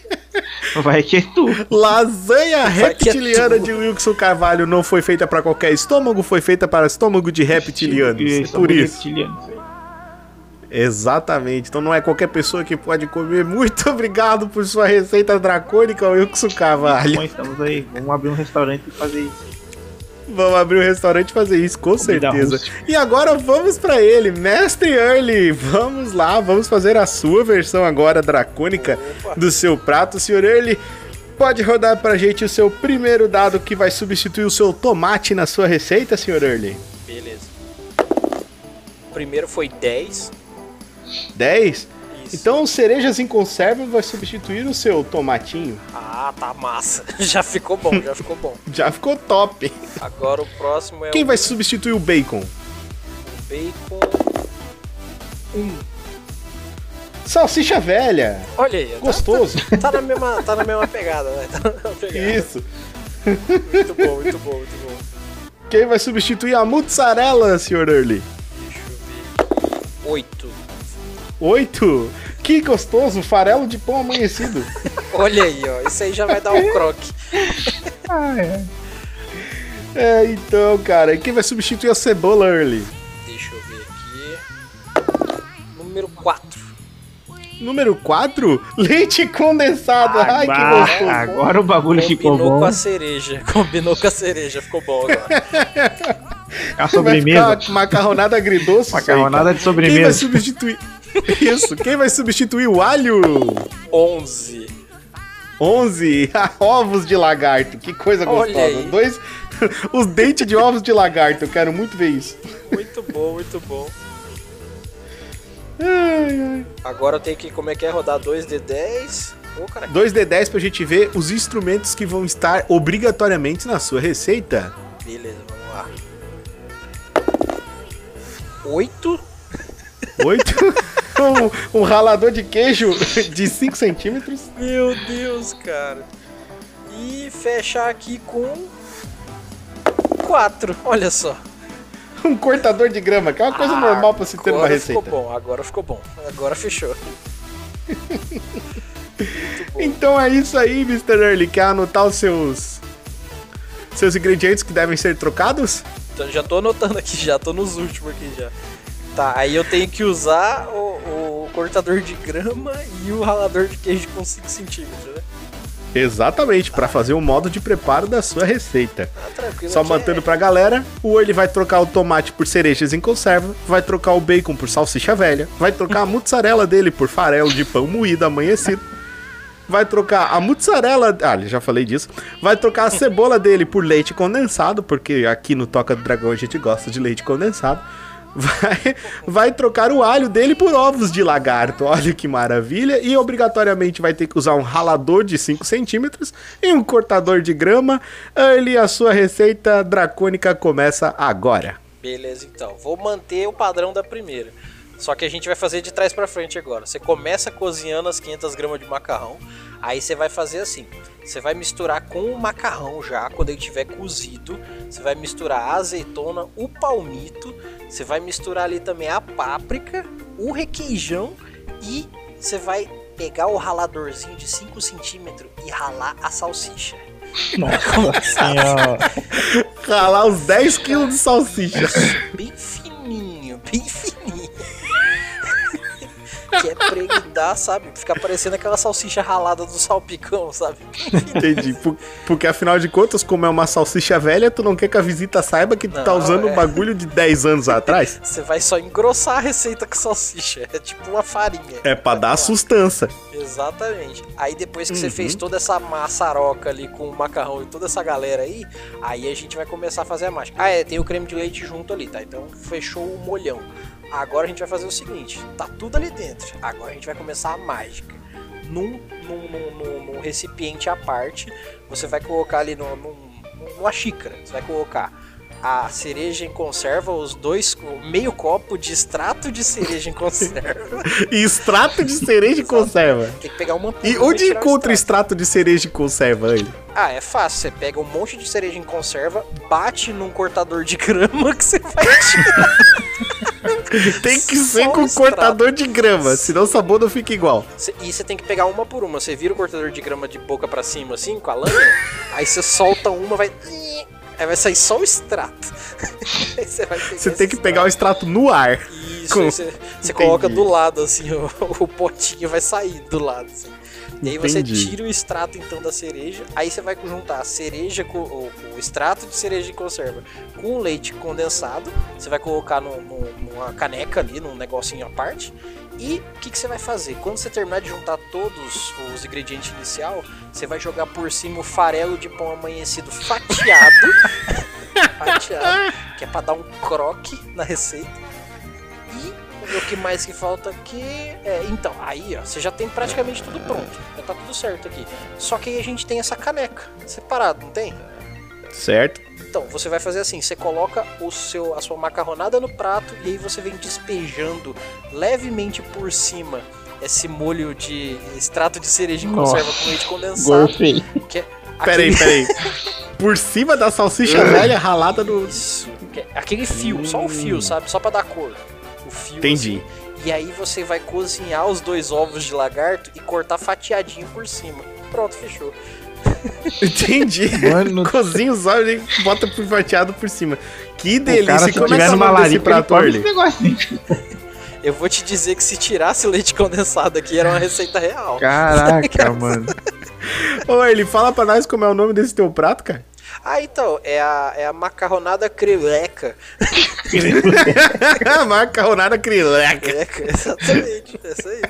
Vai que é tu. Lasanha Vai é reptiliana tudo. de Wilson Carvalho não foi feita pra qualquer estômago, foi feita para estômago de reptilianos. Isso, Por isso. reptiliano, isso aí. Exatamente. Então não é qualquer pessoa que pode comer. Muito [laughs] obrigado por sua receita dracônica, Wilson Carvalho. Bom, estamos aí. Vamos abrir um restaurante e fazer isso. Vamos abrir um restaurante e fazer isso, com Comida certeza. E agora vamos pra ele, Mestre Early. Vamos lá, vamos fazer a sua versão agora dracônica do seu prato, Sr. Early. Pode rodar pra gente o seu primeiro dado que vai substituir o seu tomate na sua receita, Sr. Early. Beleza. O primeiro foi 10. 10. Isso. Então, cerejas em conserva vai substituir o seu tomatinho. Ah, tá massa. [laughs] Já ficou bom, já ficou bom. [laughs] Já ficou top. Agora o próximo é Quem o vai substituir o bacon? bacon. Salsicha velha. Olha aí, tá- Gostoso. [laughs] Tá, na mesma, tá na mesma pegada, né? Tá na mesma pegada. Isso. Muito bom, muito bom, muito bom. Quem vai substituir a mozzarella, Sr. Early? Deixa eu ver. 8. Oito. Que gostoso, farelo de pão amanhecido. [laughs] Olha aí, ó. Isso aí já vai dar um [laughs] croque. Ah, é. É, então, cara, e quem vai substituir a cebola, Early? Deixa eu ver aqui. Número 4. Número 4, leite condensado. Ai, que gostoso. agora o bagulho ficou Combinou bom. com a cereja. [laughs] Combinou com a cereja, ficou bom agora. A Vai sobremesa. ficar macarronada agridoce. isso aí. Macarronada de Quem vai sobremesa. substituir... [laughs] Isso, quem vai substituir o alho? 11. 11 [laughs] ovos de lagarto. Que coisa gostosa. Dois [laughs] os dentes de ovos de lagarto. Eu quero muito ver isso. Muito bom, muito bom. Ai, ai. Agora eu tenho que, como é que é, rodar 2D10. Ô, cara, 2D10 pra gente ver os instrumentos que vão estar obrigatoriamente na sua receita. beleza, vamos lá. 8. 8. [laughs] um, um ralador de queijo de 5 centímetros. Meu Deus, cara. E fechar aqui com 4. Olha só. Um cortador de grama, que é uma coisa normal pra se ter Agora receita. ficou bom, agora ficou bom. Agora fechou. [laughs] Então é isso aí, Mr. Early. Quer anotar os seus. Seus ingredientes que devem ser trocados? Então, já tô anotando aqui, já tô nos últimos aqui já. Tá, aí eu tenho que usar o, o cortador de grama e o ralador de queijo com 5 centímetros, né? Exatamente, pra fazer o modo de preparo da sua receita. Tranquilo. Só mantendo é... pra galera, o ele vai trocar o tomate por cerejas em conserva, vai trocar o bacon por salsicha velha, vai trocar a [laughs] mussarela dele por farelo de pão moído amanhecido, vai trocar a mussarela, ah, já falei disso, vai trocar a cebola dele por leite condensado, porque aqui no Toca do Dragão a gente gosta de leite condensado. Vai, vai trocar o alho dele por ovos de lagarto, olha que maravilha. E obrigatoriamente vai ter que usar um ralador de 5 centímetros e um cortador de grama. Ele, a sua receita dracônica começa agora. Beleza, então. Vou manter o padrão da primeira. Só que a gente vai fazer de trás pra frente agora. Você começa cozinhando as 500 gramas de macarrão. Aí você vai fazer assim. Você vai misturar com o macarrão já, quando ele tiver cozido. Você vai misturar a azeitona, o palmito. Você vai misturar ali também a páprica, o requeijão. E você vai pegar o raladorzinho de 5 centímetros e ralar a salsicha. Nossa senhora. Ralar os 10 quilos de salsicha. bem fininho, bem fininho. Que é dar, sabe? Ficar parecendo aquela salsicha ralada do salpicão, sabe? Entendi. Por- Porque afinal de contas, como é uma salsicha velha, tu não quer que a visita saiba que tu tá Não, usando um é. bagulho de 10 anos atrás? Você vai só engrossar a receita com salsicha. É tipo uma farinha. É pra dar sustância. Exatamente. Aí depois que Uhum. você fez toda essa maçaroca ali com o macarrão e toda essa galera aí, aí a gente vai começar a fazer a mágica. Ah, é, tem o creme de leite junto ali, tá? Então fechou o molhão. Agora a gente vai fazer o seguinte: tá tudo ali dentro. Agora a gente vai começar a mágica. Num, num, num- num- recipiente à parte, você vai colocar ali num- num- numa xícara. Você vai colocar a cereja em conserva, os dois, meio copo de extrato de cereja em conserva. [laughs] E extrato de cereja e conserva. Tem que pegar uma E onde encontra extrato. extrato de cereja e conserva ele? Ah, é fácil. Você pega um monte de cereja em conserva, bate num cortador de grama que você vai tirar. [laughs] Tem que Só ser com o extrato. cortador de grama, senão o sabor não fica igual. E você tem que pegar uma por uma. Você vira o cortador de grama de boca pra cima, assim, com a lâmina. aí você solta uma, vai. Aí vai sair só o extrato. [laughs] você Você tem que pegar o extrato no ar. Isso, Com- você, você coloca do lado, assim, o, o potinho vai sair do lado, assim. E aí você Entendi. tira o extrato, então, da cereja. Aí você vai juntar a cereja com o, o extrato de cereja em conserva com o leite condensado. Você vai colocar no- no- numa caneca ali, num negocinho à parte. E o que, que você vai fazer? Quando você terminar de juntar todos os ingredientes inicial, você vai jogar por cima o farelo de pão amanhecido fatiado. [laughs] fatiado, que é pra dar um croque na receita. E o que mais que falta aqui. É, então, aí ó, você já tem praticamente tudo pronto. Já tá tudo certo aqui. Só que aí a gente tem essa caneca separado, não tem? Certo? Então, você vai fazer assim, você coloca o seu, a sua macarronada no prato e aí você vem despejando levemente por cima esse molho de extrato de cereja em Nossa. conserva com leite condensado. Gorfei. Que é Peraí, aquele- peraí. [laughs] Por cima da salsicha velha ralada no. Isso, é aquele fio, só o fio, sabe? Só pra dar cor. O fio. Entendi. assim. E aí você vai cozinhar os dois ovos de lagarto e cortar fatiadinho por cima. Pronto, fechou. [laughs] Entendi. Mano, Cozinha os ovos e bota por fatiado por cima. Que o delícia. cara, E se como é que tiver é o numa larica, ele prato, come Orly? esse negocinho. [laughs] Eu vou te dizer que se tirasse o leite condensado aqui, era uma receita real. Caraca, [laughs] mano. Ô, ele fala pra nós como é o nome desse teu prato, cara. Ah, então, é a, é a macarronada creleca. Macarronada crileca. Creca, exatamente, essa aí.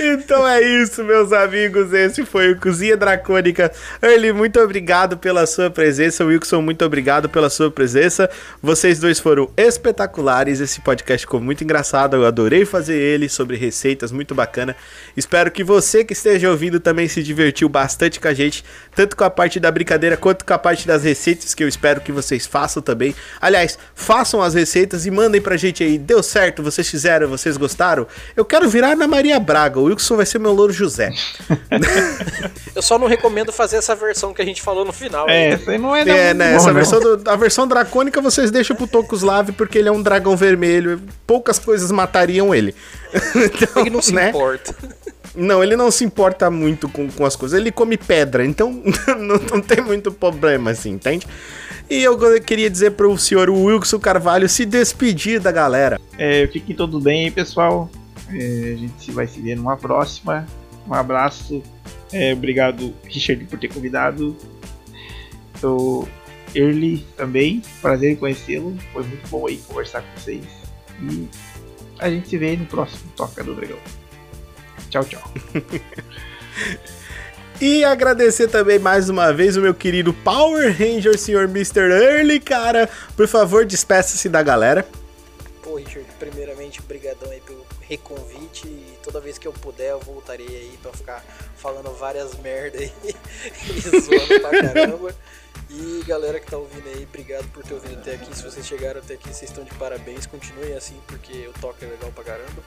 Então é isso, meus amigos. Esse foi o Cozinha Dracônica. Early, muito obrigado pela sua presença. Wilson, muito obrigado pela sua presença. Vocês dois foram espetaculares. Esse podcast ficou muito engraçado. Eu adorei fazer ele sobre receitas, muito bacana. Espero que você que esteja ouvindo também se divertiu bastante com a gente, tanto com a parte da brincadeira quanto com a parte das receitas, que eu espero que vocês façam também. Aliás, façam as receitas e mandem pra gente aí. Deu certo? Vocês fizeram? Vocês gostaram? Eu quero virar na Maria Braga. O Wilson vai ser meu louro José. [laughs] Eu só não recomendo fazer essa versão que a gente falou no final. É, essa aí não é, É, não, né? bom, Essa não. versão, do- a versão dracônica vocês deixam pro Tokuslav porque ele é um dragão vermelho. Poucas coisas matariam ele. [laughs] Então, Ele não se né? importa. Não, ele não se importa muito com, com as coisas. Ele come pedra, então [laughs] não, não tem muito problema, assim, entende? E eu queria dizer pro senhor Wilson Carvalho se despedir da galera. É, fiquem todos bem aí, pessoal. É, a gente vai se ver numa próxima. Um abraço. É, obrigado, Richard, por ter convidado. O Early também. Prazer em conhecê-lo. Foi muito bom aí conversar com vocês. E a gente se vê no próximo Toca do Dragão. Tchau, tchau. [laughs] E agradecer também mais uma vez o meu querido Power Ranger, senhor Mr. Early, cara. Por favor, despeça-se da galera. Pô, Richard, primeiramente, brigadão aí reconvite e toda vez que eu puder eu voltarei aí pra ficar falando várias merda aí [laughs] e zoando pra caramba. E galera que tá ouvindo aí, obrigado por ter ouvido até aqui. Se vocês chegaram até aqui, vocês estão de parabéns. Continuem assim, porque o toque é legal pra caramba.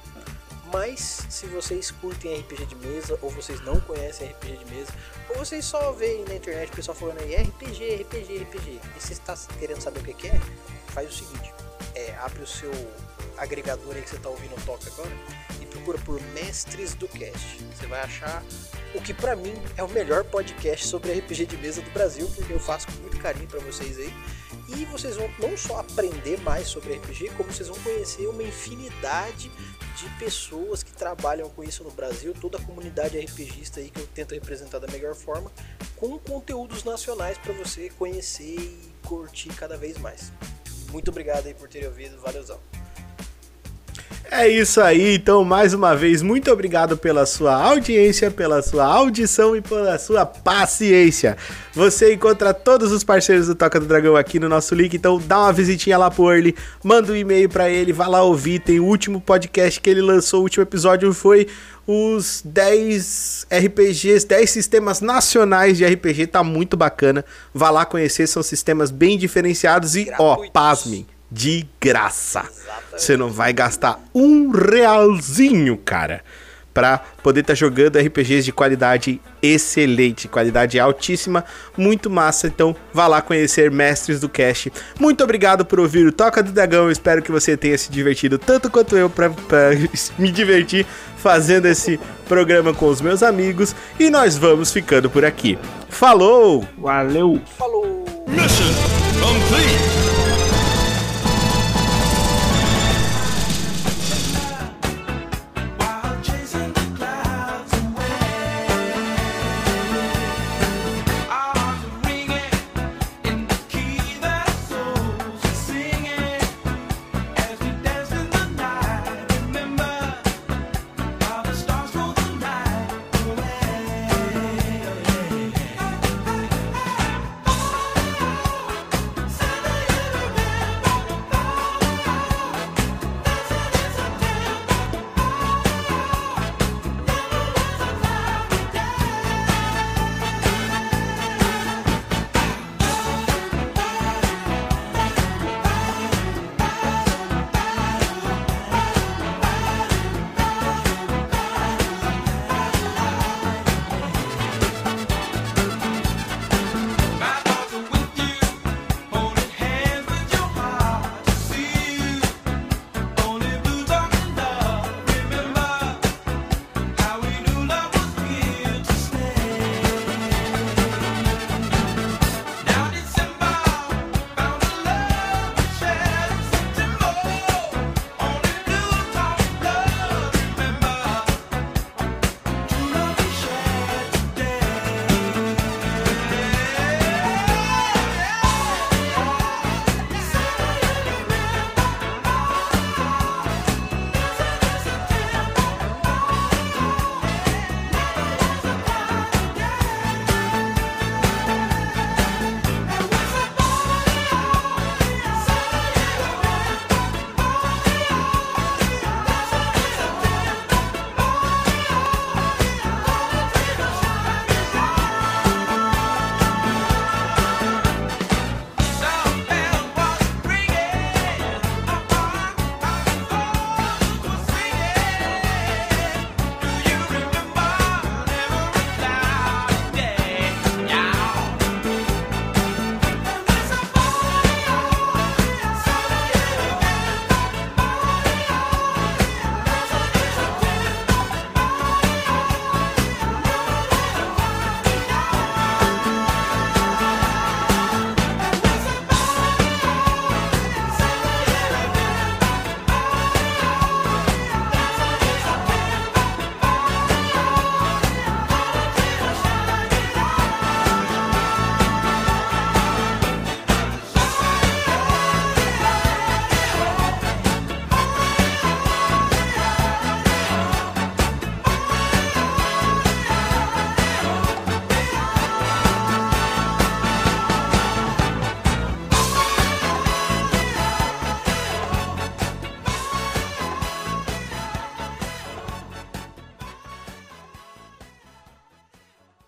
Mas se vocês curtem RPG de mesa, ou vocês não conhecem RPG de mesa, ou vocês só veem na internet o pessoal falando aí RPG, RPG, RPG, e você está querendo saber o que é, faz o seguinte, é, abre o seu agregador aí que você está ouvindo o toque agora e procura por Mestres do Cast. Você vai achar o que pra mim é o melhor podcast sobre RPG de mesa do Brasil, porque eu faço com muito carinho pra vocês aí. E vocês vão não só aprender mais sobre RPG, como vocês vão conhecer uma infinidade de pessoas que trabalham com isso no Brasil, toda a comunidade RPGista aí que eu tento representar da melhor forma, com conteúdos nacionais para você conhecer e curtir cada vez mais. Muito obrigado aí por terem ouvido, valeuzão. É isso aí, então mais uma vez, muito obrigado pela sua audiência, pela sua audição e pela sua paciência. Você encontra todos os parceiros do Toca do Dragão aqui no nosso link, então dá uma visitinha lá pro Early, manda um e-mail pra ele, vai lá ouvir, tem o último podcast que ele lançou, o último episódio foi os 10 RPGs, 10 sistemas nacionais de RPG, tá muito bacana. Vá lá conhecer, são sistemas bem diferenciados e, ó, Gratuitos. pasmem, de graça. Exatamente. Você não vai gastar um realzinho, cara, pra poder estar jogando RPGs de qualidade excelente, qualidade altíssima, muito massa. Então, vá lá conhecer Mestres do Cast. Muito obrigado por ouvir o Toca do Dragão. Espero que você tenha se divertido tanto quanto eu pra [laughs] me divertir fazendo esse programa com os meus amigos. E nós vamos ficando por aqui. Falou! Valeu! Falou! Mission complete.